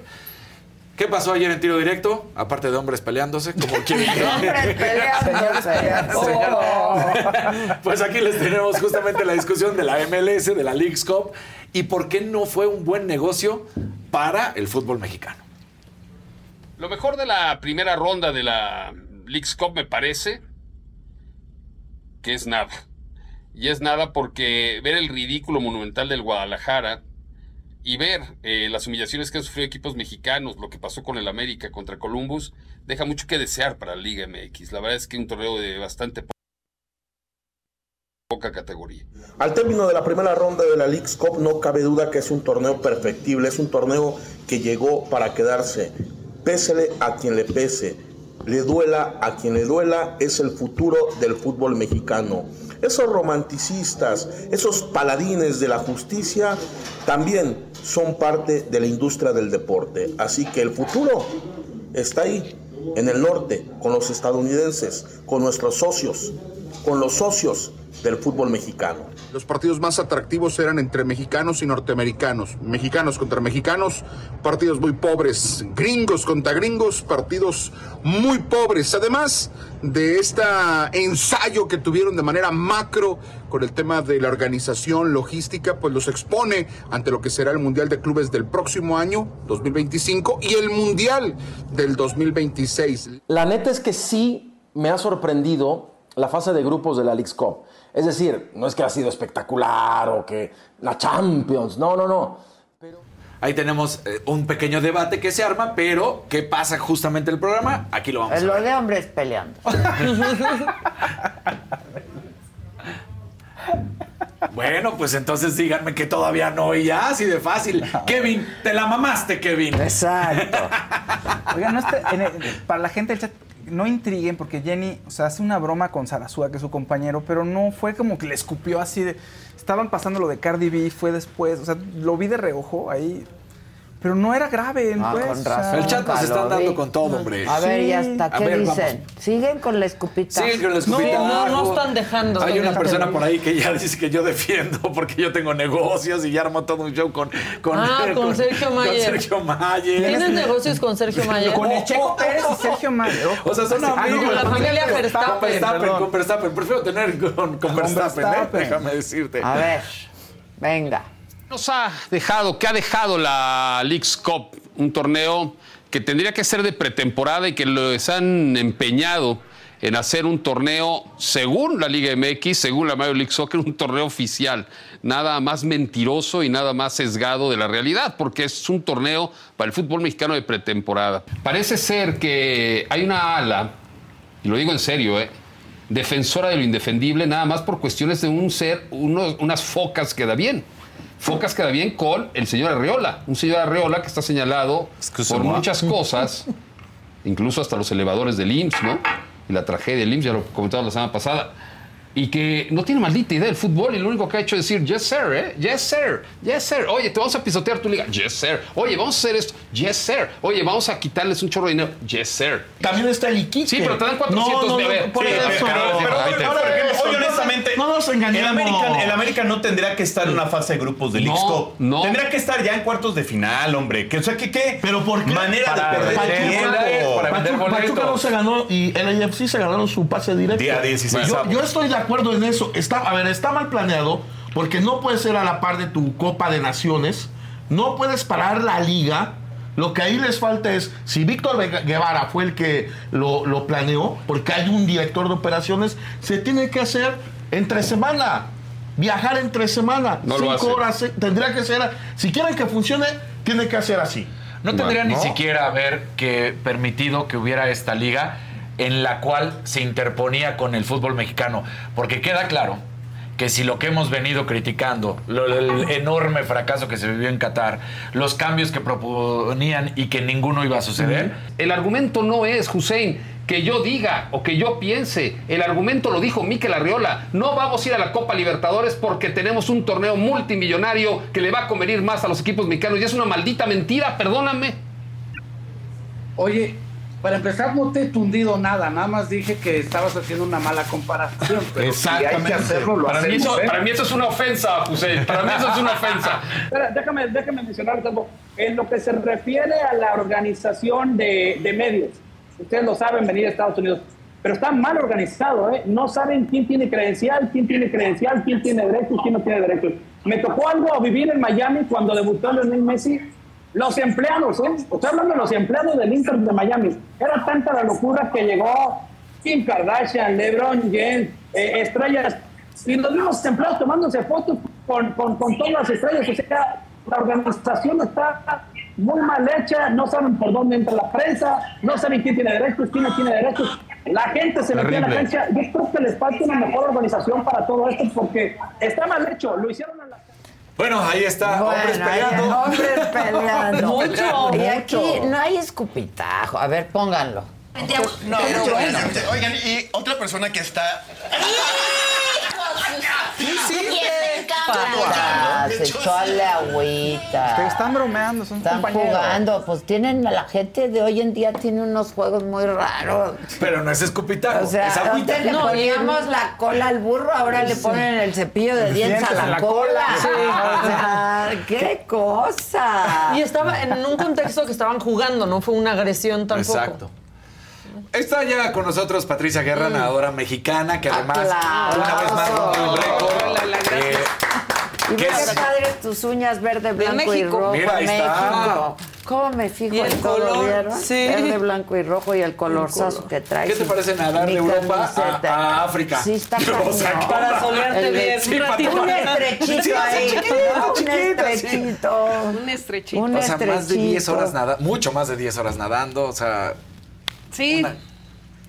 ¿Qué pasó ayer en tiro directo? Aparte de hombres peleándose, como quieren. hombres peleándose. pues aquí les tenemos justamente la discusión de la MLS, de la League's Cup y por qué no fue un buen negocio para el fútbol mexicano. Lo mejor de la primera ronda de la League's Cup me parece que es nada. Y es nada porque ver el ridículo monumental del Guadalajara y ver eh, las humillaciones que han sufrido equipos mexicanos, lo que pasó con el América contra Columbus, deja mucho que desear para la Liga MX. La verdad es que un torneo de bastante poca categoría. Al término de la primera ronda de la League's Cup no cabe duda que es un torneo perfectible, es un torneo que llegó para quedarse. Pésele a quien le pese le duela a quien le duela, es el futuro del fútbol mexicano. Esos romanticistas, esos paladines de la justicia, también son parte de la industria del deporte. Así que el futuro está ahí, en el norte, con los estadounidenses, con nuestros socios, con los socios del fútbol mexicano. Los partidos más atractivos eran entre mexicanos y norteamericanos. Mexicanos contra mexicanos, partidos muy pobres. Gringos contra gringos, partidos muy pobres. Además de este ensayo que tuvieron de manera macro con el tema de la organización logística, pues los expone ante lo que será el Mundial de Clubes del próximo año, 2025, y el Mundial del 2026. La neta es que sí me ha sorprendido la fase de grupos de la League's Cup. Es decir, no es que ha sido espectacular o que la Champions, no, no, no. Ahí tenemos eh, un pequeño debate que se arma, pero ¿qué pasa justamente en el programa? Aquí lo vamos a ver. Lo de hombres peleando. Bueno, pues entonces díganme que todavía no y ya, así de fácil. Kevin, te la mamaste, Kevin. Exacto. Oigan, no para la gente del chat, no intriguen porque Jenny, o sea, hace una broma con Sarasúa, que es su compañero, pero no fue como que le escupió así de... Estaban pasando lo de Cardi B, fue después, o sea, lo vi de reojo ahí pero no era grave, ah, pues. Con razón, el chat nos está dando con todo, hombre. A ver, ¿y hasta qué dicen? ¿Siguen con la escupita? Siguen con la escupita. No, no, no están dejando. Hay una persona por ahí que ya dice que yo defiendo porque yo tengo negocios y ya armó todo un show con... con ah, con, Sergio Mayer. Con Sergio Mayer. ¿Tienes negocios con Sergio Mayer? Con el Checo Pérez y Sergio Mayer. O sea, son amigos. Con la familia Verstappen. Con Verstappen, con Verstappen. Prefiero tener con, con Verstappen, ¿eh? déjame decirte. A ver, venga nos ha dejado, que ha dejado la League's Cup, un torneo que tendría que ser de pretemporada y que les han empeñado en hacer un torneo, según la Liga MX, según la Major League Soccer, un torneo oficial. Nada más mentiroso y nada más sesgado de la realidad, porque es un torneo para el fútbol mexicano de pretemporada. Parece ser que hay una ala, y lo digo en serio, ¿eh? defensora de lo indefendible, nada más por cuestiones de un ser, unas focas que da bien. Focas queda bien con el señor Arreola, un señor Arreola que está señalado por muchas cosas, incluso hasta los elevadores del IMSS, ¿no? Y la tragedia del IMSS, ya lo comentaba la semana pasada y que no tiene maldita idea del fútbol y lo único que ha hecho es decir, yes sir, ¿eh? yes sir, yes sir, oye, te vamos a pisotear tu liga, yes sir, oye, vamos a hacer esto, yes sir, oye, vamos a quitarles un chorro de dinero, yes sir. También está el Iquique. Sí, pero te dan 400 no, no, de ver. Por eso. Pero, oye, honestamente, no nos engañemos. El América, no tendría que estar en una fase de grupos del no, No. Tendría que estar ya en cuartos de final, hombre. Que, o sea, ¿qué, qué? ¿Pero por qué? Manera de perder tiempo. Para Pachuca, Pachuca no se ganó y el AFC se ganaron su pase directo. Día 16. Yo, yo estoy de acuerdo en eso está, a ver, está mal planeado porque no puede ser a la par de tu Copa de Naciones, no puedes parar la liga. Lo que ahí les falta es, si Víctor Guevara fue el que lo, planeó, porque hay un director de operaciones, se tiene que hacer entre semana. Viajar entre semana. cinco horas. Tendría que ser. Si quieren que funcione, tiene que hacer así. No tendría ni siquiera haber que permitido que hubiera esta liga en la cual se interponía con el fútbol mexicano. Porque queda claro que si lo que hemos venido criticando, el enorme fracaso que se vivió en Qatar, los cambios que proponían y que ninguno iba a suceder. El argumento no es, Hussein, que yo diga o que yo piense. El argumento lo dijo Miquel Arriola. No vamos a ir a la Copa Libertadores porque tenemos un torneo multimillonario que le va a convenir más a los equipos mexicanos. Y es una maldita mentira, perdóname. Oye, para empezar, no te he tundido nada, nada más dije que estabas haciendo una mala comparación. Exactamente. para, mí eso, para, mí eso, es una ofensa, José. Para mí eso es una ofensa. déjame, déjame mencionar algo. En lo que se refiere a la organización de, de medios, ustedes lo saben venir a Estados Unidos, pero está mal organizado, ¿eh? No saben quién tiene credencial, quién tiene credencial, quién tiene derechos, quién no tiene derechos. Me tocó algo vivir en Miami cuando debutó Lionel Messi los empleados, ¿eh? Estoy hablando de los empleados del Inter de Miami. Era tanta la locura que llegó Kim Kardashian, LeBron James, eh, estrellas, y los mismos empleados tomándose fotos con, con, con todas las estrellas. O sea, la organización está muy mal hecha, no saben por dónde entra la prensa, no saben quién tiene derechos, quién no tiene derechos. La gente se metió en la cancha. Yo creo que les falta una mejor organización para todo esto porque está mal hecho. Lo hicieron en la bueno, ahí está, hombres peleando. Hombres peleando. mucho, Y aquí no hay escupitajo. A ver, pónganlo. No, no, Oigan, y otra persona que está. Sí, sí. Se echó a la agüita. Te están bromeando, son Están jugando, pues tienen, la gente de hoy en día tiene unos juegos muy raros. Pero no es escupitajo, o sea, es agüita. le poníamos la cola al burro, ahora le ponen el cepillo de dientes a la, cola. Sí. O sea, qué cosa. Y estaba en un contexto que estaban jugando, no fue una agresión tampoco. Exacto. Está ya con nosotros Patricia Guerra, mm. nadadora mexicana, que además una vez más rompió un récord. Eh, y qué padre tus uñas verde, blanco y rojo. Mira, ahí México. ¿Cómo me fijo en el color? Sí. Verde, blanco y rojo y el colorzazo que trae. ¿Qué te parece nadar de Europa a, África? Sí, está o Para solearte bien. Sí, un estrechito ahí. un estrechito. Un estrechito. Un o sea, más de 10 horas nadando, mucho más de 10 horas nadando, o sea... Sí,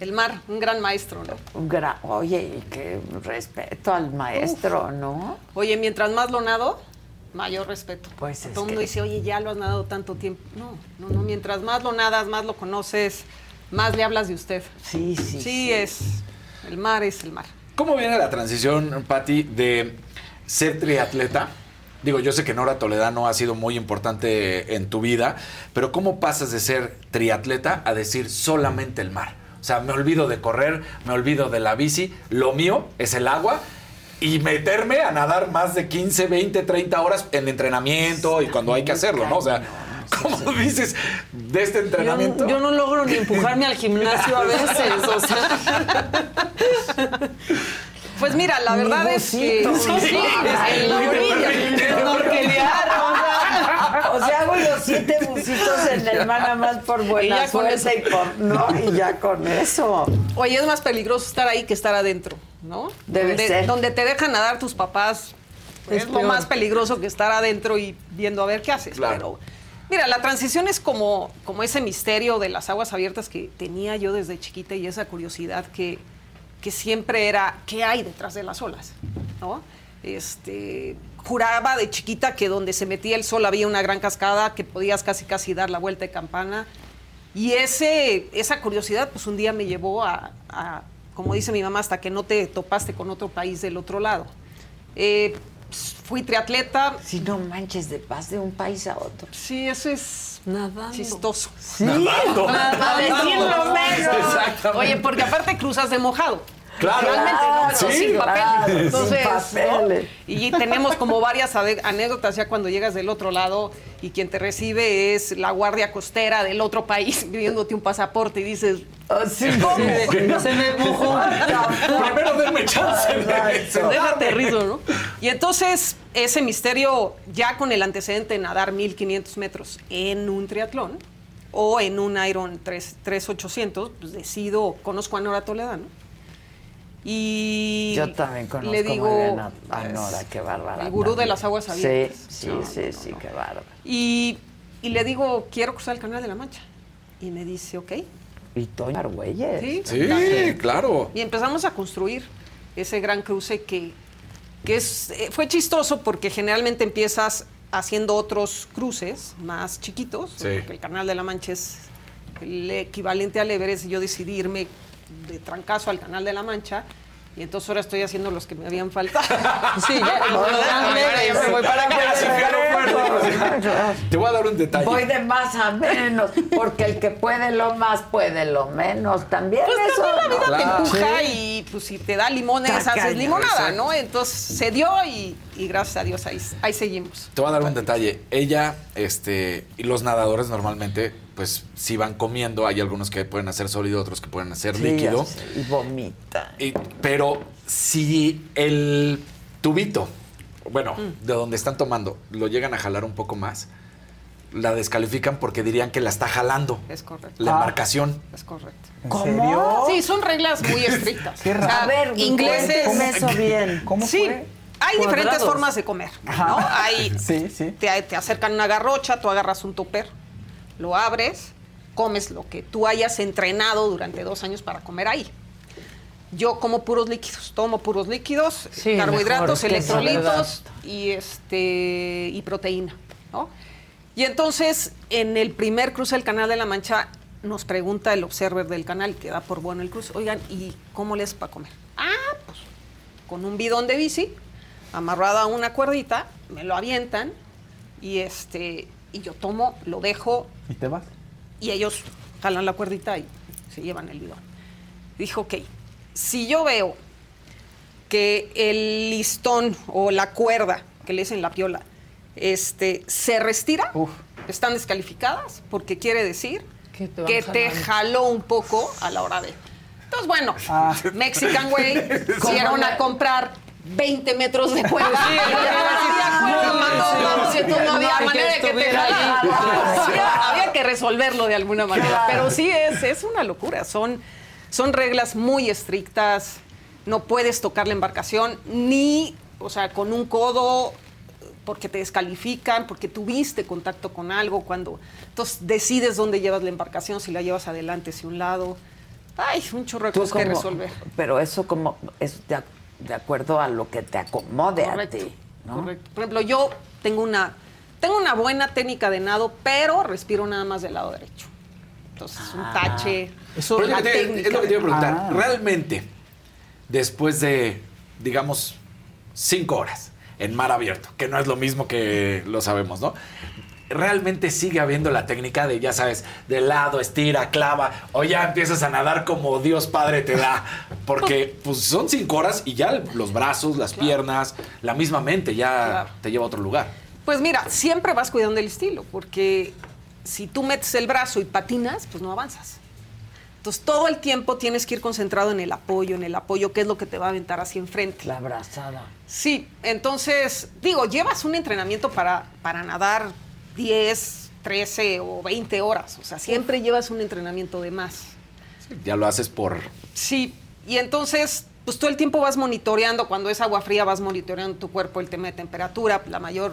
el mar, un gran maestro, ¿no? Un gran, oye, qué respeto al maestro, ¿no? Oye, mientras más lo nado, mayor respeto. Pues Todo el mundo dice, oye, ya lo has nadado tanto tiempo. No, no, no, mientras más lo nadas, más lo conoces, más le hablas de usted. Sí, sí. Sí, es, el mar es el mar. ¿Cómo viene la transición, Patti, de ser triatleta? Digo, yo sé que Nora Toledano ha sido muy importante en tu vida, pero ¿cómo pasas de ser triatleta a decir solamente el mar? O sea, me olvido de correr, me olvido de la bici, lo mío es el agua y meterme a nadar más de 15, 20, 30 horas en entrenamiento y cuando hay que hacerlo, ¿no? O sea, ¿cómo dices de este entrenamiento? Yo, no logro ni empujarme al gimnasio a veces, o sea. Pues mira, la verdad es que sí, o sea, hago los siete bucitos en el mar nada más por buena suerte y por no y ya con eso. Oye, es más peligroso estar ahí que estar adentro, ¿no? Debe donde, ser. Donde te dejan nadar tus papás es, lo más peligroso que estar adentro y viendo a ver qué haces. Pero mira, la transición es como, como ese misterio de las aguas abiertas que tenía yo desde chiquita y esa curiosidad que, que siempre era qué hay detrás de las olas, ¿no? Este, juraba de chiquita que donde se metía el sol había una gran cascada, que podías casi casi dar la vuelta de campana. Y ese, esa curiosidad, pues un día me llevó a, como dice mi mamá, hasta que no te topaste con otro país del otro lado. Eh, fui triatleta. Si no manches de paz de un país a otro. Sí, eso es nada chistoso. Sí, Nadando. Para decirlo menos. Oye, porque aparte cruzas de mojado. Claro. Realmente no, Sí, sin papel. claro, Entonces, sin papeles. ¿no? Y tenemos como varias anécdotas ya cuando llegas del otro lado y quien te recibe es la guardia costera del otro país pidiéndote un pasaporte y dices, sí, ¿cómo? sí, sí. Se me mojó. Primero denme chance. de- Déjate rizo, ¿no? Y entonces, ese misterio, ya con el antecedente de nadar 1500 metros en un triatlón o en un Iron 3 3800, pues decido, conozco a Nora Toledano. Y Yo también conozco le digo, muy bien a, a Nora, qué bárbara. el gurú de las aguas abiertas. Sí, sí, sí, sí, qué bárbara. Y, y le digo, quiero cruzar el Canal de la Mancha. Y me dice, ok. Y Toño Argüelles. Sí, Sí, claro. Y empezamos a construir ese gran cruce que, que es, eh, fue chistoso porque generalmente empiezas haciendo otros cruces más chiquitos, porque el Canal de la Mancha es el equivalente al Everest, y yo decidí irme de trancazo al Canal de la Mancha y entonces ahora estoy haciendo los que me habían faltado. Sí, ya, me voy para Te voy a dar un detalle. Voy de más a menos, porque el que puede lo más puede lo menos. También pues eso. También la vida te empuja y pues si te da limones, haces limonada, ¿no? Entonces se dio y, y, gracias a Dios ahí, ahí seguimos. Te voy a dar un detalle. Ella, este, y los nadadores normalmente pues si van comiendo, hay algunos que pueden hacer sólido, otros que pueden hacer líquido. Y vomita. pero si el tubito, bueno, mm. de donde están tomando, lo llegan a jalar un poco más, la descalifican porque dirían que la está jalando. Es correcto. La embarcación. Es correcto. ¿Cómo? Sí, son reglas muy estrictas. Qué raro. a ver, ingleses. eso bien. ¿Cómo sí. Hay diferentes formas de comer, ¿no? Hay, sí, sí. Te, te acercan una garrocha, tú agarras un topper lo abres, comes lo que tú hayas entrenado durante dos años para comer ahí. Yo como puros líquidos, tomo puros líquidos, carbohidratos, electrolitos y este y proteína, Y entonces, en el primer cruce del Canal de la Mancha, nos pregunta el observer del canal que da por bueno el cruce, oigan, ¿y cómo les para comer? Ah, pues con un bidón de bici, amarrado a una cuerdita, me lo avientan y este y yo tomo, lo dejo. ¿Y te vas? Y ellos jalan la cuerdita y se llevan el bidón. Dijo, ok, si yo veo que el listón o la cuerda que le dicen la piola este, se restira, están descalificadas porque quiere decir que te, jaló un poco a la hora de... Entonces, bueno, ah. Mexican Way, fueron a comprar 20 metros de cuerda. Sí, no había manera de que te Había que resolverlo de alguna manera. Pero sí es, es una locura. Son, son reglas muy estrictas. No puedes tocar la embarcación ni, o sea, con un codo porque te descalifican, porque tuviste contacto con algo, cuando entonces decides dónde llevas la embarcación, si la llevas adelante, si un lado. Ay, un chorro de cosas que resolver. Pero eso como es de acuerdo a lo que te acomode a ti. Correcto. Por ejemplo, yo tengo una, tengo una buena técnica de nado, pero respiro nada más del lado derecho. Entonces, un ah. tache. Eso es, lo que te, iba a preguntar. Ah. Realmente, después de, digamos, cinco horas en mar abierto, que no es lo mismo que lo sabemos, ¿no? Realmente sigue habiendo la técnica de, ya sabes, de lado, estira, clava, o ya empiezas a nadar como Dios Padre te da. Porque pues son cinco horas y ya los brazos, las piernas, la misma mente ya te lleva a otro lugar. Pues mira, siempre vas cuidando el estilo, porque si tú metes el brazo y patinas, pues no avanzas. Entonces todo el tiempo tienes que ir concentrado en el apoyo, en el apoyo, que es lo que te va a aventar hacia enfrente. La abrazada. Sí, entonces, digo, llevas un entrenamiento para, para nadar 10, 13 o 20 horas. O sea, siempre llevas un entrenamiento de más. ya lo haces por... Sí, y entonces, pues todo el tiempo vas monitoreando, cuando es agua fría vas monitoreando tu cuerpo, el tema de temperatura, la mayor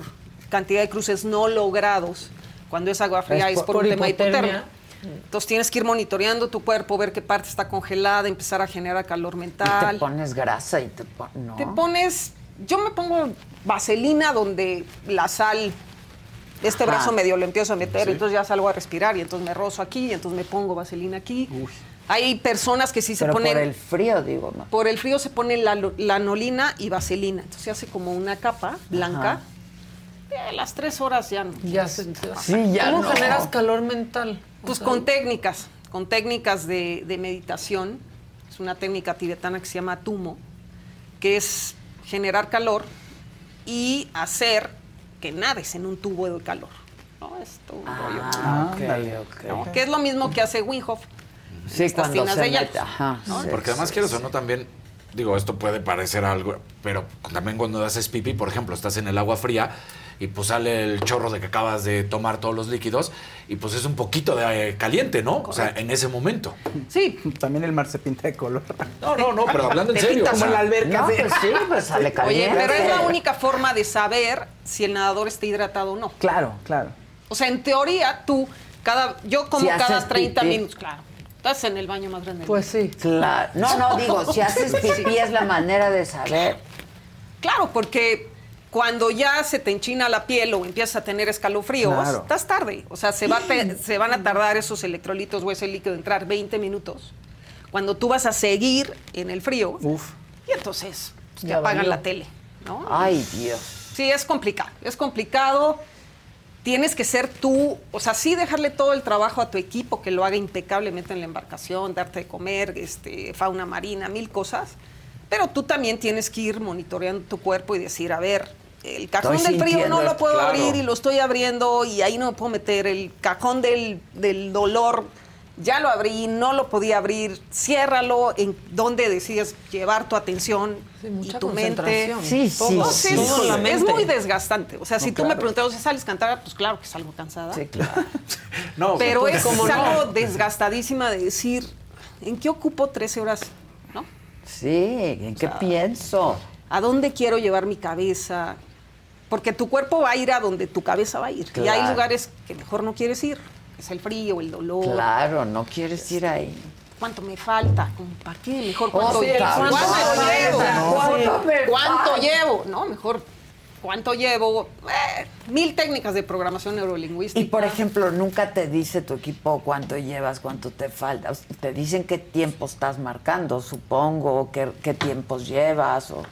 cantidad de cruces no logrados. Cuando es agua fría es, por, un tema de hipotermia. Entonces tienes que ir monitoreando tu cuerpo, ver qué parte está congelada, empezar a generar calor mental. Y te pones grasa y te, te pones... Yo me pongo vaselina donde la sal este brazo medio lo empiezo a meter, entonces ya salgo a respirar y entonces me rozo aquí y entonces me pongo vaselina aquí. Hay personas que sí se ponen... por el frío, digo. ¿no? Por el frío se pone la, lanolina y vaselina. Entonces se hace como una capa blanca. a las tres horas ya no. Ya se sí, ya ¿Cómo generas calor mental? Pues con técnicas, con técnicas de, de meditación. Es una técnica tibetana que se llama tumo, que es generar calor y hacer que nades en un tubo de calor. ¿no? Es todo un ah, rollo. Que es lo mismo que hace Winhoff. Sí, cuando se de mete, Porque además, quiero o no, también, digo, esto puede parecer algo, pero también cuando haces pipí, por ejemplo, estás en el agua fría y pues sale el chorro de que acabas de tomar todos los líquidos y pues es un poquito de eh, caliente, ¿no? O sea, en ese momento. Sí. También el mar se pinta de color. No, no, no, pero hablando en serio. Como en la alberca. No, pues sí, pues sale caliente. Oye, pero es la única forma de saber si el nadador está hidratado o no. Claro, claro. O sea, en teoría, tú, cada, yo como cada 30 minutos, claro. Estás en el baño más grande. Pues sí. Claro. No, no, digo, si haces pipí es la manera de saber. Claro, porque cuando ya se te enchina la piel o empiezas a tener escalofríos, estás tarde. O sea, se, va se van a tardar esos electrolitos o ese líquido entrar 20 minutos. Cuando tú vas a seguir en el frío, y entonces pues, te apagan la tele, ¿no? Ay, Dios. Sí, es complicado. Es complicado. Tienes que ser tú, o sea, sí dejarle todo el trabajo a tu equipo, que lo haga impecablemente en la embarcación, darte de comer, este, fauna marina, mil cosas. Pero tú también tienes que ir monitoreando tu cuerpo y decir, a ver, el cajón del frío no lo puedo abrir y lo estoy abriendo y ahí no puedo meter. El cajón del, del dolor ya lo abrí, no lo podía abrir, ciérralo, en donde decides llevar tu atención y tu mente. Sí, sí, sí, Es muy desgastante. O sea, si tú me preguntas, ¿sales cansada? Pues claro que salgo cansada. Sí, claro. no, Pero es como algo desgastadísima de decir, ¿en qué ocupo 13 horas? Sí, ¿en qué pienso? ¿A dónde quiero llevar mi cabeza? Porque tu cuerpo va a ir a donde tu cabeza va a ir. Y hay lugares que mejor no quieres ir es el frío, el dolor. Claro, no quieres ir ahí. ¿Cuánto me falta? ¿Para qué? Mejor cuánto, llevo. ¿Cuánto, llevo? No, mejor cuánto llevo. Eh, mil técnicas de programación neurolingüística. Y por ejemplo, nunca te dice tu equipo cuánto llevas, cuánto te falta. Te dicen qué tiempo estás marcando, supongo, qué, qué tiempos llevas o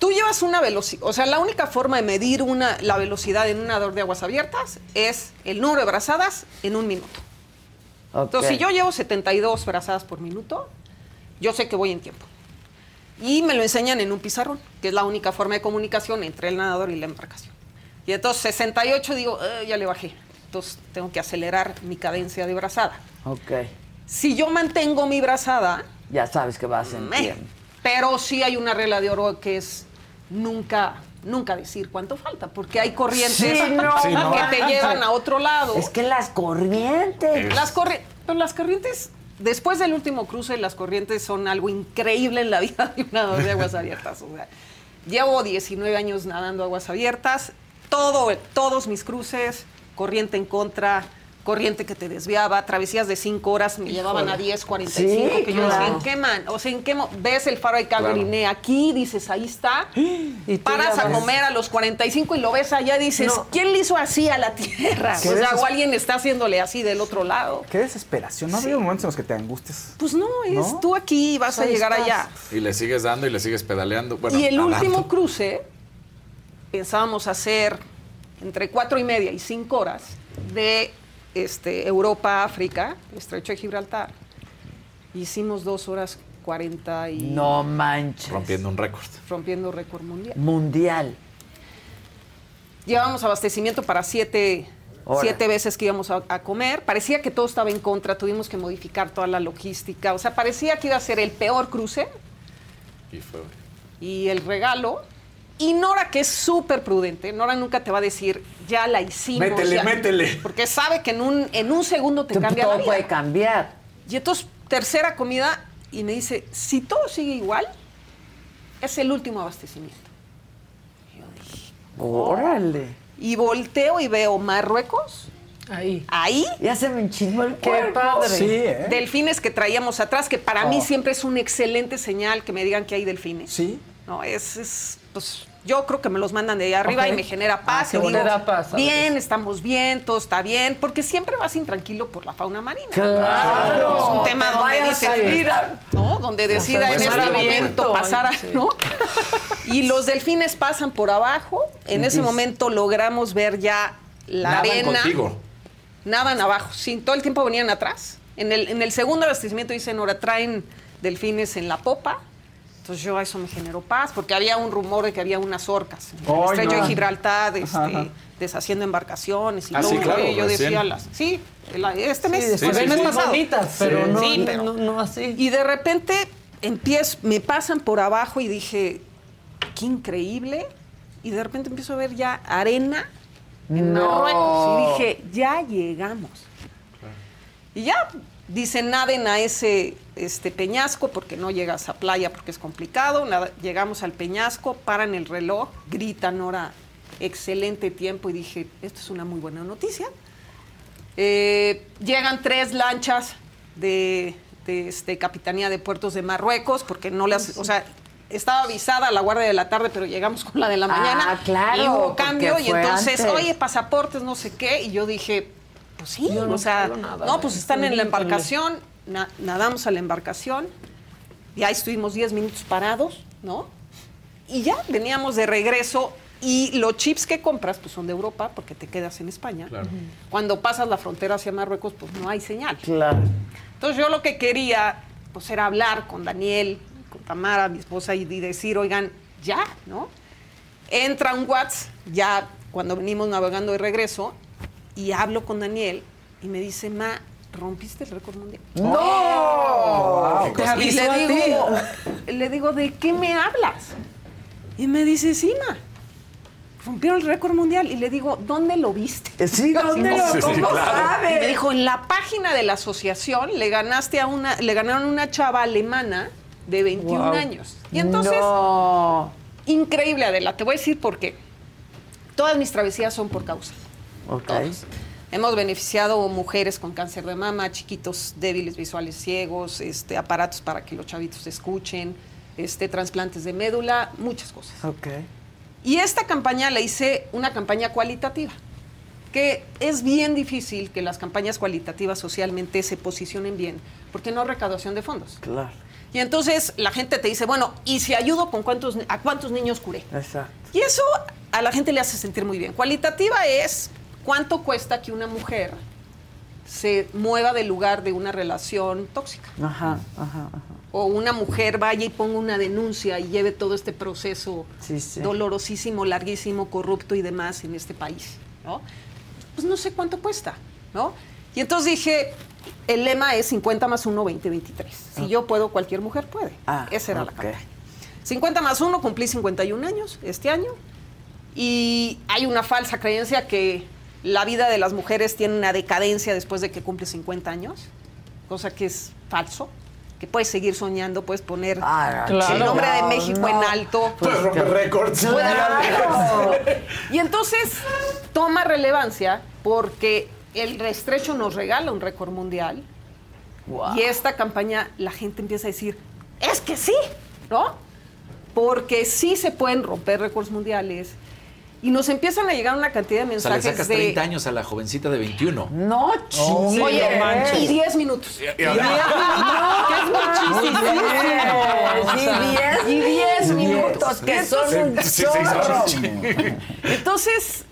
Tú llevas una velocidad, o sea, la única forma de medir una, la velocidad en un nadador de aguas abiertas es el número de brazadas en un minuto. Entonces, si yo llevo 72 brazadas por minuto, yo sé que voy en tiempo. Y me lo enseñan en un pizarrón, que es la única forma de comunicación entre el nadador y la embarcación. Y entonces 68 digo, eh, ya le bajé. Entonces tengo que acelerar mi cadencia de brazada. Ok. Si yo mantengo mi brazada... Ya sabes que vas en tiempo. Pero sí hay una regla de oro que es nunca nunca decir cuánto falta, porque hay corrientes que te llevan a otro lado. Es que las corrientes. Las corrientes, las corrientes, después del último cruce, las corrientes son algo increíble en la vida de un nadador de aguas abiertas. llevo 19 años nadando aguas abiertas, todo, todos mis cruces, corriente en contra, corriente que te desviaba, travesías de 5 horas me llevaban a 10, 45, que yo decía, ¿en qué man? O sea, ¿en qué ves el faro de Cabo aquí, dices, ahí está, y paras a comer a los 45 y lo ves allá y dices, ¿quién le hizo así a la tierra? O sea, o alguien está haciéndole así del otro lado. Qué desesperación, ¿no ha habido momentos en los que te angustes? Pues no, es tú aquí vas a llegar allá. Y le sigues dando y le sigues pedaleando. y el último cruce pensábamos hacer entre cuatro y media y cinco horas de este, Europa, África, Estrecho de Gibraltar. Hicimos dos horas cuarenta y... No manches. Rompiendo un récord. Rompiendo récord mundial. Mundial. Llevábamos abastecimiento para siete, siete veces que íbamos a, comer. Parecía que todo estaba en contra, tuvimos que modificar toda la logística. O sea, parecía que iba a ser el peor cruce. Y fue. Y el regalo y Nora, que es súper prudente, Nora nunca te va a decir, ya la hicimos. Métele, métele. Porque sabe que en un, en un segundo te cambia todo la vida. puede cambiar. Y entonces, tercera comida, y me dice, si todo sigue igual, es el último abastecimiento. Y yo dije, órale. Y volteo y veo Marruecos. Ahí. Ahí. Ya se me enchinó el Qué padre. Sí, ¿eh? Delfines que traíamos atrás, que para mí Oh. siempre es una excelente señal que me digan que hay delfines. Sí. No, es, es pues yo creo que me los mandan de ahí arriba y me genera paz. Ah, y digo, paz, bien, estamos bien, todo está bien, porque siempre vas intranquilo por la fauna marina. Claro. Es un tema Te donde dices, ¿no? Donde decida en pues, este momento pasar a. Y los delfines pasan por abajo. En ese momento logramos ver ya la Nadan arena. contigo. Nadan abajo. Sí, todo el tiempo venían atrás. En el, en el segundo abastecimiento dicen, ahora traen delfines en la popa. Entonces yo a eso me generó paz, porque había un rumor de que había unas orcas en el Ay, estrecho no. de Gibraltar, este, Ajá, ajá. deshaciendo embarcaciones y Ah, todo. sí, claro, y yo recién. decía las. Sí, el- este mes, Sí, el sí, mes sí. pasado. bonitas, pero, Sí. no, Sí, no- pero- no, no así. Y de repente empiezo, me pasan por abajo y dije, qué increíble. Y de repente empiezo a ver ya arena en No. Marruecos. Y dije, ya llegamos. Y ya dicen, naden a ese este, peñasco porque no llegas a playa porque es complicado. Nada, llegamos al peñasco, paran el reloj, gritan hora, excelente tiempo. Y dije, esto es una muy buena noticia. Eh, llegan tres lanchas de, de, este, Capitanía de Puertos de Marruecos, porque no las, o sea, estaba avisada la guardia de la tarde, pero llegamos con la de la Ah, mañana. claro, Y hubo cambio y entonces, antes. oye, pasaportes, no sé qué. Y yo dije, pues sí, no o sea, nada no, pues están en la embarcación, na- nadamos a la embarcación. Y ahí estuvimos 10 minutos parados, ¿no? Y ya veníamos de regreso. Y los chips que compras, pues son de Europa, porque te quedas en España. Cuando pasas la frontera hacia Marruecos, pues no hay señal. Claro. Entonces yo lo que quería, pues era hablar con Daniel, con Tamara, mi esposa, y, y decir, oigan, ya, ¿no? Entra un WhatsApp, ya cuando venimos navegando de regreso, y hablo con Daniel, y me dice, ma, rompiste el récord mundial. ¡No! Y a le digo, le digo, ¿de qué me hablas? Y me dice, sí, ma. Rompieron el récord mundial y le digo, ¿dónde lo viste? Sí, ¿dónde lo- Sí, cómo claro. sabe? Y Me dijo, en la página de la asociación le ganaste a una, le ganaron a una chava alemana de 21 Wow. años. Y entonces, increíble, Adela, te voy a decir por qué. Todas mis travesías son por causa. Ok. Hemos beneficiado mujeres con cáncer de mama, chiquitos débiles visuales ciegos, este, aparatos para que los chavitos escuchen, este, trasplantes de médula, muchas cosas. Ok. Y esta campaña la hice una campaña cualitativa, que es bien difícil que las campañas cualitativas socialmente se posicionen bien, porque no hay recaudación de fondos. Claro. Y entonces la gente te dice, bueno, ¿y si ayudo con cuántos, a cuántos niños curé? Exacto. Y eso a la gente le hace sentir muy bien. Cualitativa es cuánto cuesta que una mujer se mueva del lugar de una relación tóxica. Ajá, ajá, ajá. O una mujer vaya y ponga una denuncia y lleve todo este proceso Sí, sí. dolorosísimo, larguísimo, corrupto y demás en este país. ¿no? Pues no sé cuánto cuesta, ¿no? Y entonces dije, el lema es 50 más 1, 20, 23. Si yo puedo, cualquier mujer puede. Ah, Esa era la campaña. 50 más 1, cumplí 51 años este año. Y hay una falsa creencia que la vida de las mujeres tiene una decadencia después de que cumple 50 años, cosa que es falso. Que puedes seguir soñando, puedes poner claro. el nombre de No, México en alto. Puedes romper récords. Claro. Y entonces toma relevancia porque el estrecho nos regala un récord mundial. Y esta campaña la gente empieza a decir, es que sí, ¿no? Porque sí se pueden romper récords mundiales. Y nos empiezan a llegar una cantidad de O sea, le mensajes sacas de... 30 años a la jovencita de 21. No, chingues. Oye, no manches. y 10 minutos. Y- y- Y 10 minutos, que es muchísimo. Y 10 Diez. minutos, que son un Sí, sí, chorro. sí, sí. Entonces,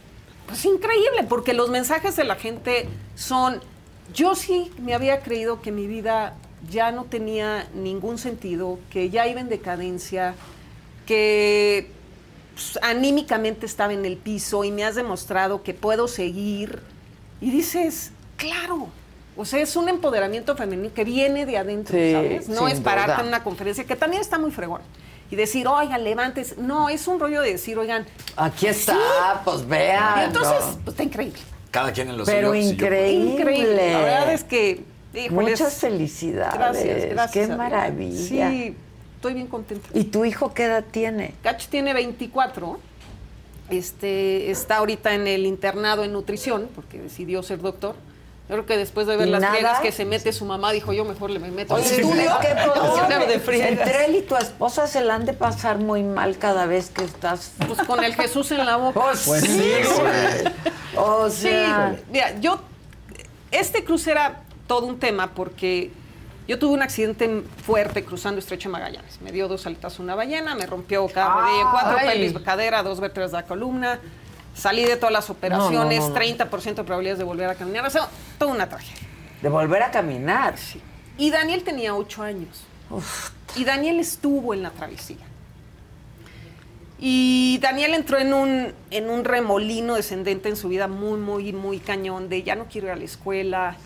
pues increíble, porque los mensajes de la gente son, yo sí me había creído que mi vida ya no tenía ningún sentido, que ya iba en decadencia, que pues, anímicamente estaba en el piso y me has demostrado que puedo seguir. Y dices, claro. O sea, es un empoderamiento femenino que viene de adentro, Sí, ¿sabes? No es pararte duda. en una conferencia, que también está muy fregón. Y decir, oigan, levantes. No, es un rollo de decir, oigan. Aquí está, sí. pues vean. Y entonces, ¿no? pues está increíble. Cada quien en lo Pero suyo. increíble. Increíble. La verdad es que, híjoles, Muchas felicidades. Gracias, gracias. Qué maravilla. Sí, estoy bien contenta. ¿Y tu hijo qué edad tiene? Cacho tiene 24. Este, está ahorita en el internado en nutrición, porque decidió ser doctor. Yo Creo que después de ver ¿Y las friegas que se mete su mamá, dijo yo mejor le me meto al Oye, estudio. ¿qué Haciendo de friegas. Entre él y tu esposa se la han de pasar muy mal cada vez que estás. Pues con el Jesús en la boca. Pues sí, güey. O sea. Sí, mira, yo, este cruce era todo un tema porque yo tuve un accidente fuerte cruzando Estrecho de Magallanes. Me dio dos saltazos una ballena, me rompió cada rodilla cuatro, Ay. pelvis, cadera, dos vértebras de la columna. Salí de todas las operaciones, no, no. 30% de probabilidades de volver a caminar. O sea, toda una tragedia. De volver a caminar. Y Daniel tenía ocho años. Y Daniel estuvo en la travesía. Y Daniel entró en un, en un remolino descendente en su vida muy, muy, muy cañón de ya no quiero ir a la escuela.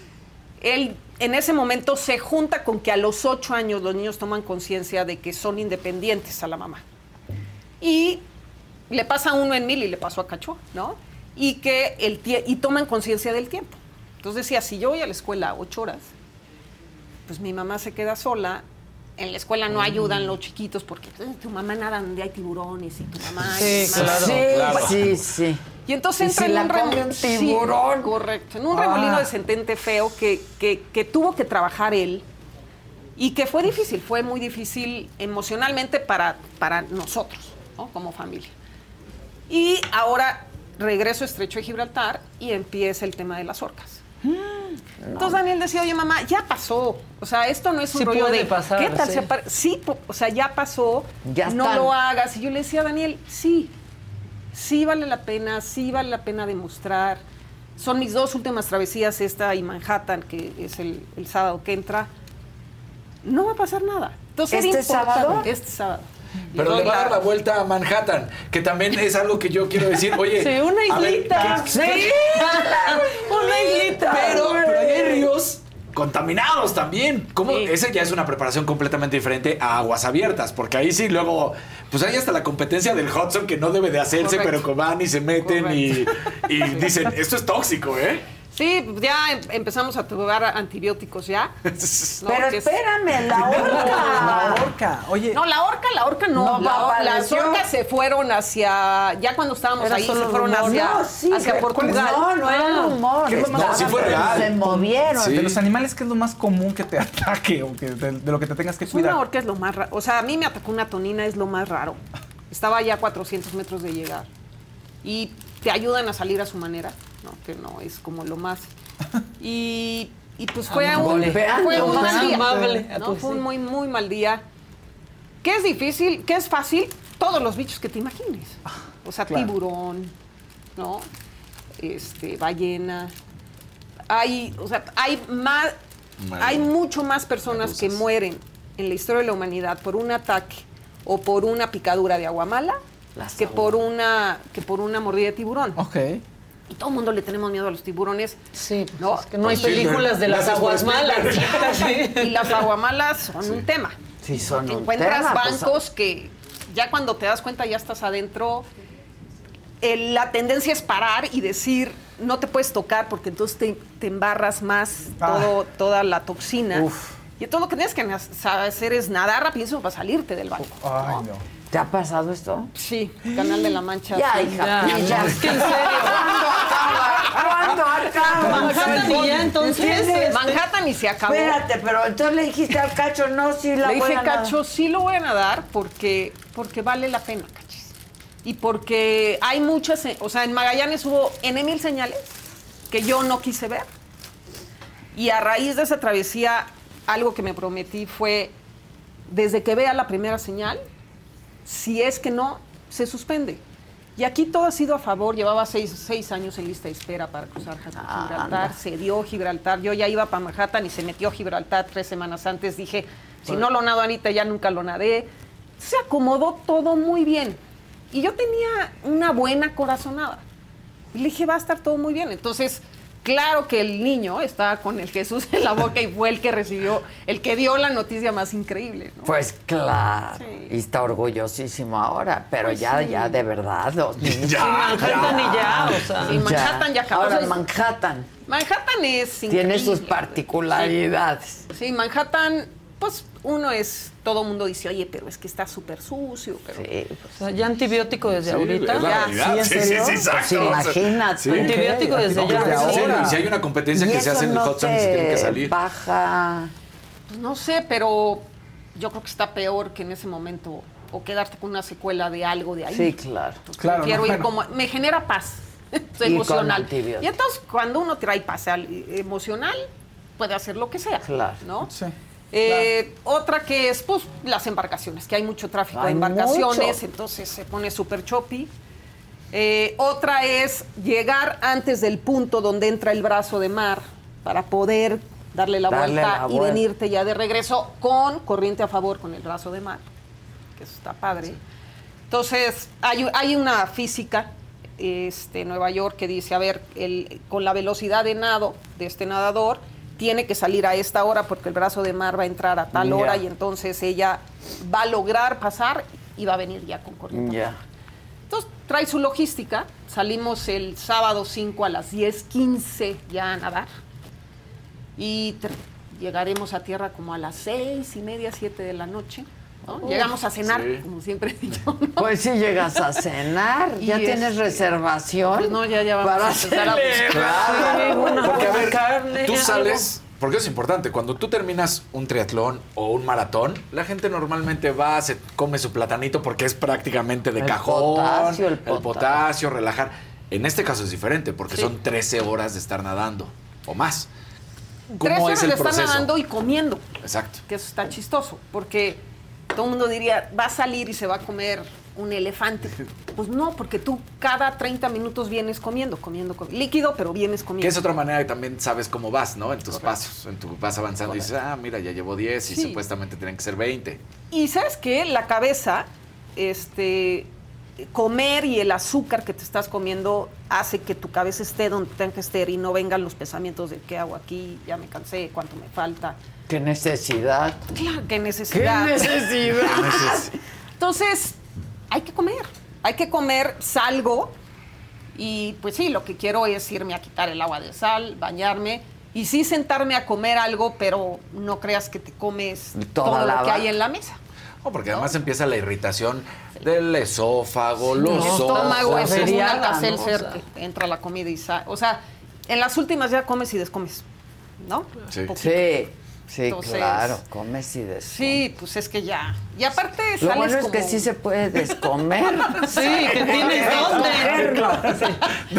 Él en ese momento se junta con que a los ocho años los niños toman conciencia de que son independientes a la mamá. Y le pasa a uno en mil y le pasó a Cacho, ¿no? Y que el tie- y toman conciencia del tiempo. Entonces decía, si yo voy a la escuela ocho horas, pues mi mamá se queda sola. En la escuela no ayudan los chiquitos porque "Eh, tu mamá nada donde hay tiburones y tu mamá. Sí, tu mamá". claro, Sí, claro. sí, sí. Y entonces ¿Y entra si en un come remo- un sí, correcto. En un Ah. remolino descendente feo que, que, que tuvo que trabajar él Y que fue difícil, fue muy difícil emocionalmente para, para nosotros, como familia. Y ahora regreso Estrecho de Gibraltar y empieza el tema de las orcas. Mm, Entonces Daniel decía, oye mamá, ya pasó. O sea, esto no es un rollo de pasar, ¿qué tal? Sí. o sea, ya pasó. Ya no lo hagas. Y yo le decía a Daniel, sí, sí vale la pena, sí vale la pena demostrar. Son mis dos últimas travesías, esta y Manhattan, que es el, sábado que entra. No va a pasar nada. Entonces, ¿Este sábado? Este sábado. Pero le va a dar la vuelta a Manhattan, que también es algo que yo quiero decir. Oye, sí, una islita. sí, una islita. Pero, pero hay ríos contaminados también. ¿Cómo? Ese ya es una preparación completamente diferente a aguas abiertas, porque ahí sí luego, pues hay hasta la competencia del Hudson que no debe de hacerse, pero que van y se meten y, y dicen, esto es tóxico, ¿eh? Sí, ya em, empezamos a tomar antibióticos ya. Pero espérame, la orca. La orca, oye. No, la orca, la orca no. las orcas se fueron hacia, ya cuando estábamos ahí, se fueron hacia, hacia Portugal. No, no era ah. rumor. No, sí fue real. Se movieron. De los animales, ¿qué es lo más común que te ataque o que de, lo que te tengas que cuidar? Una orca es lo más raro. O sea, a mí me atacó una tonina, es lo más raro. Estaba ya a 400 metros de llegar. Y te ayudan a salir a su manera. ¿No? que no es como lo más. Y, y pues fue un, fue un mal día. ¿no? Fue un muy, muy mal día. ¿Qué es difícil? ¿Qué es fácil? Todos los bichos que te imagines. O sea, tiburón, ¿no? Este, ballena. Hay, o sea, hay más, hay mucho más personas que mueren en la historia de la humanidad por un ataque o por una picadura de agua mala que por una que por una mordida de tiburón. Ok y todo el mundo le tenemos miedo a los tiburones. Sí, pues ¿no? Es que no hay películas de las aguas malas. y las aguamalas son un tema. Sí, son un encuentras pues, bancos que ya cuando te das cuenta ya estás adentro. la tendencia es parar y decir, no te puedes tocar porque entonces te, embarras más ah. todo, toda la toxina. Y todo lo que tienes que hacer es nadar rapidísimo para salirte del banco. Ay, no. ¿Te ha pasado esto? Sí, Canal de la Mancha. Ya, hija, ya. ya. Es que en serio. ¿Cuándo acaba? Manhattan y ya entonces. Manhattan y se acabó. Espérate, pero entonces le dijiste al Cacho, no, sí la le voy dije, a Cacho, sí lo voy a dar porque, porque vale la pena, Cachis. Y porque hay muchas, o sea, en Magallanes hubo N mil señales que yo no quise ver. Y a raíz de esa travesía, algo que me prometí fue, desde que vea la primera señal, si es que no, se suspende. Y aquí todo ha sido a favor. Llevaba seis, años en lista de espera para cruzar Gibraltar. se dio Gibraltar. Yo ya iba para Manhattan y se metió Gibraltar tres semanas antes. Dije, si no lo nado Anita, ya nunca lo nadé. Se acomodó todo muy bien. Y yo tenía una buena corazonada. Y le dije, va a estar todo muy bien. Entonces, Claro que el niño estaba con el Jesús en la boca y fue el que recibió, el que dio la noticia más increíble. Pues claro, y está orgullosísimo ahora, pero pues ya, ya de verdad, los niños. Ya, Manhattan y ya, o sea. Sí, Manhattan ya acabó. Ahora Manhattan. Manhattan es Tiene sus particularidades. sí, Manhattan, pues uno es todo el mundo dice, oye, pero es que está súper sucio. Pero... Sí, pues, o sea, ya antibiótico desde ahorita. Ya, ¿Sí, sí, sí, exacto. Pues imagínate. Antibiótico desde ya. Si hay una competencia que se hace en el se tiene que salir. Baja. Pues no sé, pero yo creo que está peor que en ese momento o quedarte con una secuela de algo de ahí. Sí, claro. claro quiero ir como me genera paz emocional. y entonces cuando uno trae paz emocional puede hacer lo que sea, claro. ¿no? Sí. Eh, otra que es pues, las embarcaciones, que hay mucho tráfico de embarcaciones, entonces se pone súper choppy. Eh, otra es llegar antes del punto donde entra el brazo de mar para poder darle la vuelta y venirte ya de regreso con corriente a favor con el brazo de mar, que eso está padre. Entonces, hay, hay, una física este, Nueva York que dice, a ver, el, con la velocidad de nado de este nadador, tiene que salir a esta hora porque el brazo de mar va a entrar a tal hora y entonces ella va a lograr pasar y va a venir ya con corriente. Entonces trae su logística. Salimos el sábado 5 a las 10:15 ya a nadar. Y llegaremos a tierra como a las seis y media, 7 de la noche. Llegamos a cenar, como siempre he dicho. Pues sí, llegas a cenar. ¿Ya tienes reservación? Pues no, ya, ya vamos a empezar a buscar. Porque a ver, tú sales Porque es importante, cuando tú terminas un triatlón o un maratón, la gente normalmente va, se come su platanito porque es prácticamente de El cajón, potasio, el el potasio. relajar. En este caso es diferente porque Sí. son 13 horas de estar nadando o más. Tres ¿Cómo horas es el de estar proceso? nadando y comiendo. Exacto. Que eso está chistoso, porque todo el mundo diría, va a salir y se va a comer un elefante. Pues no, porque tú cada 30 minutos vienes comiendo, comiendo, comiendo. líquido, pero vienes comiendo. Que es otra manera que también sabes cómo vas, ¿no? En tus pasos. En tu, vas avanzando y dices, ah, mira, ya llevo 10 y supuestamente tienen que ser 20. Y sabes qué, la cabeza, este, comer y el azúcar que te estás comiendo hace que tu cabeza esté donde tenga que estar y no vengan los pensamientos de qué hago aquí, ya me cansé, cuánto me falta. Qué necesidad. Claro, qué necesidad. ¿Qué necesidad? Entonces, hay que comer. Hay que comer, salgo y pues sí, lo que quiero es irme a quitar el agua de sal, bañarme y sí sentarme a comer algo, pero no creas que te comes Toda todo lo que hay en la mesa. No, porque además empieza la irritación del esófago, El los estómago ojos. es un ¿no? Alka-Seltzer O sea. que entra la comida y sale. O sea, en las últimas ya comes y descomes, ¿no? Sí, Poquito. sí, sí, Entonces, claro, comes y des. Sí, pues es que ya. Y aparte Lo sales bueno es como... que sí se puede descomer. Sí, que tienes dónde.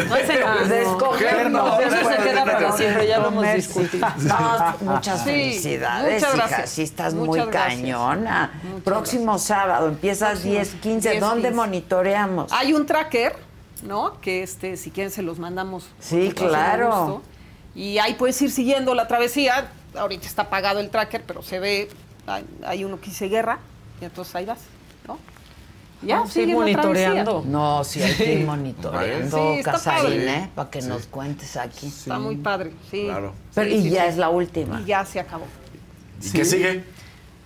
No es el- Descogerlo. Eso se queda para siempre, ya lo hemos discutido. No, muchas Sí, felicidades, muchas hija. gracias. Sí estás Muchas muy gracias. cañona. Próximo sábado empiezas 10, 15. 10, ¿Dónde 15. monitoreamos? Hay un tracker, ¿no? Que este, si quieren se los mandamos. Sí, claro. Y ahí puedes ir siguiendo la travesía. Ahorita está apagado el tracker, pero se ve, hay, hay uno que dice guerra, y entonces ahí vas, ¿no? Ya, No, sí, monitoreando. No, sí, hay que ir monitoreando, Sí, está Casarín, padre. ¿eh? Para que nos cuentes aquí. Está muy padre, sí. Pero, Sí, y sí, ya sí. es la última. Y ya se acabó. ¿Y qué sigue?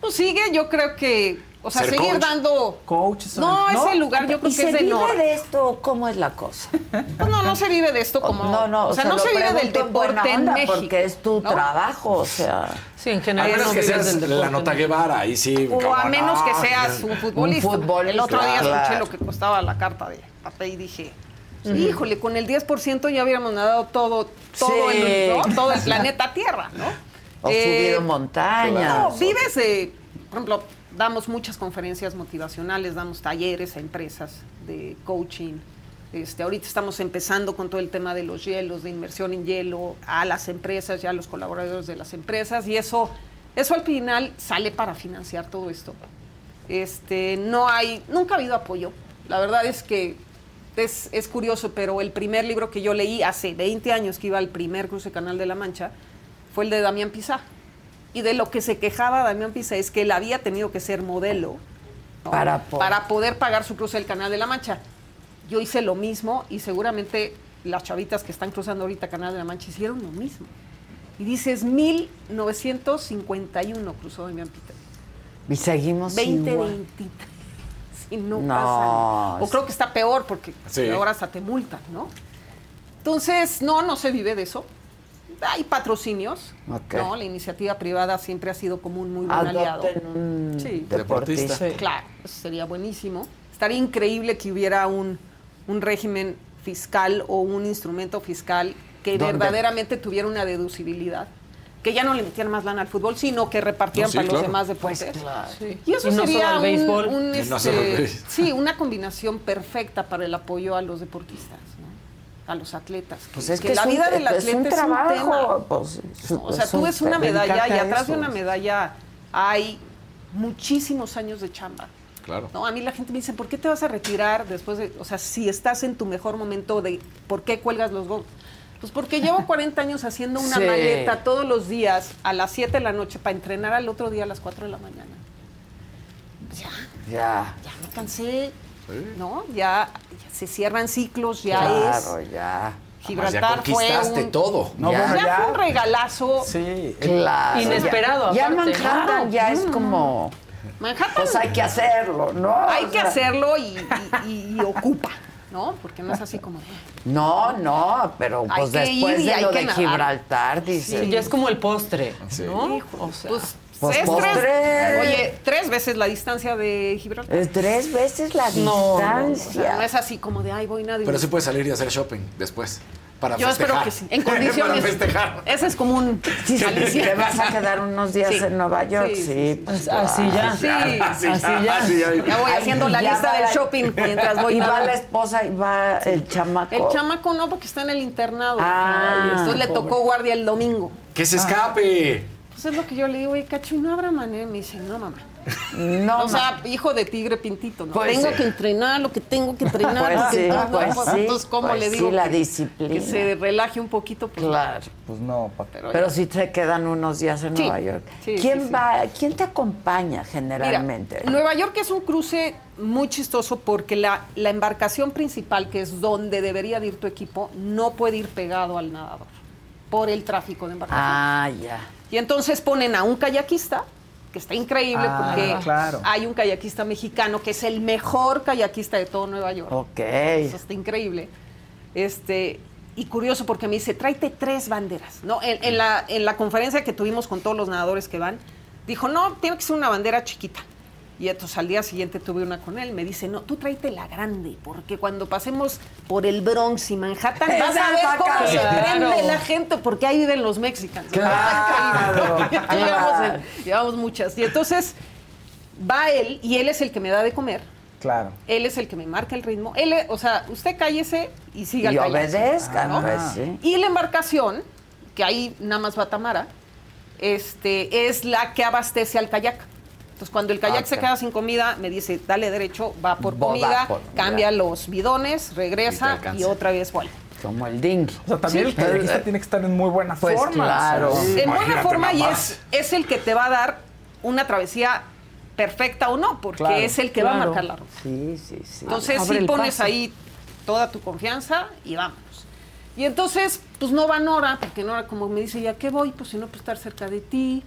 Pues sigue, yo creo que, o sea, seguir coach. dando... Coaches. No, ese lugar yo creo ¿Y que se es de vive de esto? ¿Cómo es la cosa? Pues no, no se vive de esto como... No, no, o sea, no lo se vive del en deporte en onda, México. Porque es tu ¿no? trabajo, o sea. Sí, en A general menos no que seas la nota Guevara, ahí sí. O como, a menos no, que seas un futbolista. Un futbolista, El otro día escuché lo que costaba la carta de papel y dije, híjole, con el 10% ya hubiéramos nadado todo, todo, Sí. el, ¿no? todo el planeta Tierra, ¿no? O Eh, subido montañas. No, vives de, por ejemplo, damos muchas conferencias motivacionales, damos talleres a empresas de coaching. Este, ahorita estamos empezando con todo el tema de los hielos, de inversión en hielo, a las empresas, ya a los colaboradores de las empresas, y eso, eso al final sale para financiar todo esto. Este, no hay, nunca ha habido apoyo. La verdad es que es, es curioso, pero el primer libro que yo leí hace 20 años que iba al primer cruce Canal de la Mancha fue el de Damián Pizá. Y de lo que se quejaba Damián Pizá es que él había tenido que ser modelo ¿no? Para po- para poder pagar su cruce del Canal de la Mancha. Yo hice lo mismo y seguramente las chavitas que están cruzando ahorita Canal de la Mancha hicieron lo mismo. Y dices, 1951 cruzó Damián Pizá. Y seguimos 2023. Y no, No, pasa. O creo que está peor porque Sí. ahora hasta te multan, ¿no? Entonces, no, no se vive de eso. Hay patrocinios. ¿no? La iniciativa privada siempre ha sido como un muy buen aliado. Adopten un Sí. deportista. Sí. Claro, eso sería buenísimo. Estaría increíble que hubiera un, un régimen fiscal o un instrumento fiscal que ¿Dónde? verdaderamente tuviera una deducibilidad. Que ya no le metieran más lana al fútbol, sino que No, sí, para los demás deportes. Sí. Y eso Y no sería un- no este, sí, una combinación perfecta para el apoyo a los deportistas. A los atletas. Pues es que, la es vida del es atleta un es un trabajo. tema. pues, O sea, tú un ves una medalla y atrás de una medalla hay muchísimos años de chamba. Claro. No, a mí la gente me dice, ¿por qué te vas a retirar después de, o sea, si estás en tu mejor momento de, ¿por qué cuelgas los gogos? Pues porque llevo 40 años haciendo una Sí. maleta todos los días a las 7 de la noche para entrenar al otro día a las 4 de la mañana. Ya, Ya. ya me cansé, ¿no? Ya, ya se cierran ciclos, ya Claro, es. ya. Gibraltar fue conquistaste un, todo. No, Ya. bueno, ya, ya. fue un regalazo. Sí. Claro. Inesperado, Ya, ya Manhattan ya es como. Manhattan Pues hay que hacerlo, ¿no? hay O que hacerlo y, y- y- y ocupa, ¿no? Porque no es así como... No, no, pero pues después de hay lo que de nadar. Gibraltar, dice. Sí, ya es como el postre, Sí. ¿no? Hijo, O sea, pues, Pues es postre. tres, oye, tres veces la distancia de Gibraltar. Es tres veces la No, no, o distancia. sea, no es así como de, ay, voy nadie. Pero sí puedes salir y hacer shopping después. para Yo festejar. espero que sí. En condiciones. para festejar. Ese es como un Sí, aliciente. ¿Te vas a quedar unos días Sí. en Nueva York? Sí, Sí, sí, pues sí. Así ya. Sí, Así ya. así ya. Ya voy haciendo la lista del la- shopping mientras voy Y va la esposa y va el chamaco. El chamaco no, porque está en el internado. Ah, Entonces le tocó guardia el domingo. Que se escape. Pues es lo que yo le digo, oye, Cacho, ¿y no habrá manera? Me dice, no, mamá. No, o sea, hijo de tigre pintito, ¿no? Pues tengo sí. que entrenar lo que tengo que entrenar. Pues lo que sí, tengo, pues pues, sí, Entonces, ¿cómo pues le sí, digo? la que- disciplina. Que se relaje un poquito. Pues, Claro. Pues no. Pero, Pero si te quedan unos días en Sí, Nueva York. sí, ¿Quién sí, sí. va, quién te acompaña Mira, generalmente? Nueva York es un cruce muy chistoso porque la, la embarcación principal, que es donde debería de ir tu equipo, no puede ir pegado al nadador por el tráfico de embarcación. ah, ya. Y entonces ponen a un kayakista, que está increíble Ah, porque claro. hay un kayakista mexicano que es el mejor kayakista de todo Nueva York. Ok. Eso está increíble. Este, y curioso porque me dice, tráete tres banderas. ¿no? En, en la, en la conferencia que tuvimos con todos los nadadores que van, dijo, no, tiene que ser una bandera chiquita. Y entonces al día siguiente tuve una con él. Me dice, no, tú tráete la grande, porque cuando pasemos por el Bronx y Manhattan, vas a ver cómo se Claro. prende la gente, porque ahí viven los mexicanos. Claro, llevamos, muchas. Y entonces va él, y él es el que me da de comer. Claro. Él es el que me marca el ritmo. Él, o sea, usted cállese y siga Y obedezca, ¿no? pues sí. Y la embarcación, que ahí nada más va Tamara, este, es la que abastece al kayak. Entonces, cuando el kayak Ah, se queda sin comida, me dice, dale derecho, va por comida, por- cambia ya. los bidones, regresa y, otra vez vuelve. Como el dinghy. O sea, también Sí. el kayakista tiene que estar en muy buena Pues forma. claro. sea, En buena forma y es, es el que te va a dar una travesía perfecta o no, porque Claro, es el que va a marcar la ruta. Sí, sí, sí. Entonces sí el pones paso. ahí toda tu confianza y vámonos. Y entonces, pues no va Nora, porque Nora como me dice, ¿ya qué voy? Pues si no, pues estar cerca de ti.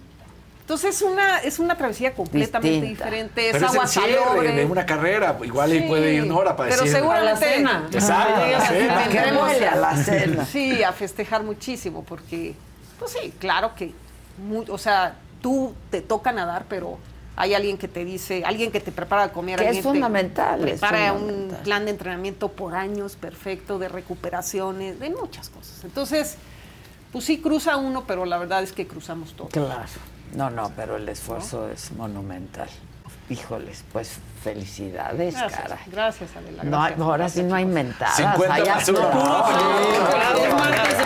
Entonces es una, es una travesía completamente Distinta. diferente, es Pero es agua el cierre salobre. de una carrera. Igual ahí Sí, puede ir una hora para Pero decir. seguramente... A la cena. Exacto, a la Sí, cena. A la cena. Sí, a festejar muchísimo, porque, pues sí, claro que, mu- o sea, tú te toca nadar, pero hay alguien que te dice, alguien que te prepara a comer. Que es fundamental, es Prepara fundamental. un plan de entrenamiento por años perfecto, de recuperaciones, de muchas cosas. Entonces, pues sí cruza uno, pero la verdad es que cruzamos todo. Claro. No, no, pero el esfuerzo es monumental. Híjoles, pues felicidades, Gracias, cara. gracias, Adela. No, gracias. ahora sí no hay mentadas. 50 Hay martes de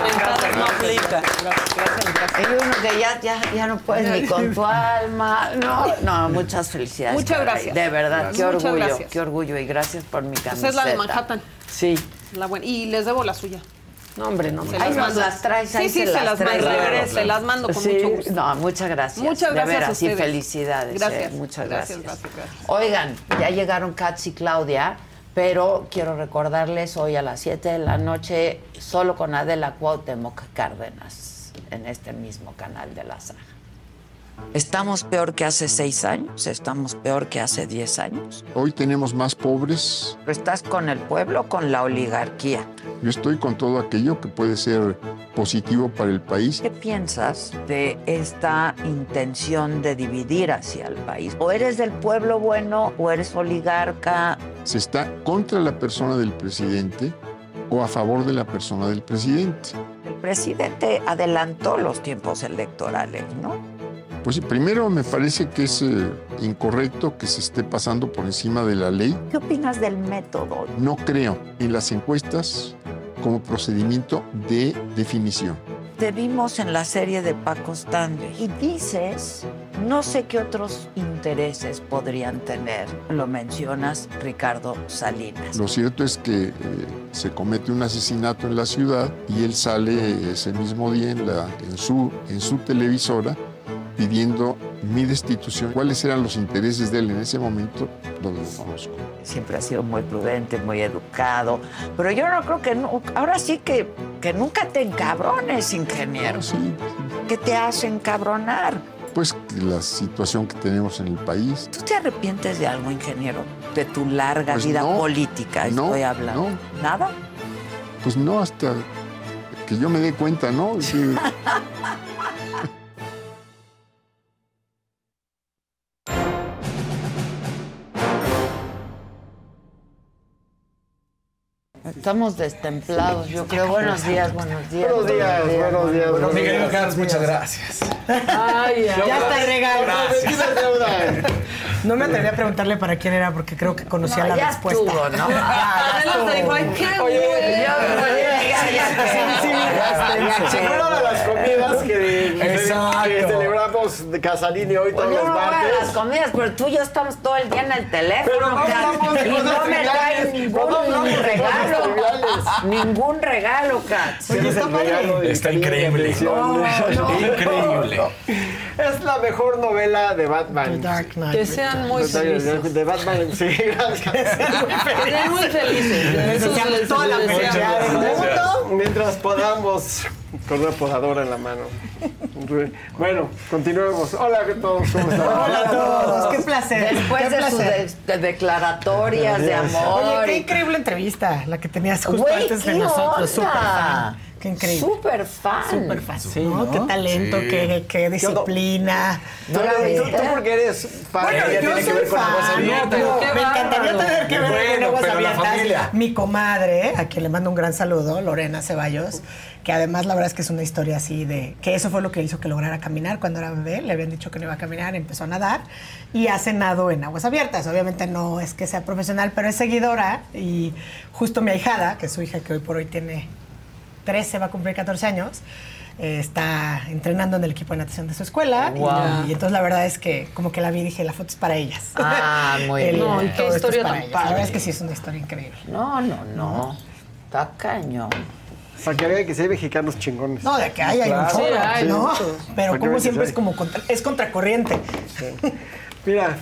mentadas, no aplica. Gracias, gracias, gracias. Hay uno que ya, ya, ya no puedes ni con tu alma. No, no, muchas felicidades. Muchas caray. gracias. De verdad, qué orgullo, gracias. qué orgullo. Y gracias por mi camiseta. Pues es la de Manhattan. Sí. La buena. Y les debo la suya. No, hombre, no. Se Ahí las nos las traes, Sí, ahí sí, se se las las mando. Claro. Se las mando con Sí, mucho gusto. No, muchas gracias. Muchas gracias De a veras, y ustedes. felicidades. eh, Gracias. muchas gracias. Gracias, gracias. Oigan, ya llegaron Katz y Claudia, pero quiero recordarles hoy a las 7 de la noche, solo con Adela Cuauhtémoc Cárdenas, en este mismo canal de la saga. ¿Estamos peor que hace seis años? ¿Estamos peor que hace 10 años? Hoy tenemos más pobres. ¿Estás con el pueblo o con la oligarquía? Yo estoy con todo aquello que puede ser positivo para el país. ¿Qué piensas de esta intención de dividir hacia el país? ¿O eres del pueblo bueno o eres oligarca? ¿Se está contra la persona del presidente o a favor de la persona del presidente? El presidente adelantó los tiempos electorales, ¿no? Pues sí, primero me parece que es eh, incorrecto que se esté pasando por encima de la ley. ¿Qué opinas del método? No creo en las encuestas como procedimiento de definición. Te vimos en la serie de Paco Stanley y dices, no sé qué otros intereses podrían tener. Lo mencionas Ricardo Salinas. Lo cierto es que eh, se comete un asesinato en la ciudad y él sale ese mismo día en, la, en, su, en su televisora pidiendo mi destitución. ¿Cuáles eran los intereses de él en ese momento? No lo conozco. Siempre ha sido muy prudente, muy educado, pero yo no creo que, nu- ahora sí que, que nunca te encabrones, ingeniero. ¿Qué te hace encabronar? Pues la situación que tenemos en el país. ¿Tú te arrepientes de algo, ingeniero? De tu larga Pues vida no, política, no, estoy hablando. ¿Nada? Pues no hasta que yo me dé cuenta, ¿no? Sí. Estamos destemplados, yo creo. Buenos días, buenos días. Buenos días, buenos días. Bueno, mi querido Carlos, muchas gracias. Ay, ya, Ya está el regalo. No me atreví a preguntarle para quién era porque creo que conocía No, la ya respuesta. estuvo, ¿no? Adela te dijo, ay, qué Seguro de las comidas que, celebramos de Casalini hoy todos Pues los no martes. las comidas, pero tú y yo estamos todo el día en el teléfono. Pero no y no me traes triviales, ningún no regalo. Ningún regalo, Kat. Oye, está padre. Está increíble. Increíble. Es la mejor novela de Batman. Que sean muy felices. De Batman, sí, gracias. Que sean muy felices. Toda la felicidad del mundo mientras podamos con una podadora en la mano. Bueno, continuemos. Hola a todos, ¿cómo están? Hola a todos, qué placer. Después qué de sus placer. de- de declaratorias de amor. Oye, qué increíble entrevista la que tenías justo Güey, antes de ¿qué nosotros. Súper. Qué increíble. Súper fan. Súper fan. Sí, ¿no? ¿no? Qué talento, Sí. qué, qué disciplina. ¿No la tú, viste? tú porque eres fan. Bueno, Ella yo tiene que ver con fan, aguas abiertas. no, Me encantaría tener que ver Bueno, con la abiertas. familia. Mi comadre, a quien le mando un gran saludo, Lorena Ceballos, que además la verdad es que es una historia así de que eso fue lo que hizo que lograra caminar cuando era bebé. Le habían dicho que no iba a caminar, empezó a nadar y ha cenado en aguas abiertas. Obviamente no es que sea profesional, pero es seguidora y justo mi ahijada, que es su hija que hoy por hoy tiene 13, va a cumplir 14 años. eh, está entrenando en el equipo de natación de su escuela y- Wow. y, entonces la verdad es que como que la vi y dije la foto es para ellas Ah, muy El- bien. No, y qué historia tan ellas. la padre. verdad es que sí es una historia increíble No, no, no. Está cañón. Para que vean que sí hay mexicanos chingones. no de que hay hay un Claro. chorro, Sí, hay ¿no? pero como siempre es como contra- es contracorriente Mira,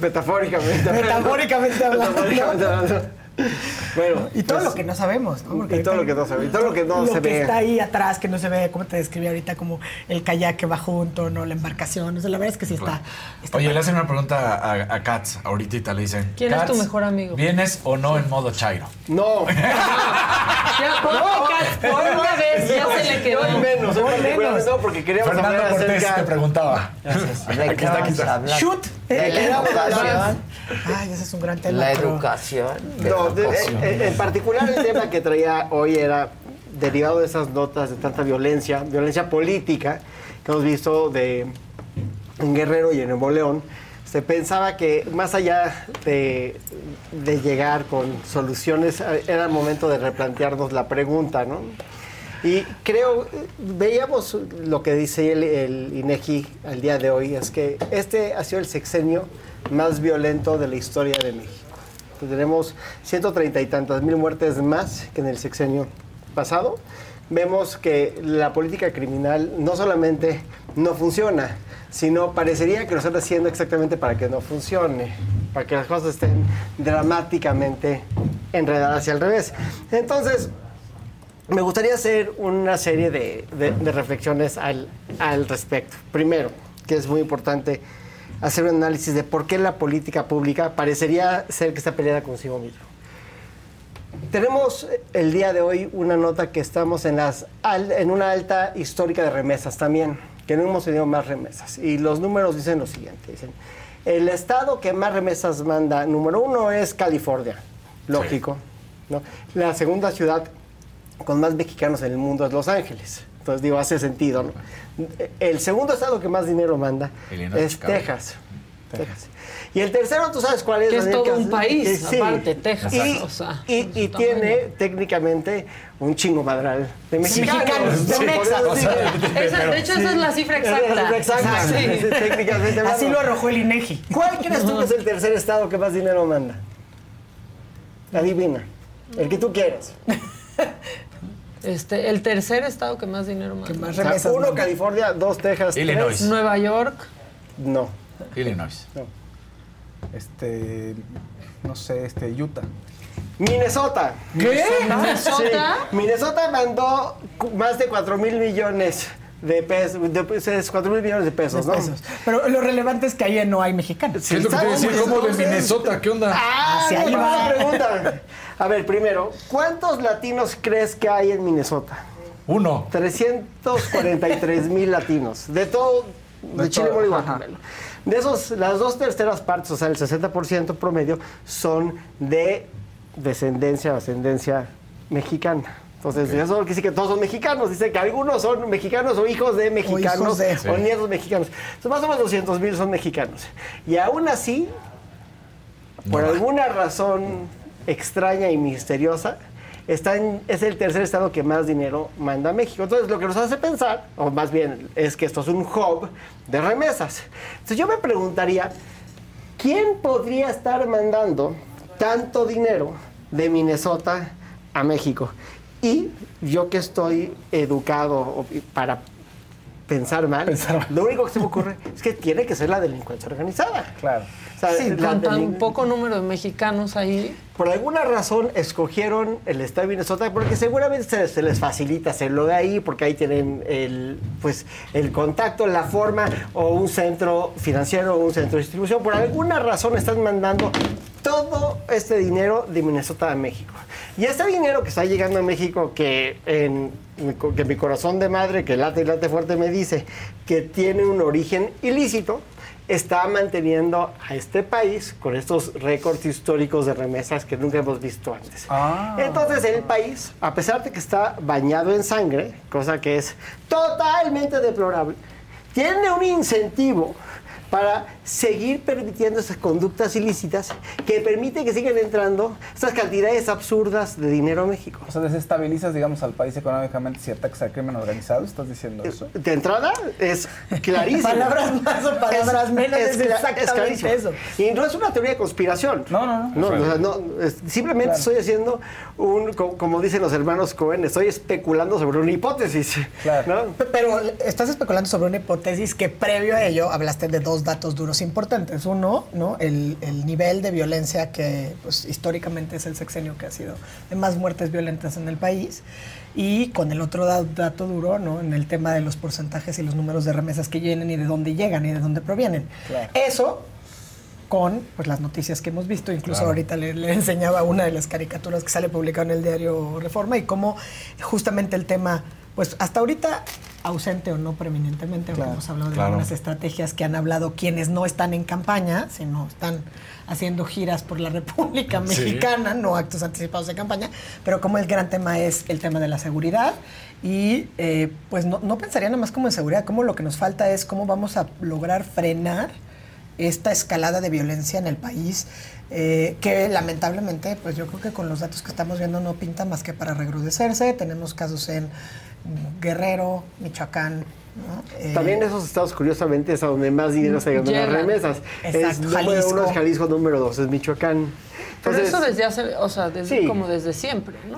metafóricamente. Metafóricamente hablando. Metafóricamente hablando. Bueno, y todo pues, lo que no sabemos ¿no? Porque y todo lo que no se ve, y todo lo que no lo se que ve. está ahí atrás que no se ve como te describí ahorita como el kayak que va junto no la embarcación o sea, la verdad es que sí está, está Oye, le hacen una pregunta a, a Katz ahorita, le dicen. ¿Quién es tu "Katz, mejor amigo? ¿Vienes o no en modo Chairo? No. Ya, por, por una vez ya se le quedó. Menos, hoy particularmente no, porque queríamos Fernando hablar Cortés acerca... te preguntaba. ¿De Aquí qué está, aquí está. Shoot. Ay ese es un gran tema La educación. No, eh, en particular el tema que traía hoy era derivado de esas notas de tanta violencia, violencia política que hemos visto de, en Guerrero y en Nuevo León. Se pensaba que más allá de, de llegar con soluciones, eh, era el momento de replantearnos la pregunta, ¿no? Y creo, veíamos lo que dice el, el INEGI al día de hoy, es que este ha sido el sexenio más violento de la historia de México. Tenemos 130 y tantas mil muertes más que en el sexenio pasado. Vemos que la política criminal no solamente no funciona, sino parecería que lo están haciendo exactamente para que no funcione, para que las cosas estén dramáticamente enredadas hacia el revés. Entonces, me gustaría hacer una serie de, reflexiones al respecto. Primero, que es muy importante hacer un análisis de por qué la política pública parecería ser que está peleada consigo mismo. Tenemos eh, el día de hoy una nota que estamos en, las, en una alta histórica de remesas también, que no hemos tenido más remesas. Y los números dicen lo siguiente. Dicen, el estado que más remesas manda, número uno, es California. Lógico. ¿no? La segunda ciudad con más mexicanos en el mundo es Los Ángeles. Entonces, digo, hace sentido, ¿no? El segundo estado que más dinero manda Illinois, es. Texas. Texas. Y el tercero, ¿tú sabes cuál es? Que es todo Que- un país, que aparte, Texas, Y, o sea, y- su y tamaño. tiene técnicamente un chingo madral de mexicanos. mexicanos, de Sí. Esa- de hecho, esa es la cifra exacta. cifra exacta. Sí. Sí, técnicamente así lo arrojó el INEGI ¿Cuál crees tú que es el tercer estado que más dinero manda? Adivina. El que tú quieras. Este, el tercer estado que más dinero manda. más O sea, remesas uno, manda. California, dos, Texas, Illinois. tres. Nueva York. No. Illinois. Este, no sé, este, Utah. Minnesota. ¿Qué? ¿Minnesota? Sí. Minnesota mandó más de 4 mil millones de pesos, de, pues, 4 mil millones de pesos, de ¿no? pesos. pero lo relevante es que ahí no hay mexicanos Sí, ¿Qué es lo que te decía? ¿Cómo de Minnesota? ¿Qué onda? Ah, Hacia ahí va. pregunta. A ver, primero, ¿cuántos latinos crees que hay en Minnesota? Uno. 343 mil latinos. De todo, de, De Chile. Guatemala. De esos, las dos terceras partes, o sea, el 60% promedio, son de descendencia o ascendencia mexicana. Entonces, eso quiere decir que todos son mexicanos. Dice que algunos son mexicanos o hijos de mexicanos o, nietos mexicanos. Entonces, más o menos 200 mil son mexicanos. Y aún así, por alguna razón extraña y misteriosa, está es el tercer estado que más dinero manda a México. Entonces, lo que nos hace pensar, o más bien, es que esto es un hub de remesas. Entonces, yo me preguntaría, ¿quién podría estar mandando tanto dinero de Minnesota a México? Y yo que estoy educado para pensar mal, lo único que se me ocurre es que tiene que ser la delincuencia organizada. Claro. sí, con tan poco número de mexicanos ahí. Por alguna razón escogieron el estado de Minnesota porque seguramente se, les facilita hacerlo de ahí porque ahí tienen el, pues, el contacto, la forma o un centro financiero o un centro de distribución. Por alguna razón están mandando todo este dinero de Minnesota a México. Y este dinero que está llegando a México, que, en, que mi corazón de madre, que late y late fuerte, me dice que tiene un origen ilícito, está manteniendo a este país con estos récords históricos de remesas que nunca hemos visto antes. Ah. Entonces el país, a pesar de que está bañado en sangre, cosa que es totalmente deplorable, tiene un incentivo para seguir permitiendo esas conductas ilícitas que permiten que sigan entrando estas cantidades absurdas de dinero a México. O sea, desestabilizas, digamos, al país económicamente si atacas al crimen organizado, ¿estás diciendo eso? De entrada, es clarísimo. palabras más o palabras menos, es, exactamente eso. Y no es una teoría de conspiración. No, no, no. no, no simplemente estoy haciendo un, como dicen los hermanos Cohen, estoy especulando sobre una hipótesis. Claro. Pero estás especulando sobre una hipótesis que previo a ello hablaste de dos datos duros importantes. Uno, ¿no? El, nivel de violencia que pues, históricamente es el sexenio que ha sido de más muertes violentas en el país. Y con el otro dato duro, ¿no? En el tema de los porcentajes y los números de remesas que llegan y de dónde llegan y de dónde provienen. Eso con pues, las noticias que hemos visto. Incluso ahorita le, le, enseñaba una de las caricaturas que sale publicada en el diario Reforma y cómo justamente el tema, pues hasta ahorita ausente o no preeminentemente, hemos hablado de algunas estrategias que han hablado quienes no están en campaña, sino están haciendo giras por la República Mexicana, no actos anticipados de campaña, pero como el gran tema es el tema de la seguridad y eh, pues no, no pensaría nada más como en seguridad, como lo que nos falta es cómo vamos a lograr frenar esta escalada de violencia en el país, eh, que lamentablemente, pues yo creo que con los datos que estamos viendo no pinta más que para recrudecerse. Tenemos casos en Guerrero, Michoacán. Eh, También esos estados, curiosamente, es a donde más dinero se ganan las remesas. Es número uno es Jalisco, número dos es Michoacán. Pero eso desde hace, o sea, desde, como desde siempre, ¿no?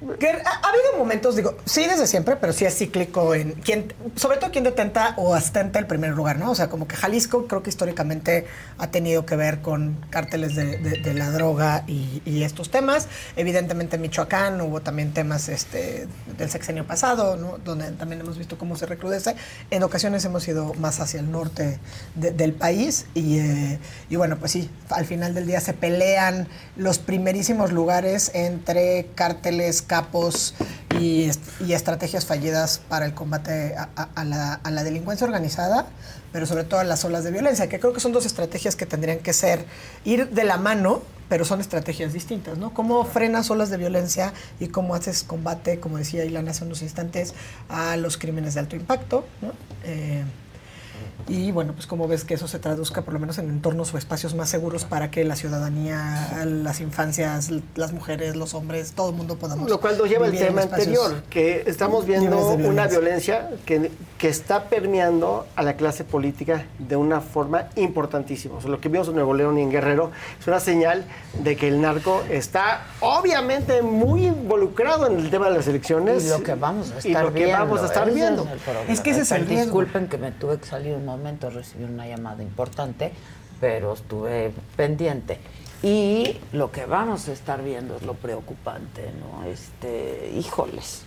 Ha, habido momentos, digo, sí desde siempre, pero sí es cíclico en quien, sobre todo quien detenta o ostenta el primer lugar, ¿no? O sea, como que Jalisco creo que históricamente ha tenido que ver con cárteles de, la droga y, estos temas. Evidentemente Michoacán hubo también temas este, del sexenio pasado, ¿no? Donde también hemos visto cómo se recrudece. En ocasiones hemos ido más hacia el norte del país y, eh, y bueno, pues sí, al final del día se pelean los primerísimos lugares entre cárteles capos y, estrategias fallidas para el combate a, la, delincuencia organizada, pero sobre todo a las olas de violencia, que creo que son dos estrategias que tendrían que ser, ir de la mano, pero son estrategias distintas, ¿no? ¿Cómo frenas olas de violencia y cómo haces combate, como decía Ilana hace unos instantes, a los crímenes de alto impacto, ¿no? Eh, y bueno, pues como ves que eso se traduzca por lo menos en entornos o espacios más seguros para que la ciudadanía, las infancias, las mujeres, los hombres, todo el mundo podamos. Lo cual nos lleva al tema anterior, que estamos viendo una violencia que, que está permeando a la clase política de una forma importantísima. O sea, lo que vimos en Nuevo León y en Guerrero es una señal de que el narco está obviamente muy involucrado en el tema de las elecciones. Y lo que vamos a estar viendo. Vamos a estar viendo. Es, que ese es el Disculpen que me tuve que salir un momento, recibí una llamada importante, pero estuve pendiente. Y lo que vamos a estar viendo es lo preocupante, ¿no? Este, híjoles,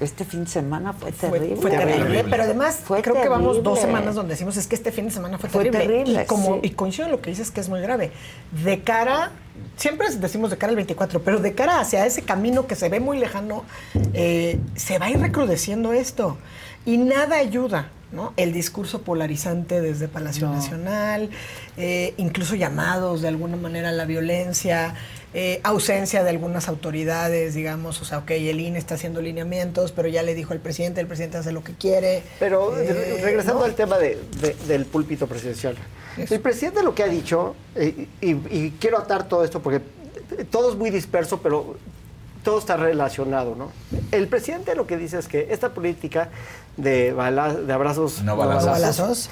este fin de semana fue terrible. Fue, terrible, pero además fue creo que vamos dos semanas donde decimos es que este fin de semana fue, terrible. Y, como, y coincido en lo que dices que es muy grave. De cara, siempre decimos de cara al 24, pero de cara hacia ese camino que se ve muy lejano, eh, se va a ir recrudeciendo esto. Y nada ayuda ¿no? El discurso polarizante desde Palacio Nacional, eh, incluso llamados de alguna manera a la violencia, eh, ausencia de algunas autoridades, digamos, o sea, ok, el INE está haciendo lineamientos, pero ya le dijo el presidente, el presidente hace lo que quiere. Pero eh, regresando al tema del púlpito presidencial, el presidente lo que ha dicho, y, y quiero atar todo esto porque todo es muy disperso, pero todo está relacionado, ¿no? El presidente lo que dice es que esta política de, de abrazos no balazos.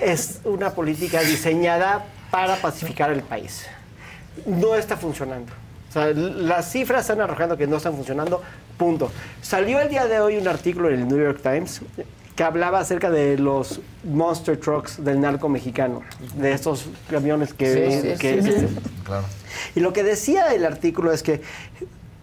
es una política diseñada para pacificar el país. No está funcionando. O sea, las cifras están arrojando que no están funcionando, punto. Salió el día de hoy un artículo en el New York Times que hablaba acerca de los monster trucks del narco mexicano, de estos camiones que... claro. Y lo que decía el artículo es que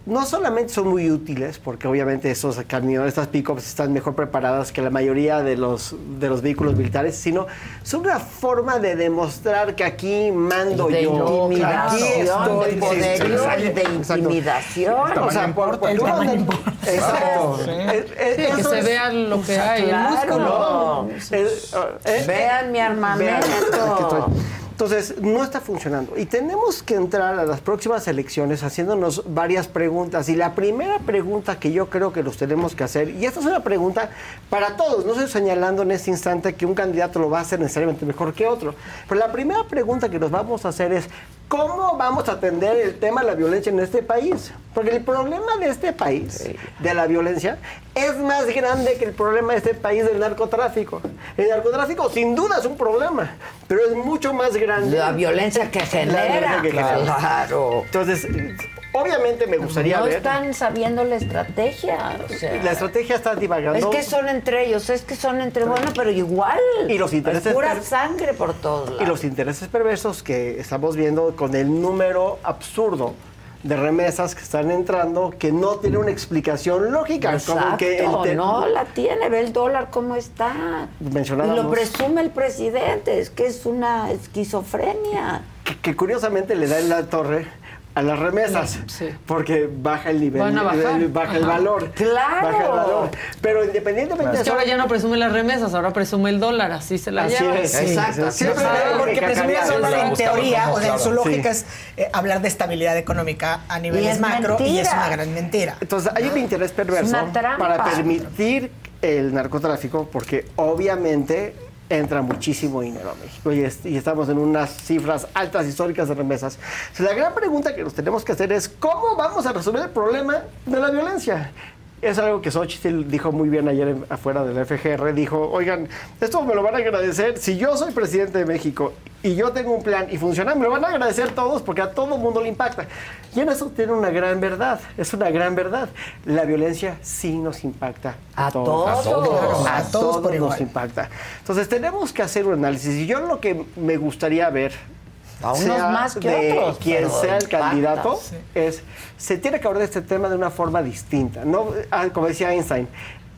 no solamente son muy útiles, porque obviamente esos camiones, estas pickups están mejor preparadas que la mayoría de los, de los vehículos militares, sino son una forma de demostrar que aquí mando yo, aquí estoy, de poderío y de intimidación. O sea, por, por, Exacto. que se vea lo que hay, el músculo. Vean mi armamento. Entonces, no está funcionando. Y tenemos que entrar a las próximas elecciones haciéndonos varias preguntas. Y la primera pregunta que yo creo que nos tenemos que hacer, y esta es una pregunta para todos, no estoy señalando en este instante que un candidato lo va a hacer necesariamente mejor que otro, pero la primera pregunta que nos vamos a hacer es, ¿cómo vamos a atender el tema de la violencia en este país? Porque el problema de este país, de la violencia, es más grande que el problema de este país del narcotráfico. El narcotráfico sin duda es un problema, pero es mucho más grande. La violencia que genera. claro. Entonces, obviamente me gustaría no ver... No están sabiendo la estrategia. la estrategia está divagando. Es que son entre ellos, es que son entre... Bueno, pero igual. Y los intereses... pura sangre por todos lados. Y los intereses perversos que estamos viendo con el número absurdo de remesas que están entrando que no tiene una explicación lógica. como que no la tiene, ve el dólar cómo está. Y lo presume el presidente, es que es una esquizofrenia. que curiosamente le da en la torre a las remesas, porque baja el nivel, baja el valor. Claro. Baja el valor. Pero independientemente de eso. ahora ya no presume las remesas, ahora presume el dólar, así se la así Es, Exacto. porque presumir el dólar en teoría, o sea, en su lógica es eh, hablar de estabilidad económica a niveles macro y es una gran mentira. Entonces hay un interés perverso para permitir el narcotráfico, porque obviamente entra muchísimo dinero a México y, estamos en unas cifras altas históricas de remesas. la gran pregunta que nos tenemos que hacer es cómo vamos a resolver el problema de la violencia. Es algo que Xochitl dijo muy bien ayer afuera del FGR. Dijo, oigan, esto me lo van a agradecer. Si yo soy presidente de México y yo tengo un plan y funciona, me lo van a agradecer todos porque a todo mundo le impacta. Y en eso tiene una gran verdad. Es una gran verdad. La violencia sí nos impacta. A, todos. A todos. A todos, nos impacta. Entonces tenemos que hacer un análisis. Y yo lo que me gustaría ver a unos más que de otros, quien sea el candidato, es se tiene que abordar este tema de una forma distinta. No, ah, como decía Einstein,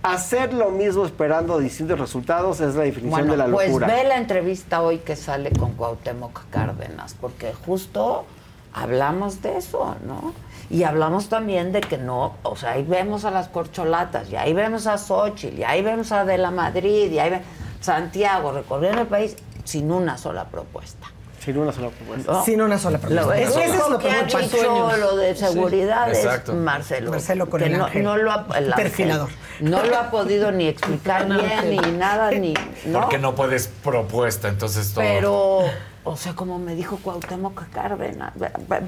hacer lo mismo esperando distintos resultados es la definición de la pues locura. Pues ve la entrevista hoy que sale con Cuauhtémoc Cárdenas, porque justo hablamos de eso, ¿no? Y hablamos también de que no, o sea, ahí vemos a las corcholatas, y ahí vemos a Xochitl, y ahí vemos a De la Madrid, y ahí vemos Santiago recorriendo el país sin una sola propuesta. Sin una sola propuesta. Sin una sola propuesta. Eso es lo que ha dicho lo de seguridad es Marcelo. Marcelo con que el no, no, lo ha, el perfilador. No lo ha podido ni explicar bien, ni nada, ni... ¿no? Porque no puedes propuesta, entonces todo... Pero, o sea, como me dijo Cuauhtémoc Cárdenas,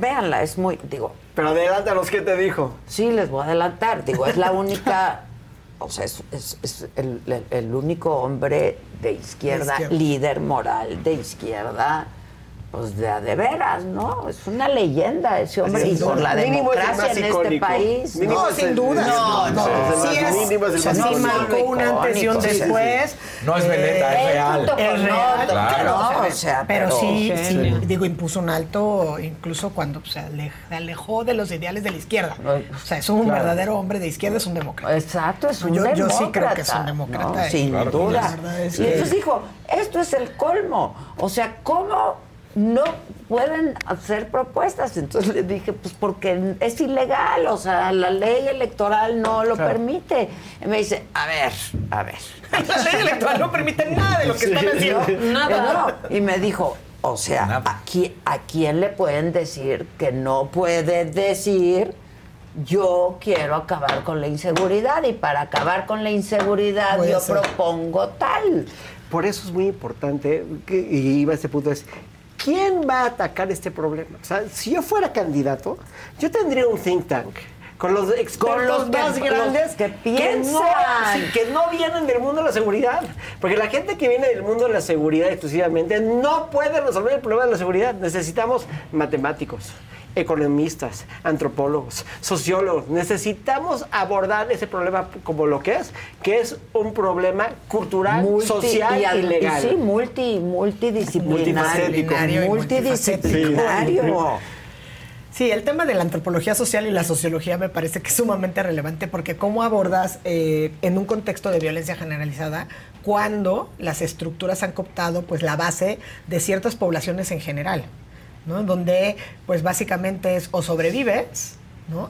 véanla, es muy, digo... Pero adelántanos, ¿qué te dijo? Sí, les voy a adelantar, digo, es la única... O sea, es, es, el, el, único hombre de izquierda, de izquierda, líder moral de izquierda, pues de, de veras, ¿no? Es una leyenda ese hombre. y por la democracia en este país. no, sin duda. No, no. Sí es, sí marcó un antes y un después. No es veleta, es real. Es real. Claro. o sea, pero, sí, sí, digo, impuso un alto incluso cuando se alejó de los ideales de la izquierda. O sea, es un verdadero hombre de izquierda, es un demócrata. Exacto, es un demócrata. Yo sí creo que es un demócrata. sin duda. y entonces dijo, esto es el colmo. O sea, ¿cómo no pueden hacer propuestas. Entonces le dije, pues porque es ilegal, o sea, la ley electoral no lo permite. Y me dice, a ver, a ver. la ley electoral no permite nada de lo que están haciendo. Nada. Y me dijo, o sea, aquí, ¿a quién le pueden decir que no puede decir yo quiero acabar con la inseguridad y para acabar con la inseguridad yo propongo tal? Por eso es muy importante, y iba a este punto, es ¿quién va a atacar este problema? O sea, si yo fuera candidato, yo tendría un think tank con los expertos más grandes que piensan que no, vienen del mundo de la seguridad. Porque la gente que viene del mundo de la seguridad exclusivamente no puede resolver el problema de la seguridad. Necesitamos matemáticos, economistas, antropólogos, sociólogos. Necesitamos abordar ese problema como lo que es, que es un problema cultural, social y, legal. sí, multi, multidisciplinario. Multidisciplinario. Sí, el tema de la antropología social y la sociología me parece que es sumamente relevante porque cómo abordas eh, en un contexto de violencia generalizada cuando las estructuras han cooptado pues la base de ciertas poblaciones en general, ¿no? Donde pues básicamente es o sobrevives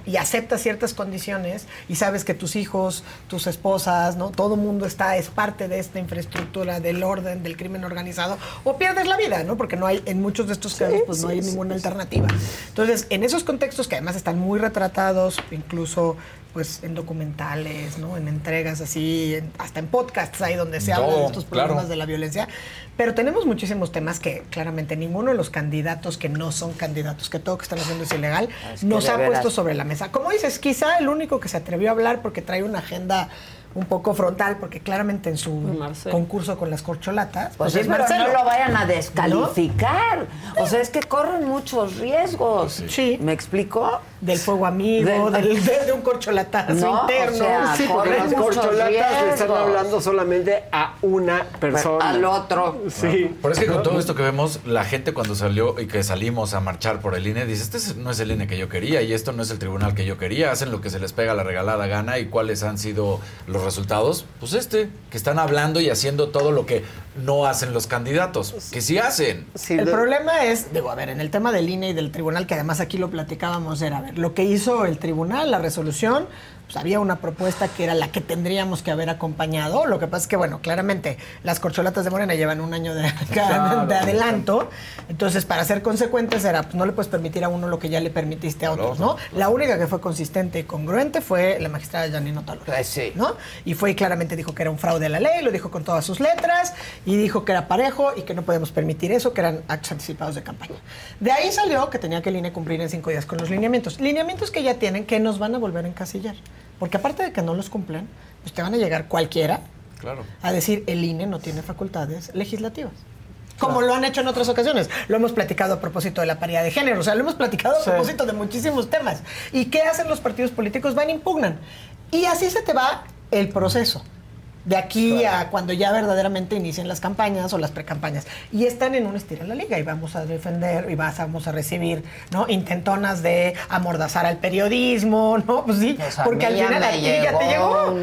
y aceptas ciertas condiciones y sabes que tus hijos, tus esposas, ¿no? Todo mundo está, es parte de esta infraestructura del orden, del crimen organizado, o pierdes la vida, ¿no? Porque no hay, en muchos de estos casos, pues no hay ninguna alternativa. Entonces, en esos contextos que además están muy retratados, incluso pues en documentales, ¿no? En entregas así, hasta en podcasts ahí donde se habla de estos problemas de la violencia. Pero tenemos muchísimos temas que claramente ninguno de los candidatos que no son candidatos, que todo que están haciendo es ilegal, nos ha puesto sobre la mesa. Como dices, quizá el único que se atrevió a hablar porque trae una agenda un poco frontal, porque claramente en su concurso con las corcholatas. Pues, pues no lo vayan a descalificar. O sea, es que corren muchos riesgos. Sí. ¿Me explicó? Del fuego amigo, del, de, un corcholatazo interno. sí, porque las corcholatas le están hablando solamente a una persona. Al otro. Sí. Por eso que con todo esto que vemos, la gente cuando salió y que salimos a marchar por el INE, dice, este no es el INE que yo quería y esto no es el tribunal que yo quería. Hacen lo que se les pega la regalada gana y cuáles han sido los resultados, pues este, que están hablando y haciendo todo lo que no hacen los candidatos, que sí hacen. el problema es, digo, a ver, en el tema del INE y del tribunal, que además aquí lo platicábamos, era, lo que hizo el tribunal, la resolución, pues había una propuesta que era la que tendríamos que haber acompañado. Lo que pasa es que, bueno, claramente las corcholatas de Morena llevan un año de, adelanto. Entonces, para ser consecuentes, era, pues no le puedes permitir a uno lo que ya le permitiste a otros, ¿no? La única que fue consistente y congruente fue la magistrada Janine Otalo. Pues sí. ¿no? Y fue y claramente dijo que era un fraude a la ley, lo dijo con todas sus letras, y dijo que era parejo y que no podemos permitir eso, que eran actos anticipados de campaña. De ahí salió que tenía que el INE cumplir en cinco días con los lineamientos. Lineamientos que ya tienen, que nos van a volver a encasillar. Porque aparte de que no los cumplen, pues te van a llegar cualquiera a decir el INE no tiene facultades legislativas. Como lo han hecho en otras ocasiones. Lo hemos platicado a propósito de la paridad de género. O sea, lo hemos platicado a propósito de muchísimos temas. ¿Y qué hacen los partidos políticos? Van e impugnan. Y así se te va el proceso de aquí a cuando ya verdaderamente inicien las campañas o las precampañas. Y están en un estilo en la liga y vamos a defender y vamos a recibir, ¿no? Intentonas de amordazar al periodismo, ¿no? Pues sí, pues porque al final a ti ya te llegó.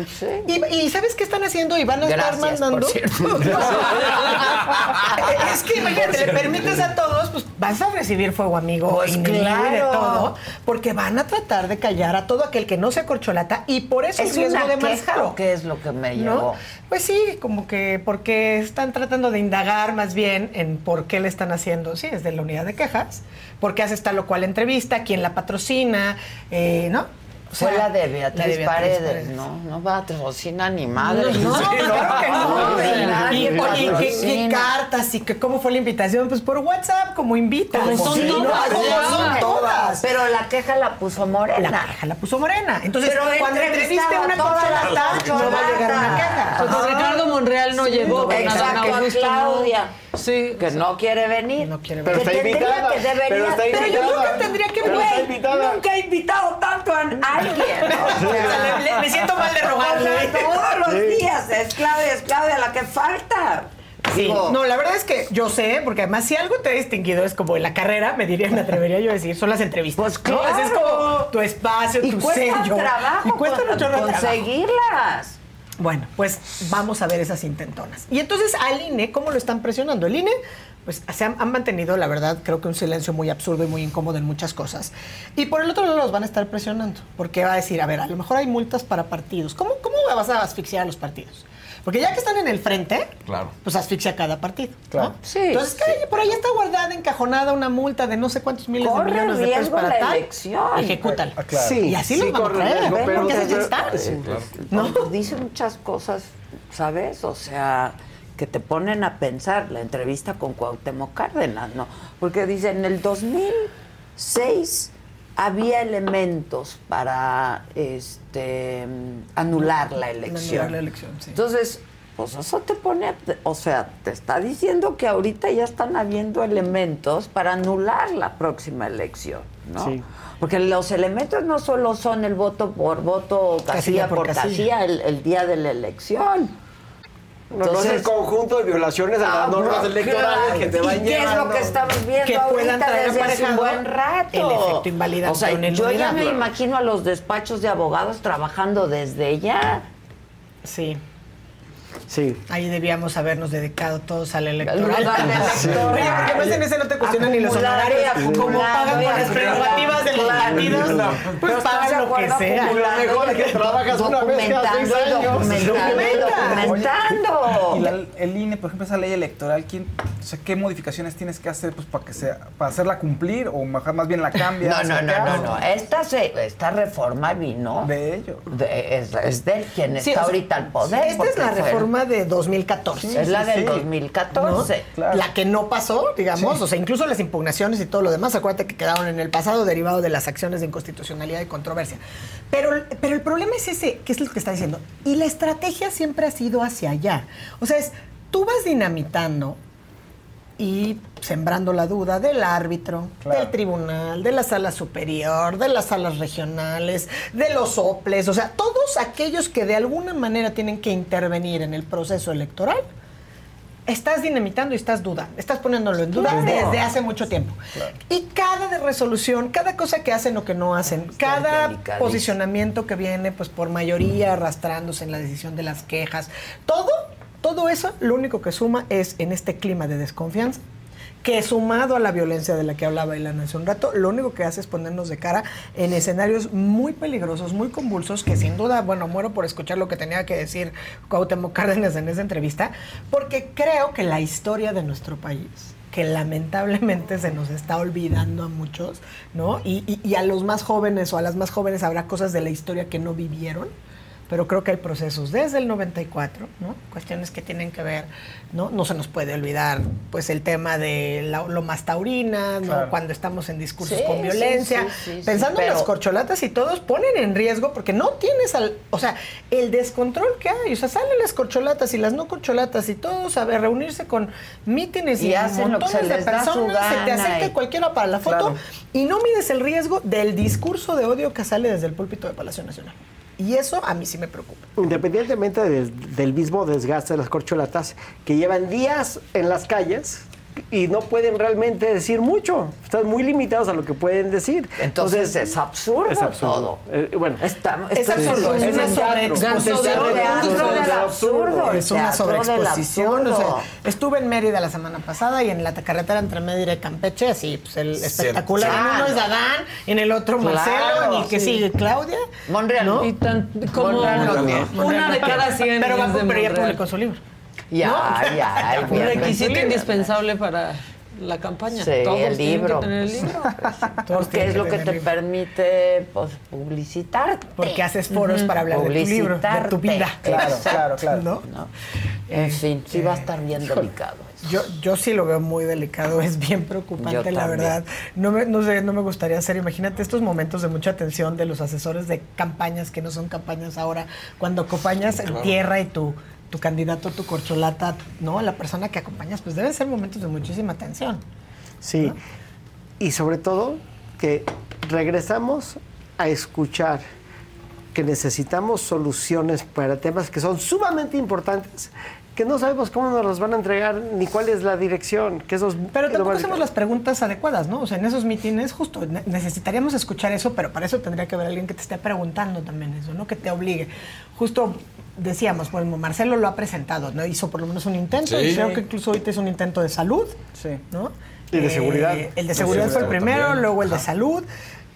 Y, ¿sabes qué están haciendo? Y van a estar mandando. es que imagínate, le permites a todos, pues vas a recibir fuego amigo pues y de todo, porque van a tratar de callar a todo aquel que no sea corcholata y por eso es riesgo de más ¿Qué es lo que me llevó? Pues sí, como que porque están tratando de indagar más bien en por qué le están haciendo, sí, es de la unidad de quejas, por qué hace esta lo cual entrevista, quién la patrocina, eh, ¿no? Fue la de Beatriz, Paredes, ¿no? No va a patrocinar ni madre. No, no, claro que no. Y, oye, ¿qué, ¿qué, cartas y que, cómo fue la invitación? Pues por WhatsApp, como invita. Como son, todas, son todas. Pero la queja la puso Morena. La queja la puso Morena. Entonces, Pero cuando entreviste una corcholata, no va a llegar una queja. Pues Ricardo Monreal no llegó. Exacto, Claudia. Sí. Que no quiere venir. No quiere venir. Pero que está invitada. Que debería, pero, está pero yo nunca tendría que venir. Nunca he invitado tanto a alguien. ¿no? me siento mal de rogarle. todos los días. Es Claudia, es Claudia la que falta. Sí. No, la verdad es que yo sé, porque además si algo te ha distinguido es como en la carrera, me diría, me atrevería yo a decir, son las entrevistas. Pues claro. ¿no? Es como tu espacio, y tu cuesta sello. Trabajo y cuesta mucho conseguirlas. Bueno, pues vamos a ver esas intentonas. Y entonces al INE, ¿cómo lo están presionando? El INE, pues se han, mantenido, la verdad, creo que un silencio muy absurdo y muy incómodo en muchas cosas. Y por el otro lado los van a estar presionando, porque va a decir, a ver, a lo mejor hay multas para partidos. ¿Cómo, cómo vas a asfixiar a los partidos? Porque ya que están en el frente, claro. pues asfixia cada partido. Claro. Sí, Entonces, por ahí está guardada, encajonada una multa de no sé cuántos miles de millones de pesos para la tal. elección. Ejecútala. Ah, claro. Sí, y así lo van a traer. Pero porque así está. ¿No? Dice muchas cosas, ¿sabes? O sea que te ponen a pensar la entrevista con Cuauhtémoc Cárdenas, ¿no? Porque dice, en el 2006 había elementos para este anular la elección. Anular la elección, sí. Entonces, pues eso te pone, o sea, te está diciendo que ahorita ya están habiendo elementos para anular la próxima elección, ¿no? Sí. Porque los elementos no solo son el voto por voto, casilla, por, casilla, el, día de la elección. No, no es el conjunto de violaciones a las ah, normas electorales que te van ¿Y qué es lo que estamos viendo que ahorita desde hace un buen rato? El efecto invalidante. O sea, yo ya me imagino a los despachos de abogados trabajando desde ya. Sí. Sí. Ahí debíamos habernos dedicado todos al electoral. Sí. Oye, ¿por qué en ese no te cuestionan ni los honorarios? Como pagan por las prerrogativas de los partidos, pues pagan lo que sea. Lo mejor es que trabajas una vez cada seis años. Documentando, documentando. Y el INE, por ejemplo, esa ley electoral, ¿quién, o sea, ¿qué modificaciones tienes que hacer pues, para, que sea, para hacerla cumplir o más bien la cambias? No, no, no, no, no. Esta, esta reforma vino... De ellos. es, es de quien está ahorita al poder. Esta es la reforma de 2014. es la del 2014. La que no pasó, digamos, o sea, incluso las impugnaciones y todo lo demás, acuérdate que quedaron en el pasado derivado de las acciones de inconstitucionalidad y controversia. Pero, pero el problema es ese, que es lo que está diciendo. Y la estrategia siempre ha sido hacia allá. O sea, es, tú vas dinamitando y sembrando la duda del árbitro, del tribunal, de la sala superior, de las salas regionales, de los OPLES, o sea, todos aquellos que de alguna manera tienen que intervenir en el proceso electoral, estás dinamitando y estás dudando, estás poniéndolo en duda desde hace mucho tiempo. Y cada resolución, cada cosa que hacen o que no hacen, cada posicionamiento que viene pues por mayoría arrastrándose en la decisión de las quejas, todo todo eso lo único que suma es en este clima de desconfianza que sumado a la violencia de la que hablaba Ilana hace un rato, lo único que hace es ponernos de cara en escenarios muy peligrosos, muy convulsos, que sin duda, bueno, muero por escuchar lo que tenía que decir Cuauhtémoc Cárdenas en esa entrevista, porque creo que la historia de nuestro país que lamentablemente se nos está olvidando a muchos, ¿no? Y a los más jóvenes o a las más jóvenes habrá cosas de la historia que no vivieron, pero creo que hay procesos desde el 94, ¿no? Cuestiones que tienen que ver, ¿no? No se nos puede olvidar, pues, el tema de lo más taurina, ¿no? Cuando estamos en discursos con violencia. Pensando en las corcholatas y todos ponen en riesgo porque no tienes al... O sea, el descontrol que hay. O sea, salen las corcholatas y las no corcholatas y todos a ver, reunirse con mítines y, montones de personas. se te acerca cualquiera para la foto y no mides el riesgo del discurso de odio que sale desde el púlpito de Palacio Nacional. Y eso a mí sí me preocupa. Independientemente del mismo desgaste de las corcholatas, que llevan días en las calles, y no pueden realmente decir mucho. Están muy limitados a lo que pueden decir. Entonces, es, absurdo es absurdo todo. Eh, bueno, Está, es absurdo. Es, una sobreexposición. Es una sobreexposición. O sea, estuve en Mérida la semana pasada y en la carretera entre Mérida y Campeche, así, pues el espectacular. En uno es Adán, en el otro Marcelo, y que sigue Claudia. Monreal. ¿no? Y tan, como una de cada 100 Pero, pero ya publicó su libro. Ya, ya. Un requisito indispensable para la campaña. Sí, el libro. Que tener el libro. Porque es lo que te permite pues, publicitarte. Porque haces foros para hablar de tu libro, de tu vida. Claro, claro, claro. ¿No? En fin, sí va a estar bien delicado. Yo, yo sí lo veo muy delicado, es bien preocupante, la verdad. No me, no sé, no me gustaría hacer, imagínate estos momentos de mucha atención de los asesores de campañas que no son campañas ahora, cuando acompañas en tierra y tu tu candidato, tu corcholata, ¿no? La persona que acompañas, pues deben ser momentos de muchísima tensión. Sí. Y sobre todo que regresamos a escuchar que necesitamos soluciones para temas que son sumamente importantes que no sabemos cómo nos los van a entregar ni cuál es la dirección. Que esos, pero tampoco hacemos las preguntas adecuadas, ¿no? O sea, en esos mítines, justo, necesitaríamos escuchar eso, pero para eso tendría que haber alguien que te esté preguntando también eso, ¿no? Que te obligue. Justo decíamos, pues Marcelo lo ha presentado, ¿no? Hizo por lo menos un intento, y creo que incluso ahorita es un intento de salud, sí. ¿no? Y de seguridad. Eh, el de seguridad fue el primero, luego el de salud.